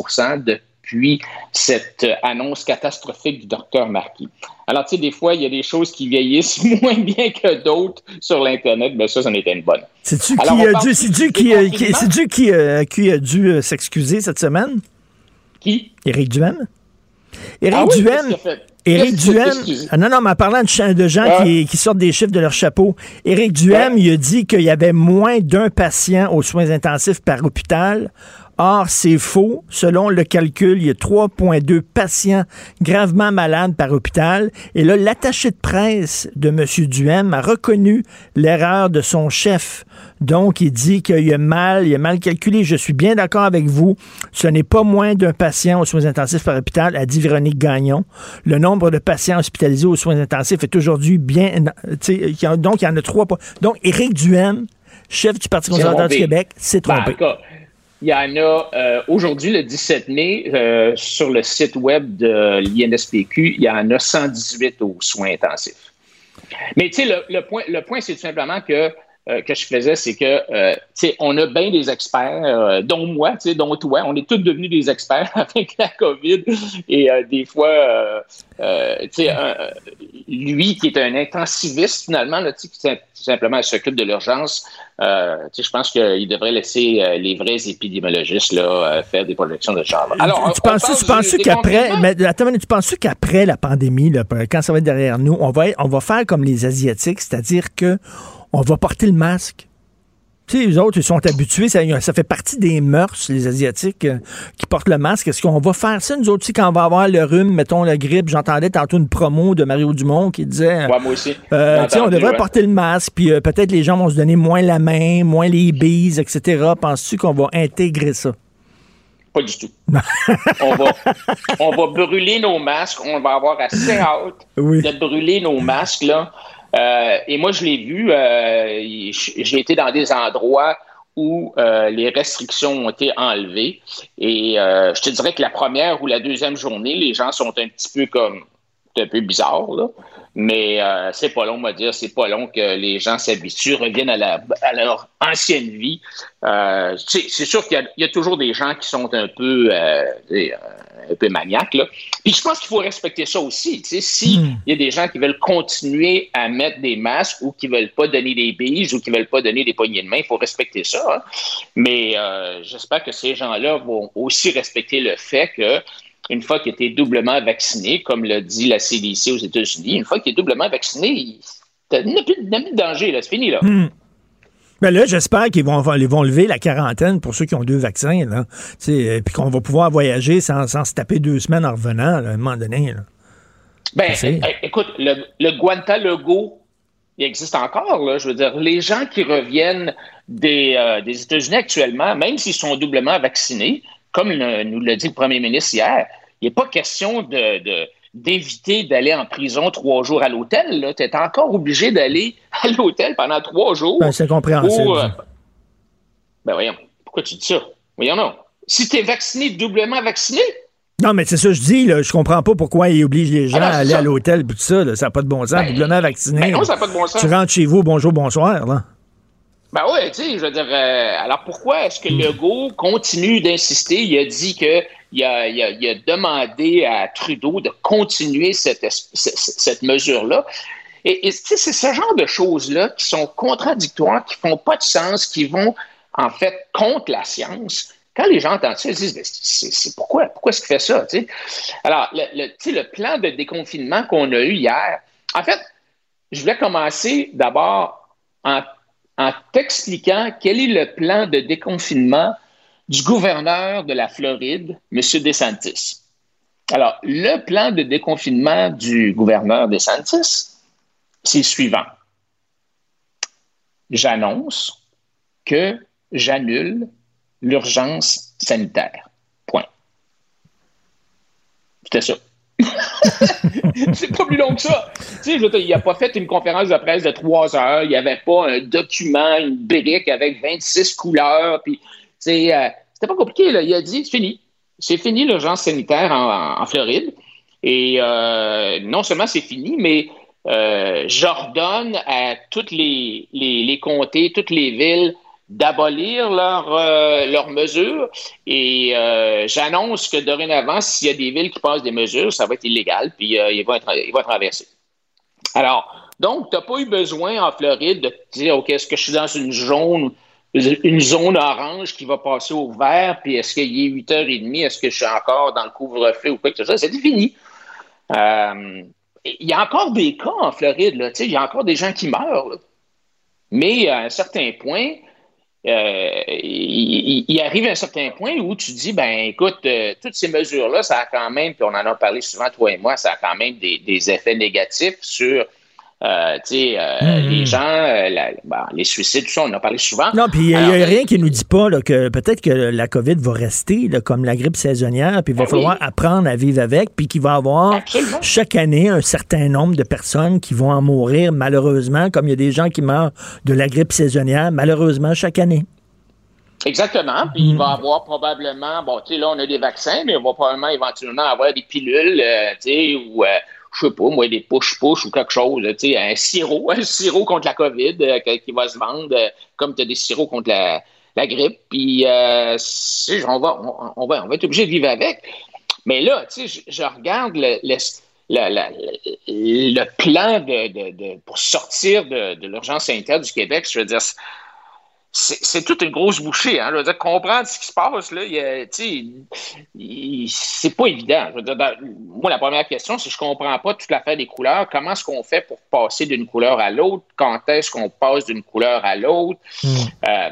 de puis cette annonce catastrophique du docteur Marquis. Alors, tu sais, des fois, il y a des choses qui vieillissent moins bien que d'autres sur l'Internet, mais ça, ça en était une bonne. C'est-tu qui, a dû, c'est qui, qui, euh, qui, a dû euh, s'excuser cette semaine? Qui? Éric Duhem? Éric ah Duhem. Éric Duhem, ah non, non, mais en parlant de, gens qui, qui, sortent des chiffres de leur chapeau, Éric Duhem, il a dit qu'il y avait moins d'un patient aux soins intensifs par hôpital. Or, c'est faux. Selon le calcul, il y a 3,2 patients gravement malades par hôpital. Et là, l'attaché de presse de M. Duhem a reconnu l'erreur de son chef. Donc, il dit qu'il a mal, il a mal calculé. Je suis bien d'accord avec vous. Ce n'est pas moins d'un patient aux soins intensifs par hôpital, a dit Véronique Gagnon. Le nombre de patients hospitalisés aux soins intensifs est aujourd'hui bien... Donc, il y en a trois. Donc, Éric Duhem, chef du Parti conservateur du Québec, s'est trompé. Il y en a euh, aujourd'hui, le 17 mai, euh, sur le site web de l'INSPQ, il y en a 118 aux soins intensifs. Mais tu sais, le, le, point, le point c'est tout simplement que euh, que je faisais, c'est que, euh, tu sais, on a bien des experts, euh, dont moi, tu sais, dont toi, on est tous devenus des experts avec la COVID. Et des fois, tu sais, lui qui est un intensiviste, finalement, là, qui simplement s'occupe de l'urgence, tu sais, je pense qu'il devrait laisser les vrais épidémiologistes là, faire des projections de genre. Alors, tu, penses, tu penses qu'après, mais attends, tu penses qu'après la pandémie, là, quand ça va être derrière nous, on va, on va faire comme les Asiatiques, c'est-à-dire que on va porter le masque. Tu sais, les autres, ils sont habitués, ça, fait partie des mœurs, les Asiatiques, euh, qui portent le masque. Est-ce qu'on va faire ça, nous autres, quand on va avoir le rhume, mettons la grippe? J'entendais tantôt une promo de Mario Dumont qui disait... moi aussi. Euh, on devrait porter le masque, puis euh, peut-être les gens vont se donner moins la main, moins les bises, etc. Penses-tu qu'on va intégrer ça? Pas du tout. on, va, on va brûler nos masques. On va avoir assez hâte de brûler nos masques, là. Euh, et moi, je l'ai vu, euh, j'ai été dans des endroits où euh, les restrictions ont été enlevées. Et je te dirais que la première ou la deuxième journée, les gens sont un petit peu comme un peu bizarre, là. Mais c'est pas long, on dire, c'est pas long que les gens s'habituent, reviennent à, leur ancienne vie. c'est sûr qu'il y, a toujours des gens qui sont un peu un peu maniaque. Là. Puis je pense qu'il faut respecter ça aussi. S'il hmm. y a des gens qui veulent continuer à mettre des masques ou qui ne veulent pas donner des bises ou qui ne veulent pas donner des poignées de main, il faut respecter ça. Hein. Mais euh, j'espère que ces gens-là vont aussi respecter le fait que une fois qu'ils étaient doublement vaccinés, comme l'a dit la CDC aux États-Unis, une fois qu'ils est doublement vacciné, il n'y a, plus de danger, c'est fini là. Hmm. Ben là, j'espère qu'ils vont, ils vont lever la quarantaine pour ceux qui ont deux vaccins, là. Euh, puis qu'on va pouvoir voyager sans, se taper deux semaines en revenant, à un moment donné. Ben, écoute, le, le Guantalogo, il existe encore, là. Je veux dire, les gens qui reviennent des, euh, des États-Unis actuellement, même s'ils sont doublement vaccinés, comme nous l'a dit le premier ministre hier, il n'est pas question de, d'éviter d'aller en prison trois jours à l'hôtel. Tu es encore obligé d'aller à l'hôtel pendant trois jours. Ben, c'est compréhensible. Euh, ben voyons, pourquoi tu dis ça? Voyons non. Si tu es vacciné, doublement vacciné, non, mais c'est ça que je dis. Là. Je comprends pas pourquoi ils obligent les gens à aller à l'hôtel tout ça. Ça n'a pas de bon sens. Ben, doublement vacciné. Ben non, ça n'a pas de bon sens. Tu rentres chez vous, bonjour, bonsoir. Là. Ben oui, tu sais, je veux dire, euh, alors pourquoi est-ce que Legault continue d'insister? Il a dit que il a, demandé à Trudeau de continuer cette, mesure-là. Et, c'est ce genre de choses-là qui sont contradictoires, qui font pas de sens, qui vont en fait contre la science. Quand les gens entendent ça, ils disent pourquoi pourquoi est-ce qu'il fait ça Alors le, le, plan de déconfinement qu'on a eu hier, en fait, je voulais commencer d'abord en t'expliquant quel est le plan de déconfinement du gouverneur de la Floride, M. DeSantis. Alors, le plan de déconfinement du gouverneur DeSantis, c'est le suivant. J'annonce que j'annule l'urgence sanitaire. Point. C'était ça. c'est pas plus long que ça. Tu sais, il n'a pas fait une conférence de presse de trois heures. Il n'y avait pas un document, une brique avec 26 couleurs. Puis, euh, c'était pas compliqué. Là. Il a dit, c'est fini. C'est fini l'urgence sanitaire en, Floride. Et euh, non seulement c'est fini, mais euh, j'ordonne à toutes les, comtés, toutes les villes d'abolir leurs mesures et j'annonce que dorénavant, s'il y a des villes qui passent des mesures, ça va être illégal, puis ils, vont être, vont être renversés. Alors, donc, tu n'as pas eu besoin en Floride de te dire, OK, est-ce que je suis dans une zone, une zone orange qui va passer au vert, puis est-ce qu'il est 8h30, est-ce que je suis encore dans le couvre-feu ou quoi que ce soit? C'est fini. il y a encore des cas en Floride, il y a encore des gens qui meurent. Mais à un certain point, euh, il, arrive un certain point où tu dis, ben écoute, euh, toutes ces mesures-là, ça a quand même, puis on en a parlé souvent, toi et moi, ça a quand même des, effets négatifs sur euh, mm-hmm. les gens, ben, les suicides, tout ça, on en a parlé souvent. Non, puis il n'y a, rien qui nous dit pas que peut-être que la COVID va rester comme la grippe saisonnière, puis il va ben falloir apprendre à vivre avec, puis qu'il va y avoir chaque année un certain nombre de personnes qui vont en mourir, malheureusement, comme il y a des gens qui meurent de la grippe saisonnière, malheureusement, chaque année. Exactement. Puis il va y mm-hmm. avoir probablement, bon, tu sais, là, on a des vaccins, mais on va probablement éventuellement avoir des pilules, tu sais, ou je sais pas, moi, des push-push ou quelque chose, tu sais, un sirop, un sirop contre la COVID euh, qui va se vendre euh, comme tu as des sirops contre la, grippe. Puis, euh, on, va, on, va, on va être obligé de vivre avec. Mais là, tu sais, je, regarde le, le, le, plan de, de, pour sortir de, l'urgence sanitaire du Québec. Je veux dire, c'est toute une grosse bouchée. Hein. Je veux dire, comprendre ce qui se passe, là, c'est pas évident. Je veux dire, moi, la première question, c'est que je comprends pas toute l'affaire des couleurs. Comment est-ce qu'on fait pour passer d'une couleur à l'autre? Quand est-ce qu'on passe d'une couleur à l'autre? Hmm. Euh,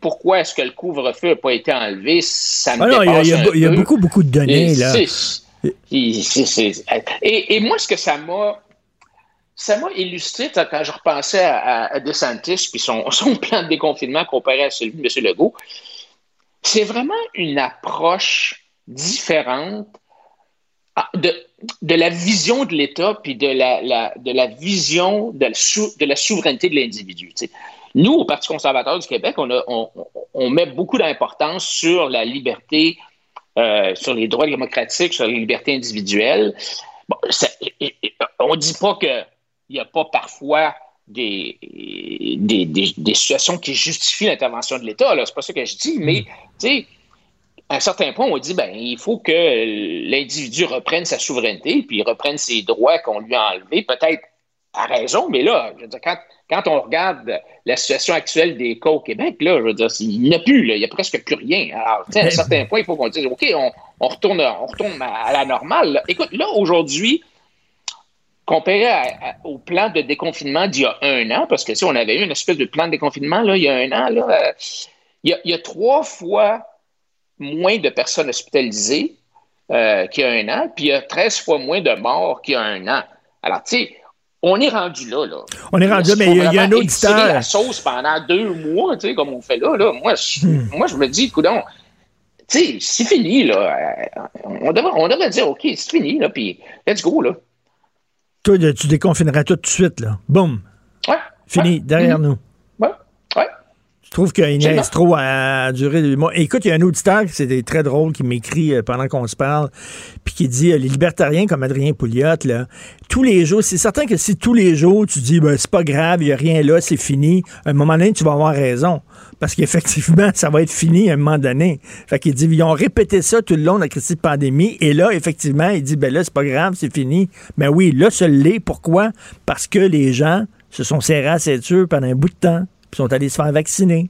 pourquoi est-ce que le couvre-feu n'a pas été enlevé? Ça me ah Il y, a beaucoup, beaucoup de données. là. et, moi, ce que ça m'a ça m'a illustré quand je repensais à, DeSantis puis son, plan de déconfinement comparé à celui de M. Legault. C'est vraiment une approche différente ah, de, la vision de l'État puis de la, de la vision de la, de la souveraineté de l'individu. Nous, au Parti conservateur du Québec, on, met beaucoup d'importance sur la liberté, euh, sur les droits démocratiques, sur les libertés individuelles. On ne dit pas que il n'y a pas parfois des, des, situations qui justifient l'intervention de l'État. C'est pas ça que je dis, mais mm. à un certain point, on dit ben il faut que l'individu reprenne sa souveraineté, puis reprenne ses droits qu'on lui a enlevés, peut-être à raison, mais là, je veux dire, quand, quand on regarde la situation actuelle des cas au Québec, là, je veux dire, il n'y a plus, il n'y a presque plus rien. Alors, à un certain point, il faut qu'on dise OK, on, on, retourne, on retourne à la normale. Écoute, là, aujourd'hui, comparé au plan de déconfinement d'il y a un an, parce que si on avait eu une espèce de plan de déconfinement là, il y a un an, là, euh, il, y a, trois fois moins de personnes hospitalisées euh, qu'il y a un an, puis il y a 13 fois moins de morts qu'il y a un an. Alors, tu sais, on est rendu là, là. On est rendu là, mais il y, a un auditeur. la sauce pendant deux mois, tu sais, comme on fait là, là? Moi, je, hmm. moi, je me dis, écoute, tu sais, c'est fini, là. Euh, on devrait, on devrait dire, OK, c'est fini, là, puis let's go, là. Toi, tu déconfineras tout de suite, là. Boum. Ouais. Fini, derrière Mhm. nous. Je trouve niaise trop à durer des mois. Écoute, il y a un auditeur, c'était très drôle, qui m'écrit euh, pendant qu'on se parle, puis qui dit euh, les libertariens comme Adrien Pouliot, là, tous les jours, c'est certain que si tous les jours tu dis ben, c'est pas grave, il n'y a rien là, c'est fini, à un moment donné, tu vas avoir raison. Parce qu'effectivement, ça va être fini à un moment donné. Fait qu'il dit, ils ont répété ça tout le long de la crise de pandémie. Et là, effectivement, il dit, ben là, c'est pas grave, c'est fini. Ben oui, là, ça l'est. Pourquoi? Parce que les gens se sont serrés à ceinture pendant un bout de temps, sont allés se faire vacciner.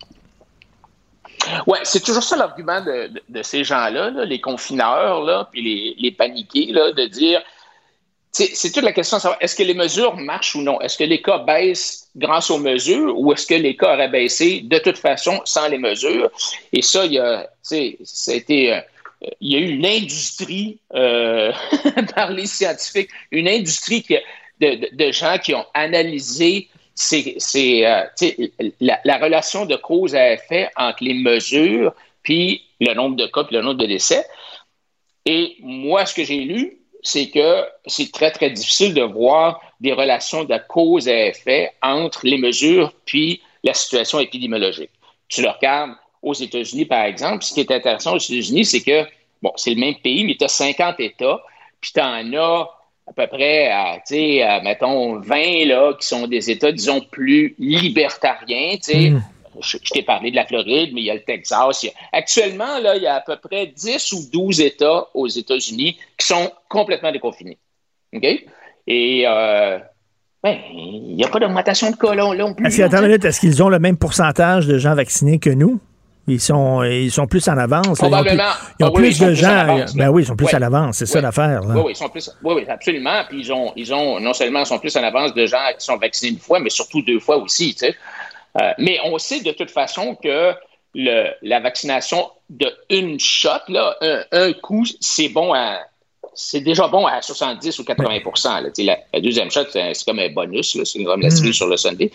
Ouais, c'est toujours ça l'argument de, ces gens-là, là, les confineurs, puis les, paniqués, de dire, c'est toute la question de savoir, est-ce que les mesures marchent ou non? Est-ce que les cas baissent grâce aux mesures ou est-ce que les cas auraient baissé de toute façon sans les mesures? Et ça, il y a, ça a été, euh, il y a eu une industrie euh, par les scientifiques, une industrie qui, de- de gens qui ont analysé c'est, euh, la, la relation de cause à effet entre les mesures puis le nombre de cas puis le nombre de décès. Et moi, ce que j'ai lu, c'est que c'est très, très difficile de voir des relations de cause à effet entre les mesures puis la situation épidémiologique. Tu le regardes aux États-Unis, par exemple, ce qui est intéressant aux États-Unis, c'est que, bon, c'est le même pays, mais tu as 50 États, puis tu en as à peu près, à, tu sais, à, mettons, 20 là, qui sont des États, disons, plus libertariens. tu sais. Je, je t'ai parlé de la Floride, mais il y a le Texas. il y a- Actuellement, là, il y a à peu près 10 ou 12 États aux États-Unis qui sont complètement déconfinés. OK? Et euh, ben, il n'y a pas d'augmentation de cas là, non plus. Est-ce, attends une minute, est-ce qu'ils ont le même pourcentage de gens vaccinés que nous? Ils sont, ils sont plus en avance. là. Ils ont plus, ils ont Ah oui, plus ils sont de plus gens. avance, ben oui, ils sont plus Ouais. à l'avance. C'est ça l'affaire. Oui, oui, ils sont plus, oui, oui, absolument. Puis ils ont, ils ont, non seulement sont plus en avance de gens qui sont vaccinés une fois, mais surtout deux fois aussi. tu sais. Euh, mais on sait de toute façon que le, la vaccination de une shot, là, un, un coup, c'est bon à. C'est déjà bon à 70 ou 80 là. La, la deuxième shot, c'est comme un bonus, là, c'est comme la cerise sur le Sunday.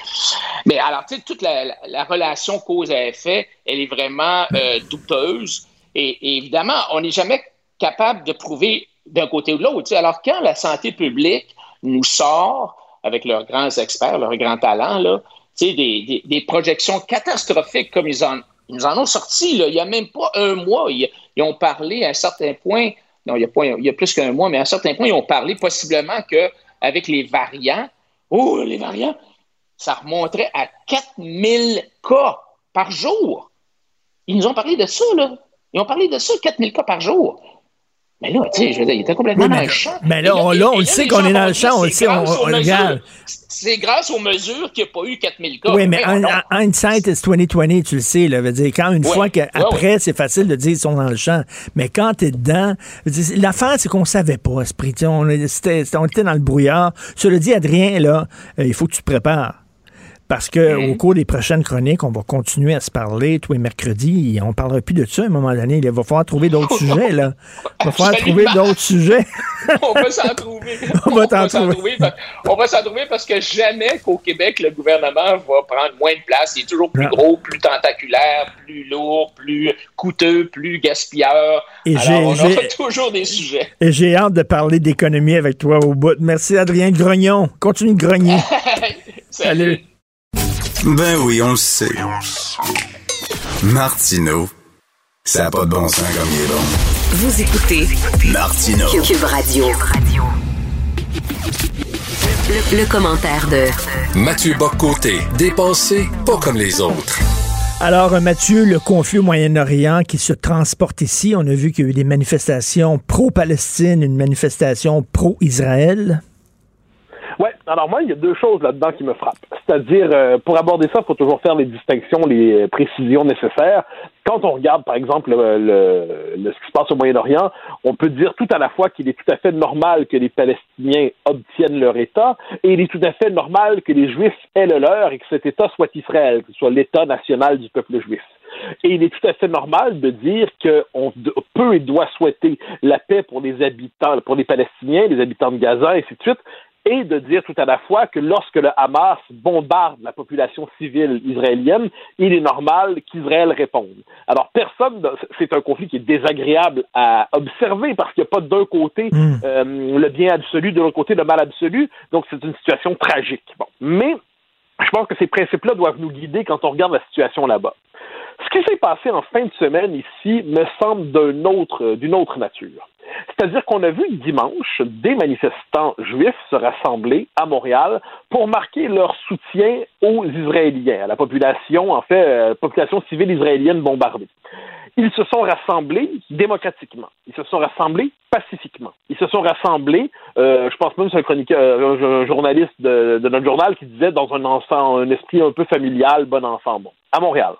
Mais alors, tu sais, toute la, la- la relation cause à effet, elle est vraiment euh, douteuse. Et, et évidemment, on n'est jamais capable de prouver d'un côté ou de l'autre. Alors, quand la santé publique nous sort, avec leurs grands experts, leurs grands talents, là, des, des- des projections catastrophiques comme ils en, ils en ont sorti, là, il n'y a même pas un mois. Ils, ils ont parlé à un certain point, non, il y a, plus qu'un mois, mais à un certain point, ils ont parlé possiblement qu'avec les variants, oh, les variants, ça remonterait à 4000 cas par jour. Ils nous ont parlé de ça, là. Ils ont parlé de ça, 4000 cas par jour. Mais là, tu sais, je veux dire, il était complètement Oui, dans le champ. mais là, on- là, on le sait qu'on est dans le champ, on le c'est sait, on- grâce aux on mesures. regarde. C'est grâce aux mesures qu'il n'y a pas eu 4000 cas. Oui, mais hindsight is 2020, tu le sais. Là, veut dire, quand une fois qu'après, c'est facile de dire ils sont dans le champ. Mais quand tu es dedans, l'affaire, c'est qu'on savait pas, Esprit. On, c'était- on était dans le brouillard. Cela dit, Adrien, là, euh, il faut que tu te prépares. Parce que au cours des prochaines chroniques, on va continuer à se parler tous les mercredis. et On parlera plus de ça à un moment donné. Il va falloir trouver d'autres sujets. Là. Il va falloir trouver d'autres sujets. on va s'en trouver. On va t'en trouver. On va s'en trouver parce que jamais qu'au Québec, le gouvernement va prendre moins de place. Il est toujours plus Non. gros, plus tentaculaire, plus lourd, plus coûteux, plus gaspilleur. Et Alors, on aura toujours des sujets. Et j'ai hâte de parler d'économie avec toi au bout. Merci, Adrien Grognon. Continue de grogner. Salut. Ben oui, on le sait. Martineau, ça n'a pas de bon sens comme il est bon. Vous écoutez Martineau. Cube Radio. Le, le commentaire de Mathieu Boccoté, dépensé pas comme les autres. Alors, euh, Mathieu, le conflit au Moyen-Orient qui se transporte ici, on a vu qu'il y a eu des manifestations pro-Palestine, une manifestation pro-Israël. Ouais, alors moi, il y a deux choses là-dedans qui me frappent. C'est-à-dire, euh, pour aborder ça, il faut toujours faire les distinctions, les euh, précisions nécessaires. Quand on regarde, par exemple, le, le- le- ce qui se passe au Moyen-Orient, on peut dire tout à la fois qu'il est tout à fait normal que les Palestiniens obtiennent leur État, et il est tout à fait normal que les Juifs aient le leur et que cet État soit Israël, que ce soit l'État national du peuple juif. Et il est tout à fait normal de dire qu'on peut et doit souhaiter la paix pour les habitants, pour les Palestiniens, les habitants de Gaza, et ainsi de suite, et de dire tout à la fois que lorsque le Hamas bombarde la population civile israélienne, il est normal qu'Israël réponde. Alors personne, c'est un conflit qui est désagréable à observer parce qu'il n'y a pas d'un côté Hmm. euh, le bien absolu, de l'autre côté le mal absolu, donc c'est une situation tragique. Bon, mais je pense que ces principes-là doivent nous guider quand on regarde la situation là-bas. Ce qui s'est passé en fin de semaine ici me semble autre, d'une autre nature. C'est-à-dire qu'on a vu dimanche des manifestants juifs se rassembler à Montréal pour marquer leur soutien aux Israéliens, à la population, en fait, euh, population civile israélienne bombardée. Ils se sont rassemblés démocratiquement. Ils se sont rassemblés pacifiquement. Ils se sont rassemblés, euh, je pense même c'est un chroniqueur, un, journaliste de, notre journal qui disait dans un, enfant, un esprit un peu familial, bon enfant, à Montréal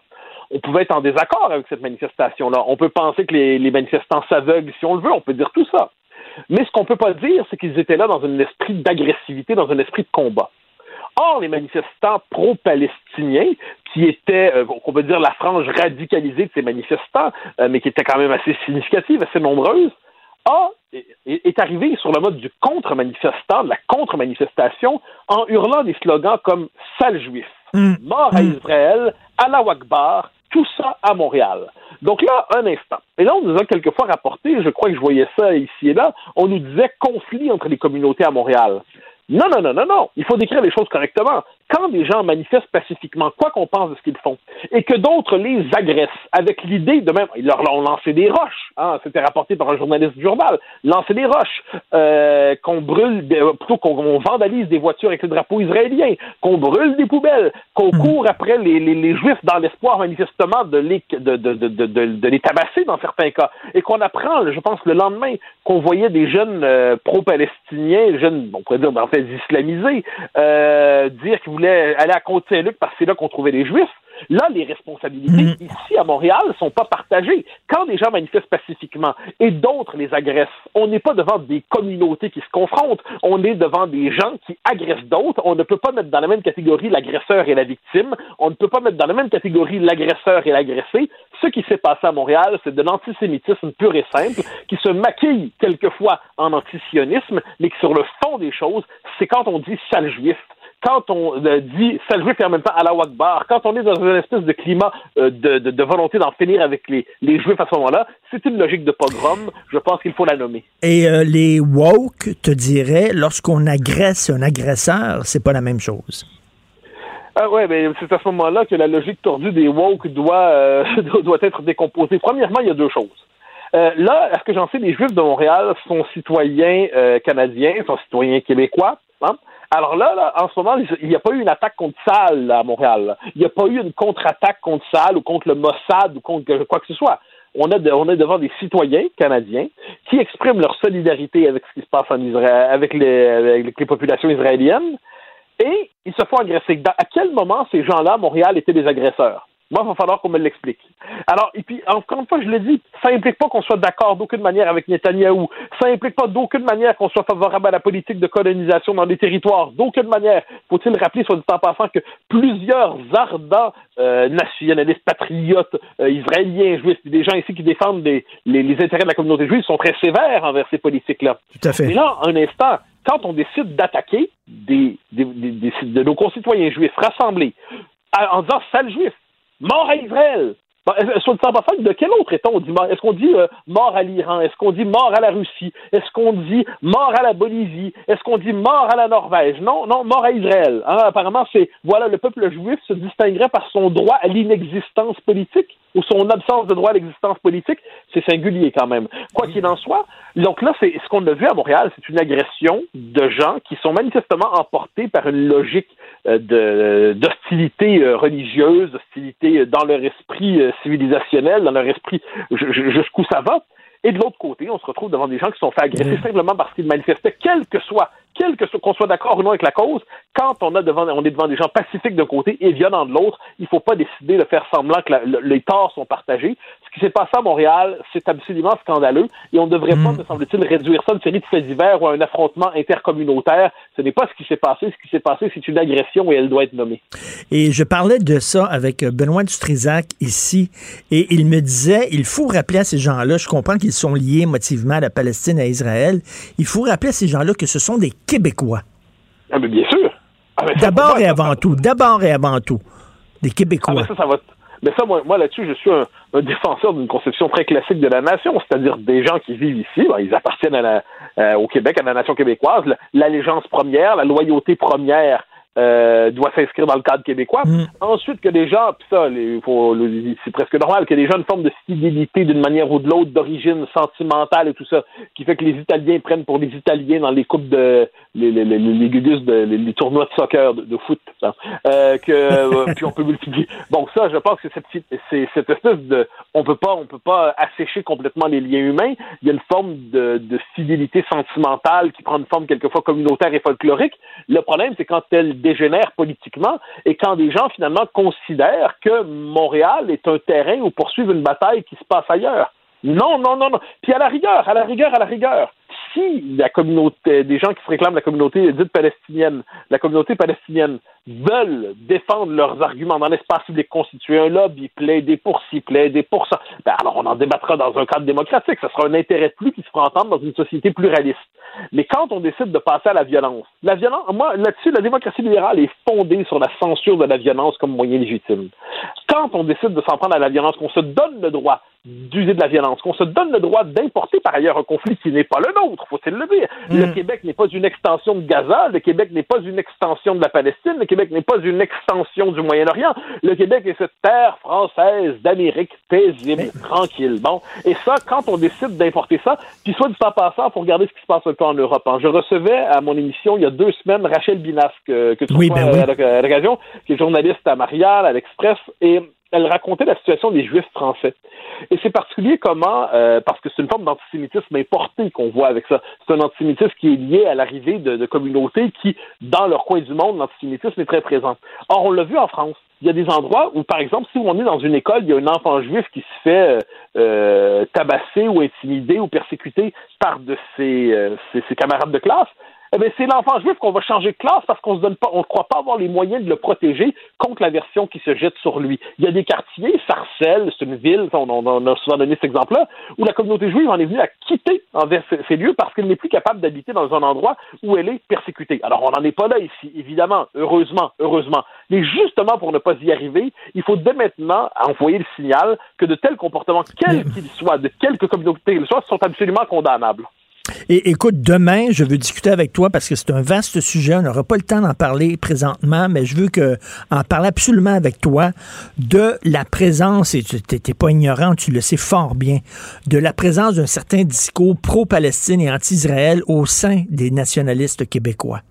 on pouvait être en désaccord avec cette manifestation-là. On peut penser que les, les manifestants s'aveuglent si on le veut, on peut dire tout ça. Mais ce qu'on peut pas dire, c'est qu'ils étaient là dans un esprit d'agressivité, dans un esprit de combat. Or, les manifestants pro-palestiniens, qui étaient, euh, qu'on peut dire, la frange radicalisée de ces manifestants, euh, mais qui était quand même assez significative, assez nombreuse, a, est, arrivé sur le mode du contre-manifestant, de la contre-manifestation, en hurlant des slogans comme « sale juif Mm. mort à Israël, Allah Akbar, tout ça à Montréal. Donc là, un instant. Et là, on nous a quelquefois rapporté, je crois que je voyais ça ici et là, on nous disait conflit entre les communautés à Montréal. Non, non, non, non, non. Il faut décrire les choses correctement. Quand des gens manifestent pacifiquement, quoi qu'on pense de ce qu'ils font, et que d'autres les agressent avec l'idée de même, ils leur ont lancé des roches, hein, c'était rapporté par un journaliste du journal, lancer des roches, euh, qu'on brûle, des, plutôt qu'on vandalise des voitures avec le drapeau israélien, qu'on brûle des poubelles, qu'on court après les, les, les juifs dans l'espoir manifestement de les, de, de, de, les tabasser dans certains cas, et qu'on apprend, je pense, le lendemain, qu'on voyait des jeunes euh, pro-palestiniens, jeunes, on pourrait dire, fait, islamisés, euh, dire qu'ils voulaient aller à Côte-Saint-Luc parce que c'est là qu'on trouvait les juifs. Là, les responsabilités ici à Montréal sont pas partagées. Quand des gens manifestent pacifiquement et d'autres les agressent, on n'est pas devant des communautés qui se confrontent, on est devant des gens qui agressent d'autres. On ne peut pas mettre dans la même catégorie l'agresseur et la victime. On ne peut pas mettre dans la même catégorie l'agresseur et l'agressé. Ce qui s'est passé à Montréal, c'est de l'antisémitisme pur et simple qui se maquille quelquefois en antisionisme, mais qui sur le fond des choses, c'est quand on dit sale juif quand on euh, dit sale juif et en même temps Allah Akbar, quand on est dans une espèce de climat euh, de, de, de, volonté d'en finir avec les, les juifs à ce moment-là, c'est une logique de pogrom. Je pense qu'il faut la nommer. Et euh, les woke te diraient, lorsqu'on agresse un agresseur, c'est pas la même chose. Ah ouais, mais c'est à ce moment-là que la logique tordue des woke doit, euh, doit être décomposée. Premièrement, il y a deux choses. Euh, là, à ce que j'en sais, les Juifs de Montréal sont citoyens euh, canadiens, sont citoyens québécois. Hein? Alors là, là, en ce moment, il n'y a pas eu une attaque contre Salle à Montréal. Il n'y a pas eu une contre-attaque contre Salle ou contre le Mossad ou contre quoi que ce soit. On, est devant des citoyens canadiens qui expriment leur solidarité avec ce qui se passe en Israël, avec les, populations israéliennes, et ils se font agresser. À quel moment ces gens-là, Montréal, étaient des agresseurs? Moi, il va falloir qu'on me l'explique. Alors, et puis, encore une fois, je le dis, ça implique pas qu'on soit d'accord d'aucune manière avec Netanyahou. Ça implique pas d'aucune manière qu'on soit favorable à la politique de colonisation dans les territoires. D'aucune manière. Faut-il rappeler, soit dit en passant, que plusieurs ardents euh, nationalistes, patriotes, euh, israéliens, juifs, des gens ici qui défendent les, les, les, intérêts de la communauté juive sont très sévères envers ces politiques-là. Tout à fait. Mais là, un instant, quand on décide d'attaquer des, des, des, de nos concitoyens juifs rassemblés en disant sale juif, mort à Israël. Sur le temps de quel autre État on dit mort? Est-ce qu'on dit euh, mort à l'Iran? Est-ce qu'on dit mort à la Russie? Est-ce qu'on dit mort à la Bolivie? Est-ce qu'on dit mort à la Norvège? Non, non, mort à Israël. Hein? Apparemment, c'est voilà, le peuple juif se distinguerait par son droit à l'inexistence politique ou son absence de droit à l'existence politique. C'est singulier quand même. Quoi qu'il en soit, donc là, c'est ce qu'on a vu à Montréal, c'est une agression de gens qui sont manifestement emportés par une logique de d'hostilité religieuse, d'hostilité dans leur esprit civilisationnel, dans leur esprit jusqu'où ça va. Et de l'autre côté, on se retrouve devant des gens qui sont fait agresser simplement parce qu'ils manifestaient, quel que soit, que qu'on soit d'accord ou non avec la cause, quand on a devant, on est devant des gens pacifiques d'un côté et violents de l'autre, il faut pas décider de faire semblant que la, le, les torts sont partagés. Ce qui s'est passé à Montréal, c'est absolument scandaleux et on ne devrait pas, me semble-t-il, réduire ça à une série de faits divers ou à un affrontement intercommunautaire. Ce n'est pas ce qui s'est passé. Ce qui s'est passé, c'est une agression et elle doit être nommée. Et je parlais de ça avec Benoît Dutrisac ici et il me disait, il faut rappeler à ces gens-là, je comprends qu'ils sont liés émotivement à la Palestine, à Israël, il faut rappeler à ces gens-là que ce sont des Québécois. Ah, mais bien sûr. Ah, D'abord et avant tout. D'abord et avant tout. Des Ah, Québécois. mais ça, ça va. Mais ça, moi, moi là-dessus, je suis un, un défenseur d'une conception très classique de la nation, c'est-à-dire des gens qui vivent ici, ben, ils appartiennent à la, euh, au Québec, à la nation québécoise. La- L'allégeance première, la loyauté première euh, doit s'inscrire dans le cadre québécois. Ensuite, que les gens, puis ça, c'est presque normal, que les gens aient une forme de fidélité d'une manière ou de l'autre, d'origine sentimentale et tout ça, qui fait que les Italiens prennent pour les Italiens dans les coupes de les, les, les, les gugus de les, les tournois de soccer, de, de foot. hein. Euh, que euh, puis on peut multiplier. Donc ça, je pense que cette, c'est cette espèce de on peut pas on peut pas assécher complètement les liens humains. Il y a une forme de, de fidélité sentimentale qui prend une forme quelquefois communautaire et folklorique. Le problème, c'est quand elle dégénère politiquement et quand des gens finalement considèrent que Montréal est un terrain où poursuivre une bataille qui se passe ailleurs. Non, non, non, non. Puis à la rigueur, à la rigueur, à la rigueur, si la communauté, des gens qui se réclament la communauté dite palestinienne, la communauté palestinienne veulent défendre leurs arguments dans l'espace public, constituer un lobby, plaider pour ci, plaider pour ça, ben alors on en débattra dans un cadre démocratique. Ce sera un intérêt de plus qui se fera entendre dans une société pluraliste. Mais quand on décide de passer à la violence, la violence, moi, là-dessus, la démocratie libérale est fondée sur la censure de la violence comme moyen légitime. Quand on décide de s'en prendre à la violence, qu'on se donne le droit d'user de la violence, qu'on se donne le droit d'importer par ailleurs un conflit qui n'est pas le nôtre, faut-il le dire. Le Québec n'est pas une extension de Gaza, le Québec n'est pas une extension de la Palestine, le Québec n'est pas une extension du Moyen-Orient. Le Québec est cette terre française d'Amérique paisible, tranquille. Bon, et ça, quand on décide d'importer ça, puis soit du temps passant, pour regarder ce qui se passe un peu en Europe. hein. Je recevais à mon émission il y a deux semaines Rachel Binas, que, que tu Oui, ben oui. à l'occasion, qui est journaliste à Marial, à l'Express, et elle racontait la situation des Juifs français. Et c'est particulier comment, euh, parce que c'est une forme d'antisémitisme importé qu'on voit avec ça. C'est un antisémitisme qui est lié à l'arrivée de, communautés qui, dans leur coin du monde, l'antisémitisme est très présent. Or, on l'a vu en France. Il y a des endroits où, par exemple, si on est dans une école, il y a un enfant juif qui se fait euh, euh, tabasser ou intimider ou persécuter par de ses camarades de classe, eh bien, c'est l'enfant juif qu'on va changer de classe parce qu'on se donne pas, on ne croit pas avoir les moyens de le protéger contre la version qui se jette sur lui. Il y a des quartiers, Sarcelles, c'est une ville, on, on- on a souvent donné cet exemple-là, où la communauté juive en est venue à quitter envers ces, ces lieux parce qu'elle n'est plus capable d'habiter dans un endroit où elle est persécutée. Alors, on n'en est pas là ici, évidemment, heureusement, heureusement. Mais justement, pour ne pas y arriver, il faut dès maintenant envoyer le signal que de tels comportements, quels qu'ils soient, de quelque communauté qu'ils soient, sont absolument condamnables. Et écoute, demain, je veux discuter avec toi parce que c'est un vaste sujet. On n'aura pas le temps d'en parler présentement, mais je veux que, en parler absolument avec toi de la présence, et tu n'es pas ignorant, tu le sais fort bien, de la présence d'un certain discours pro-Palestine et anti-Israël au sein des nationalistes québécois.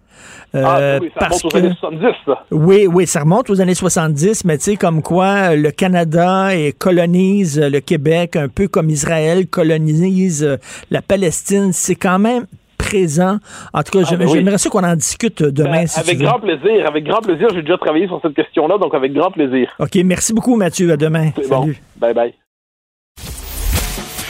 Euh, ah, oui, ça parce remonte aux que- années 70, ça. oui, oui, ça remonte aux années 70, mais tu sais, comme quoi le Canada et colonise euh, le Québec un peu comme Israël colonise euh, la Palestine. C'est quand même présent. En tout cas, Ah, ben oui. j'aimerais ça qu'on en discute demain. Ben, si avec tu veux. grand plaisir, avec grand plaisir. J'ai déjà travaillé sur cette question-là, donc avec grand plaisir. OK, merci beaucoup, Mathieu. À demain. C'est bon. Salut. Bye bye.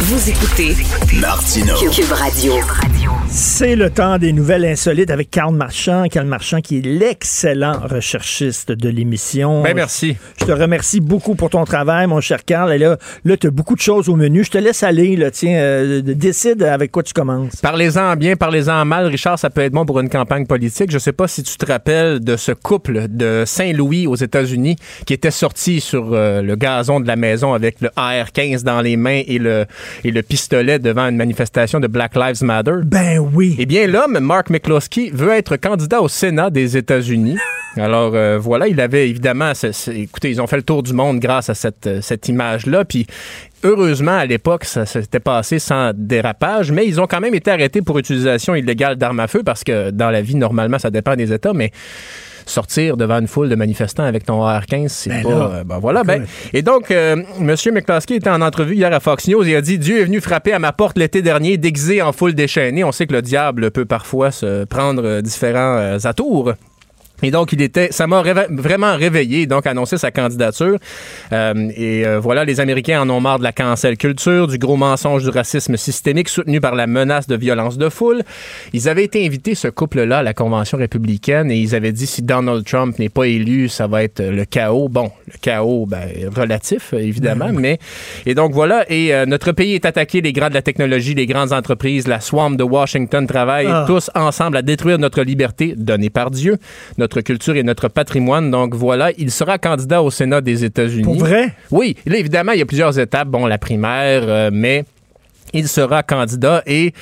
Vous écoutez Martineau. Cube Radio. C'est le temps des nouvelles insolites avec Karl Marchand. Karl Marchand, qui est l'excellent recherchiste de l'émission. Ben, merci. Je te remercie beaucoup pour ton travail, mon cher Karl. Et là, là tu as beaucoup de choses au menu. Je te laisse aller. Là, tiens, euh, décide avec quoi tu commences. Parlez-en bien, parlez-en mal, Richard, ça peut être bon pour une campagne politique. Je sais pas si tu te rappelles de ce couple de Saint-Louis aux États-Unis qui était sorti sur euh, le gazon de la maison avec le AR-15 dans les mains et le, et le pistolet devant une manifestation de Black Lives Matter. Ben oui. Eh bien, l'homme, Mark McCloskey, veut être candidat au Sénat des États-Unis. Alors euh, voilà, il avait évidemment, écoutez, ils ont fait le tour du monde grâce à cette, euh, cette image-là. Puis heureusement, à l'époque, ça s'était passé sans dérapage, mais ils ont quand même été arrêtés pour utilisation illégale d'armes à feu parce que dans la vie, normalement, ça dépend des États, mais sortir devant une foule de manifestants avec ton AR-15, c'est Ben pas... euh, ben voilà, ben, et donc, euh, M. McCloskey était en entrevue hier à Fox News et a dit « Dieu est venu frapper à ma porte l'été dernier, déguisé en foule déchaînée. On sait que le diable peut parfois se prendre euh, différents euh, atours. » Et donc, il était, ça m'a réve- vraiment réveillé, donc annoncé sa candidature. Euh, et euh, voilà, les Américains en ont marre de la cancel culture, du gros mensonge du racisme systémique soutenu par la menace de violence de foule. Ils avaient été invités, ce couple-là, à la convention républicaine, et ils avaient dit si Donald Trump n'est pas élu, ça va être le chaos. Bon, le chaos, ben, relatif, évidemment, mais et donc voilà. Et euh, notre pays est attaqué, les grands de la technologie, les grandes entreprises, la swamp de Washington travaillent Ah. tous ensemble à détruire notre liberté donnée par Dieu, notre culture et notre patrimoine. Donc voilà, il sera candidat au Sénat des États-Unis. Pour vrai? Oui. Là, évidemment, il y a plusieurs étapes. Bon, la primaire, euh, mais il sera candidat et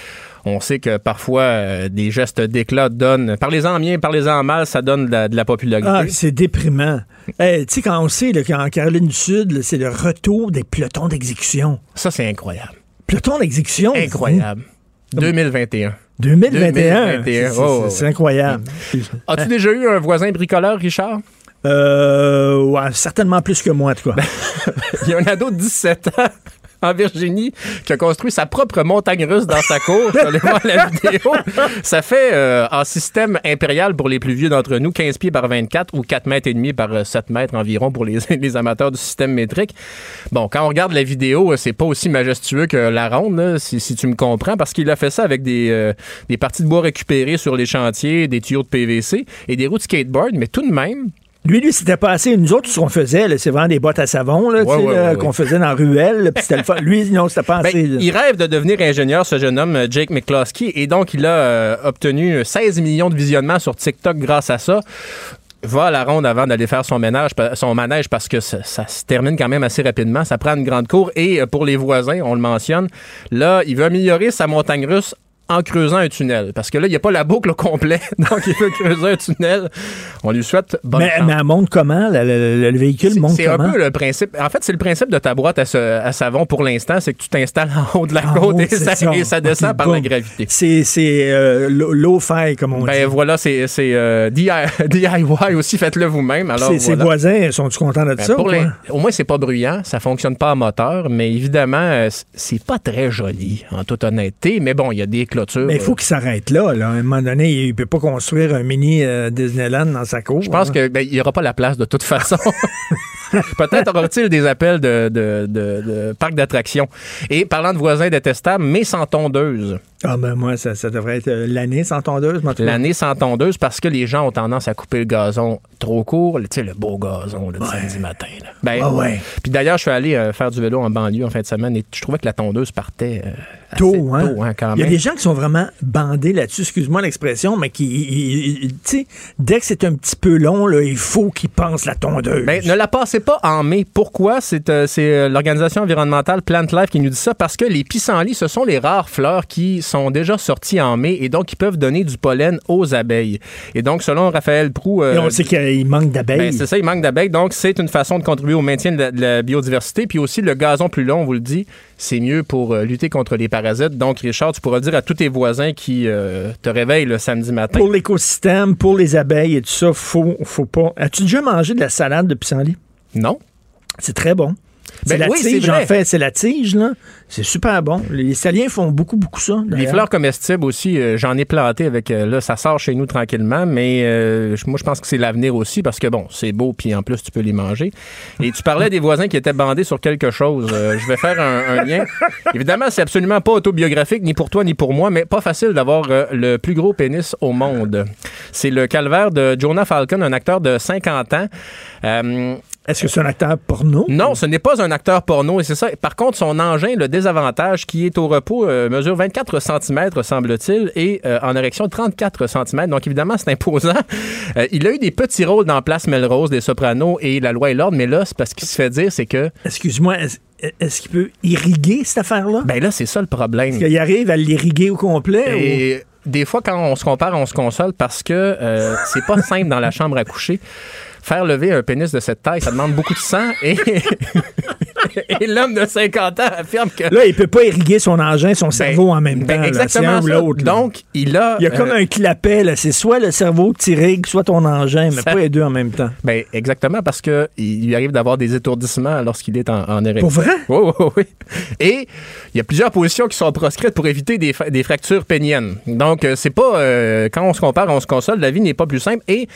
on sait que parfois euh, des gestes d'éclat donnent. Parlez-en bien, parlez-en mal, ça donne de la, de la popularité. Ah, c'est déprimant. Eh, tu sais, quand on sait qu'en Caroline du Sud, c'est le retour des pelotons d'exécution. Ça, c'est incroyable. Pelotons d'exécution? Incroyable. 2021. 2021. 2021. C'est- Oh, c'est- ouais. C'est incroyable. As-tu déjà eu un voisin bricoleur, Richard? Euh, ouais, certainement plus que moi, en tout cas. Il y a un ado de 17 ans en Virginie qui a construit sa propre montagne russe dans sa cour. La vidéo. Ça fait euh, en système impérial pour les plus vieux d'entre nous, 15 pieds par 24 ou 4 mètres et demi par euh, 7 mètres environ pour les, les amateurs du système métrique. Bon, quand on regarde la vidéo, euh, c'est pas aussi majestueux que la ronde, si tu me comprends, parce qu'il a fait ça avec des, euh, des parties de bois récupérées sur les chantiers, des tuyaux de PVC et des roues de skateboard, mais tout de même, Lui, lui, c'était passé. Nous autres, ce qu'on faisait, c'est vraiment des bottes à savon Ouais, ouais, ouais, qu'on faisait dans la ruelle. puis. Lui, non, c'était pas Ben, assez. il rêve de devenir ingénieur, ce jeune homme, Jake McCloskey, et donc il a euh, obtenu 16 millions de visionnements sur TikTok grâce à ça. Va à la ronde avant d'aller faire son ménage, son manège parce que ça, ça se termine quand même assez rapidement. Ça prend une grande cour et euh, pour les voisins, on le mentionne, là, il veut améliorer sa montagne russe en creusant un tunnel. Parce que là, il n'y a pas la boucle au complet. Donc, il veut creuser un tunnel. On lui souhaite bonne mais, chance. mais elle monte comment? le véhicule monte C'est un comment? peu le principe. En fait, c'est le principe de ta boîte à, ce- à savon pour l'instant, c'est que tu t'installes en haut de la En côte haut, et, ça, ça. et ça descend par la gravité. C'est euh, low- low-fi, comme on Ben dit. voilà, c'est euh, DI DIY aussi, faites-le vous-même. Alors Ses voisins, sont-ils contents de Ben, ça? pour les- au moins, c'est pas bruyant, ça fonctionne pas à moteur, mais évidemment, euh, c'est pas très joli, en toute honnêteté. Mais bon, il y a des Mais il faut qu'il s'arrête là, là. À un moment donné, il peut pas construire un mini euh, Disneyland dans sa cour. Je pense hein. que ben, il y aura pas la place de toute façon. Peut-être aura-t-il des appels de, de, de, de parcs d'attractions. Et parlant de voisins détestables, mais sans tondeuse. Ah ben moi, ça, ça devrait être euh, l'année sans tondeuse. L'année sans tondeuse parce que les gens ont tendance à couper le gazon trop court, tu sais, le beau gazon le samedi matin. là. Ben, Ah ouais. Puis d'ailleurs, je suis allé euh, faire du vélo en banlieue en fin de semaine et je trouvais que la tondeuse partait euh, assez Tôt, hein? tôt, hein, quand Il y a même. des gens qui sont vraiment bandés là-dessus, excuse-moi l'expression, mais qui, tu sais, dès que c'est un petit peu long, là, il faut qu'ils pensent la tondeuse. Ben, ne la passez pas en mai. Pourquoi? C'est c'est, euh, l'organisation environnementale Plant Life qui nous dit ça parce que les pissenlits, ce sont les rares fleurs qui sont déjà sorties en mai et donc qui peuvent donner du pollen aux abeilles. Et donc, selon Raphaël Prou... euh, Et on sait qu'il manque d'abeilles. Ben, c'est ça, il manque d'abeilles. Donc, c'est une façon de contribuer au maintien de la, de la biodiversité. Puis aussi, le gazon plus long, on vous le dit, c'est mieux pour euh, lutter contre les parasites. Donc, Richard, tu pourras dire à tous tes voisins qui euh, te réveillent le samedi matin. Pour l'écosystème, pour les abeilles et tout ça, faut, faut pas. As-tu déjà mangé de la salade de pissenlit? Non. C'est très bon. C'est Ben la oui, tige, en fait. C'est la tige, là. C'est super bon. Les Saliens font beaucoup, beaucoup ça. Les fleurs comestibles aussi, euh, j'en ai planté avec. euh, là, ça sort chez nous tranquillement, mais euh, moi, je pense que c'est l'avenir aussi parce que bon, c'est beau, puis en plus, tu peux les manger. Et tu parlais des voisins qui étaient bandés sur quelque chose. Je vais faire un, un lien. Évidemment, c'est absolument pas autobiographique, ni pour toi, ni pour moi, mais pas facile d'avoir le plus gros pénis au monde. C'est le calvaire de Jonah Falcon, un acteur de 50 ans. Est-ce que c'est un acteur porno? non, ce n'est pas un acteur porno et c'est ça. Par contre, son engin, le désavantage qui est au repos, euh, mesure 24 cm, semble-t-il, et euh, en érection 34 cm. Donc, évidemment, c'est imposant. Euh, il a eu des petits rôles dans Place Melrose, des Sopranos et La Loi et l'Ordre, mais là, c'est parce qu'il se fait dire, c'est que. Excuse-moi, est-ce qu'il peut irriguer cette affaire-là? Ben là, c'est ça le problème. Est-ce qu'il arrive à l'irriguer au complet? ou- Et des fois, quand on se compare, on se console parce que euh, c'est pas simple dans la chambre à coucher. Faire lever un pénis de cette taille, ça demande beaucoup de sang et, et l'homme de 50 ans affirme que. Là, il peut pas irriguer son engin, son cerveau en même ben, temps. exactement C'est un ça. ou l'autre. là. Donc, il a. Il y a comme euh, un clapet, là. C'est soit le cerveau que tu irrigues, soit ton engin, mais Ça- pas les deux en même temps. Ben, exactement, parce que il lui arrive d'avoir des étourdissements lorsqu'il est en, en érection. Pour vrai? Oui, oui, oui. Et il y a plusieurs positions qui sont proscrites pour éviter des, des fractures péniennes. Donc, euh, c'est pas. euh, quand on se compare, on se console, la vie n'est pas plus simple. Et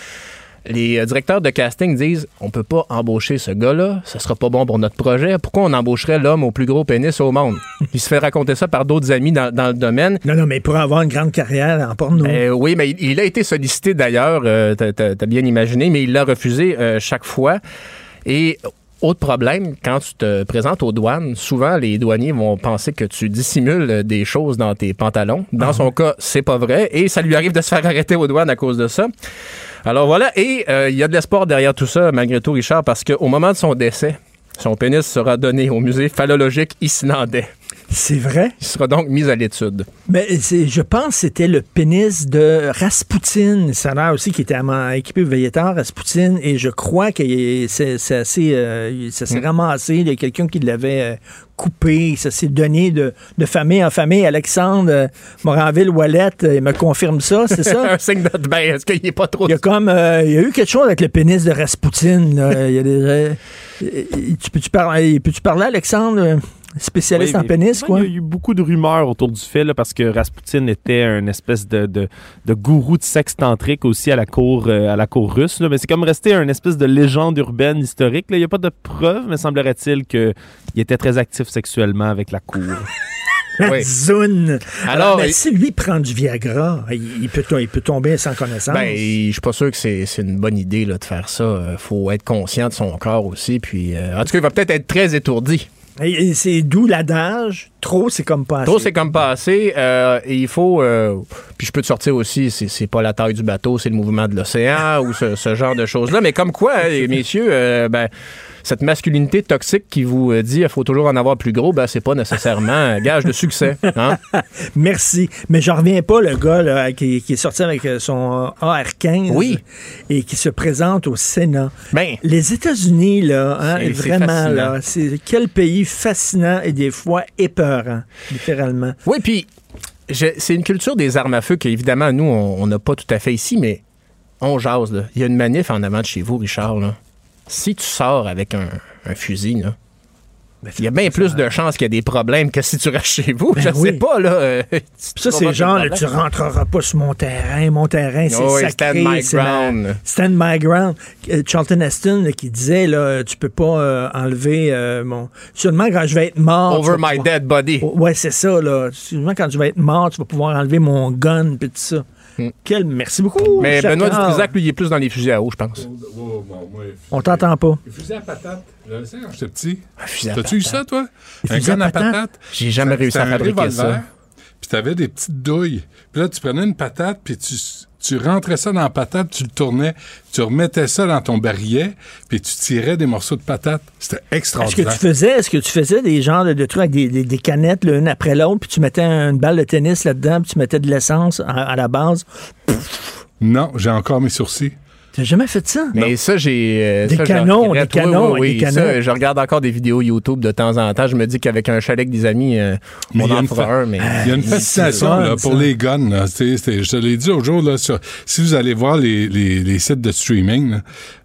les euh, directeurs de casting disent on peut pas embaucher ce gars-là, ça sera pas bon pour notre projet. Pourquoi on embaucherait l'homme au plus gros pénis au monde? Il se fait raconter ça par d'autres amis dans, dans le domaine. Non, non, mais pour avoir une grande carrière en porno. Euh, oui, mais il, il a été sollicité d'ailleurs, euh, t'as- bien imaginé, mais il l'a refusé euh, chaque fois. Et autre problème, quand tu te présentes aux douanes, souvent les douaniers vont penser que tu dissimules des choses dans tes pantalons. Dans son cas, c'est pas vrai et ça lui arrive de se faire arrêter aux douanes à cause de ça. Alors voilà, et euh, il y a de l'espoir derrière tout ça, malgré tout, Richard, parce qu'au moment de son décès, son pénis sera donné au musée phallologique islandais. C'est vrai? Il sera donc mis à l'étude. Mais je pense que c'était le pénis de Rasputin. Ça a l'air aussi qui était ama- équipé de Veilletar, Rasputin. Et je crois que c'est assez. euh, ça Mm. s'est ramassé. Il y a quelqu'un qui l'avait euh, coupé. Ça s'est donné de, de famille en famille. Alexandre euh, Moranville-Wallet, euh, il me confirme ça, c'est ça? Un signe de ben, est-ce qu'il est pas trop. Il y a comme. il y a eu quelque chose avec le pénis de Rasputin. là. Il y a des. tu peux-tu parler, peux-tu parler, Alexandre? Spécialiste Oui, en pénis, quoi? Il y a eu beaucoup de rumeurs autour du fait là, parce que Rasputin était un espèce de, de, de gourou de sexe tantrique aussi à la cour, euh, à la cour russe. là. Mais c'est comme resté un espèce de légende urbaine historique. là. Il n'y a pas de preuves, mais semblerait-il qu'il était très actif sexuellement avec la cour. Oui. Zone. Alors, Alors, mais il- si lui prend du Viagra, il, il peut, to- il peut tomber sans connaissance. Ben, je suis pas sûr que c'est c'est une bonne idée là, de faire ça. Euh, faut être conscient de son corps aussi. Puis, euh, en tout cas, il va peut-être être très étourdi. Et- et c'est d'où l'adage. Trop, c'est comme pas assez. Trop, c'est comme passé. Euh, et il faut. euh, puis je peux te sortir aussi, c'est c'est pas la taille du bateau, c'est le mouvement de l'océan ou ce, ce genre de choses-là. Mais comme quoi, hein, messieurs, euh, ben, cette masculinité toxique qui vous euh, dit qu'il faut toujours en avoir plus gros, ben, c'est pas nécessairement un gage de succès. hein? Merci. Mais j'en reviens pas, le gars là, qui, qui est sorti avec euh, son euh, AR-15 Oui. et qui se présente au Sénat. Ben, Les États-Unis, là, hein, vraiment, là, c'est quel pays fascinant et des fois épeurant, littéralement. Oui, puis c'est une culture des armes à feu qu'évidemment, nous, on on n'a pas tout à fait ici, mais on jase. Là. Il y a une manif en avant de chez vous, Richard. Là. Si tu sors avec un, un fusil, là, il y a bien plus de chances qu'il y ait des problèmes que si tu restes chez vous. Ben je oui. sais pas, là. euh, Ça, c'est genre, là, tu rentreras pas sur mon terrain. Mon terrain, c'est Oh sacré. stand my ma- ground. Stand my ground. Euh, Charlton Heston là, qui disait, là, tu peux pas euh, enlever euh, mon... Seulement quand je vais être mort... Over my pouvoir- dead body. Oh, Ouais, c'est ça, là. Seulement quand je vais être mort, tu vas pouvoir enlever mon gun, puis tout ça. Quel... Merci beaucoup. Mais Chacun. Benoît Dutrisac, lui, il est plus dans les fusils à eau, je pense. On t'entend pas. Le fusil à patate, je sais quand j'étais petit. fusil à T'as-tu eu ça, toi? Un Un fusil à gun à patate? patate? J'ai jamais Ça- réussi à fabriquer ça. Puis t'avais des petites douilles. Puis là, tu prenais une patate, puis tu, tu rentrais ça dans la patate, tu le tournais, tu remettais ça dans ton barillet, puis tu tirais des morceaux de patate. C'était Est-ce que extraordinaire. tu faisais, est-ce que tu faisais des genres de, de trucs avec des, des- des canettes l'une après l'autre, puis tu mettais une balle de tennis là-dedans, puis tu mettais de l'essence à, à la base? Non, j'ai encore mes sourcils. T'as jamais fait ça? Mais ça, j'ai. euh, Des ça, canons, des canons, Oui, oui, des canons. Ça, je regarde encore des vidéos YouTube de temps en temps. Je me dis qu'avec un chalet avec des amis, euh, Mais on il y a en une fera fa- un. Mais... Il y a une fascination là, pour ça. les guns. là. C'est- c'est- je te l'ai dit l'autre jour, là, sur- si vous allez voir les, les- les sites de streaming, là,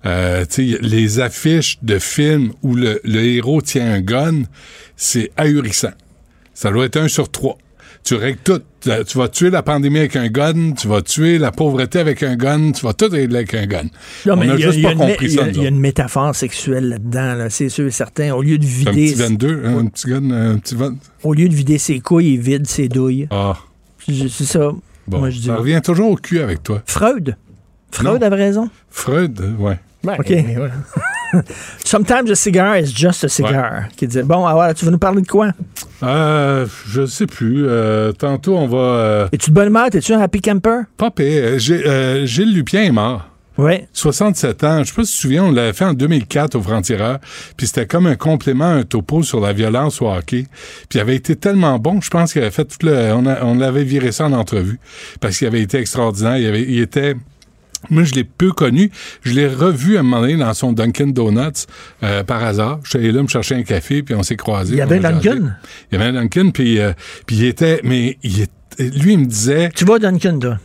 euh, tu sais, les affiches de films où le, le héros tient un gun, c'est ahurissant. Ça doit être un sur trois. Tu règles tout. Euh, Tu vas tuer la pandémie avec un gun, tu vas tuer la pauvreté avec un gun, tu vas tout régler avec un gun. Non, On mais y a- juste il y a pas une compris il y ça. Il y a une métaphore sexuelle là-dedans, là, c'est sûr et certain. Au lieu de C'est un vider, petit 22, hein, un petit gun, un petit 20. au lieu de vider ses couilles, il vide ses douilles. Ah, C'est ça. bon. Moi, je dis. ça revient toujours au cul avec toi. Freud? Freud Non. avait raison? Freud, ouais. OK. Sometimes a cigar is just a cigar. Qui disait, bon, alors, tu veux nous parler de quoi? Euh, je sais plus. Euh, tantôt, on va. Euh, Es-tu de bonne humeur? T'es-tu un happy camper? pas pire. Euh, Gilles Lupien est mort. Oui. 67 ans. Je sais pas si tu te souviens, on l'avait fait en 2004 au Franc-Tireur. Puis c'était comme un complément, un topo sur la violence au hockey. Puis il avait été tellement bon, je pense qu'il avait fait tout le... On, a- on l'avait viré ça en entrevue. Parce qu'il avait été extraordinaire. Il, avait, il était... Moi, je l'ai peu connu. Je l'ai revu à un moment donné dans son Dunkin' Donuts euh, par hasard. Je suis allé là me chercher un café, puis on s'est croisés. Il y avait. Dunkin'? Il y avait un Dunkin', puis, euh, puis il était... Mais il lui, il me disait... Tu vas à Dunkin', toi?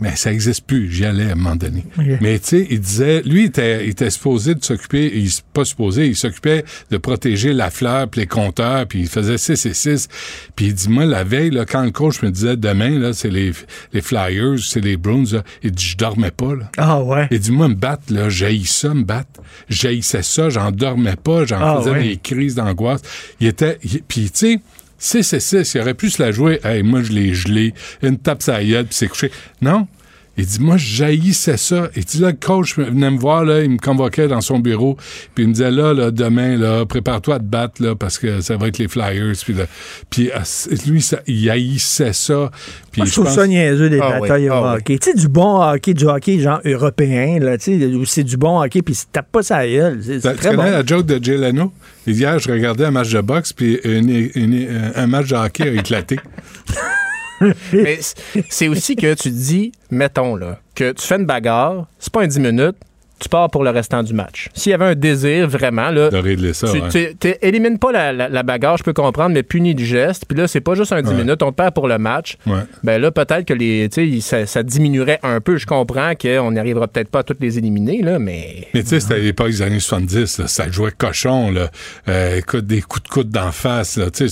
Mais ça n'existe plus. J'y allais à un moment donné. Mais tu sais, il disait, lui, il était, il était supposé de s'occuper, il pas supposé, il s'occupait de protéger la fleur, puis les compteurs, puis il faisait 6 et 6. Puis il dit, moi, la veille, là, quand le coach me disait, demain, là, c'est les, les Flyers, c'est les Bruins, là, il dit, je dormais pas, là. Ah ouais. Il dit, moi, me battre, là, j'haïs ça, me battre. J'haïssais ça, j'en dormais pas, j'en Ah, faisais ouais. des crises d'angoisse. Il était, il- puis tu sais, 6 et 6, il aurait pu se la jouer. Hey, moi, je l'ai gelé, une tape la gueule, puis c'est couché. Non. Il dit, moi, j'haïssais ça. Et dit, là, le coach venait me voir, là, il me convoquait dans son bureau, puis il me disait, là, là demain, là, prépare-toi à te battre, là, parce que ça va être les Flyers. Puis, là, puis ah, lui, ça, il haïssait ça. Puis Moi, je trouve pense- ça niaiseux, des Ah oui, batailles ah au oui. hockey. Tu sais, du bon hockey, du hockey genre européen, là, tu sais, où c'est du bon hockey, puis il tape pas sa gueule. C'est c'est Tu très connais bon. la joke de Jay Leno? Hier, je regardais un match de boxe, puis une- une- un match de hockey a éclaté. Mais c'est aussi que tu dis, mettons, là, que tu fais une bagarre, c'est pas un 10 minutes, tu pars pour le restant du match. S'il y avait un désir vraiment, là. De régler ça, tu ouais. élimines pas la, la- la bagarre, je peux comprendre, mais punis du geste. Puis là, c'est pas juste un 10 Ouais. minutes, on perd pour le match. Ouais. Ben là, peut-être que les, ça, ça diminuerait un peu. Je comprends qu'on n'arrivera peut-être pas à toutes les éliminer, là, mais. Mais tu sais, c'était à l'époque des années 70, là, ça jouait cochon, là. Euh, écoute, des coups de coude d'en face, là. C'était,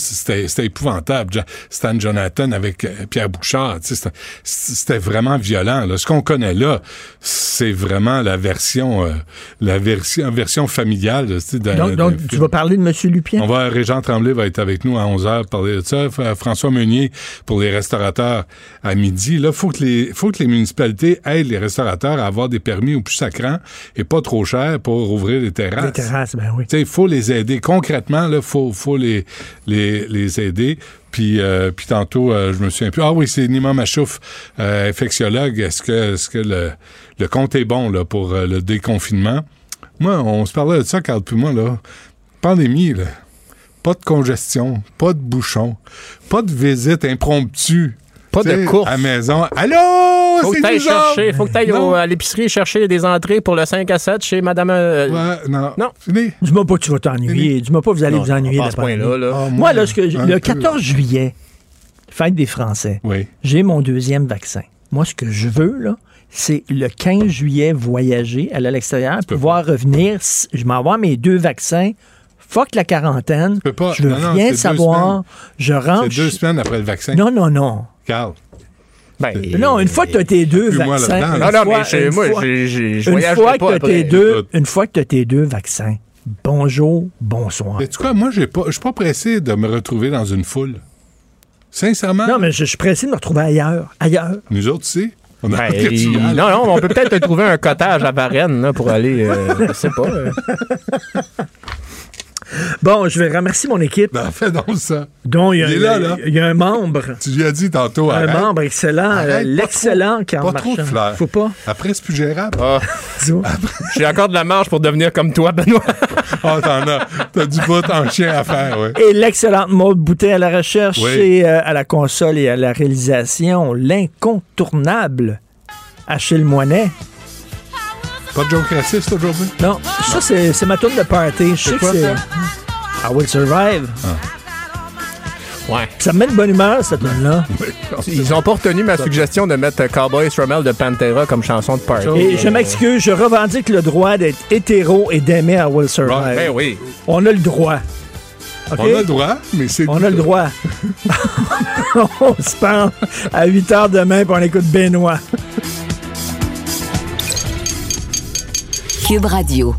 c'était épouvantable. Stan Jonathan avec euh, Pierre Bouchard, c'était, c'était vraiment violent, là. Ce qu'on connaît là, c'est vraiment la version, euh, la version, version familiale, là, tu sais, Donc, donc, tu vas parler de M. Lupien? On va, Régent Tremblay va être avec nous à 11h parler de ça. F- François Meunier pour les restaurateurs à midi. Là, faut que les, faut que les municipalités aident les restaurateurs à avoir des permis au plus sacrant et pas trop cher pour ouvrir les terrasses. Les terrasses, ben oui. Il faut les aider. Concrètement, il faut, faut les, les, les aider. Puis, euh, puis tantôt, euh, je me souviens plus. Ah oui, c'est Nima Machouf, euh, infectiologue. Est-ce que, est-ce que le, le compte est bon là, pour euh, le déconfinement? Moi, on se parlait de ça, Carl, puis moi, là. Pandémie, là. Pas de congestion, pas de bouchon, pas de visite impromptue. Pas de course. À la maison. Allô, Faut que t'ailles chercher, faut que t'ailles à l'épicerie chercher des entrées pour le 5 à 7 chez Madame. euh, Ouais, non. Non. Fini. Dis-moi pas que tu vas t'ennuyer. Dis-moi pas que vous allez Non, vous ennuyer pas à de ce la point-là, là. Moi, Ah, moi, là, ce que- un le peu. 14 juillet, fête des Français, Oui. j'ai mon deuxième vaccin. Moi, ce que je veux, là, c'est le 15 juillet voyager, aller à l'extérieur, pouvoir revenir. Je m'en vais avoir mes deux vaccins. Fuck la quarantaine. pas. Je veux Non, rien savoir. Je rentre. C'est deux semaines après le vaccin. Non, non, non. Carl. Ben, Non, une fois que tu as tes deux moi vaccins. Non, non, fois- mais moi, fois- je une voyagerai fois que pas tes deux. Une fois que tu as tes deux vaccins, bonjour, bonsoir. Mais tu quoi, moi, je suis pas pressé de me retrouver dans une foule. Sincèrement. Non, mais je, je suis pressé de me retrouver ailleurs. Ailleurs. Nous autres, tu sais, on a Ben, non, non, on peut peut-être trouver un cottage à Varennes là, pour aller. euh, je sais pas. Bon, je vais remercier mon équipe, Ben, fais donc ça. dont il y a, Il est là, là. il y a un membre. Tu lui as dit tantôt. Un arrête. membre excellent, euh, l'excellent trop- Karl Pas trop de fleurs. Faut pas. Après, c'est plus gérable. Ah, Dis-moi. J'ai encore de la marge pour devenir comme toi, Benoît. Ah, t'en as. T'as du bout en chien à faire, oui. Et l'excellente Maude Boutet à la recherche Oui. et euh, à la console et à la réalisation. L'incontournable Achille Moinet. Pas de joke raciste aujourd'hui? Non, ça, c'est c'est ma tourne de party. Je sais que quoi, c'est. ça? I Will Survive. Ouais. Ça me met de bonne humeur, cette tune-là. Ils ont pas retenu ma suggestion de mettre Cowboy Strumel de Pantera comme chanson de party. Et je m'excuse, je revendique le droit d'être hétéro et d'aimer I Will Survive. Ben oui. On a le droit. On a le droit, mais c'est. On a le droit. on se parle à 8 h demain, puis on écoute Benoît. Radio.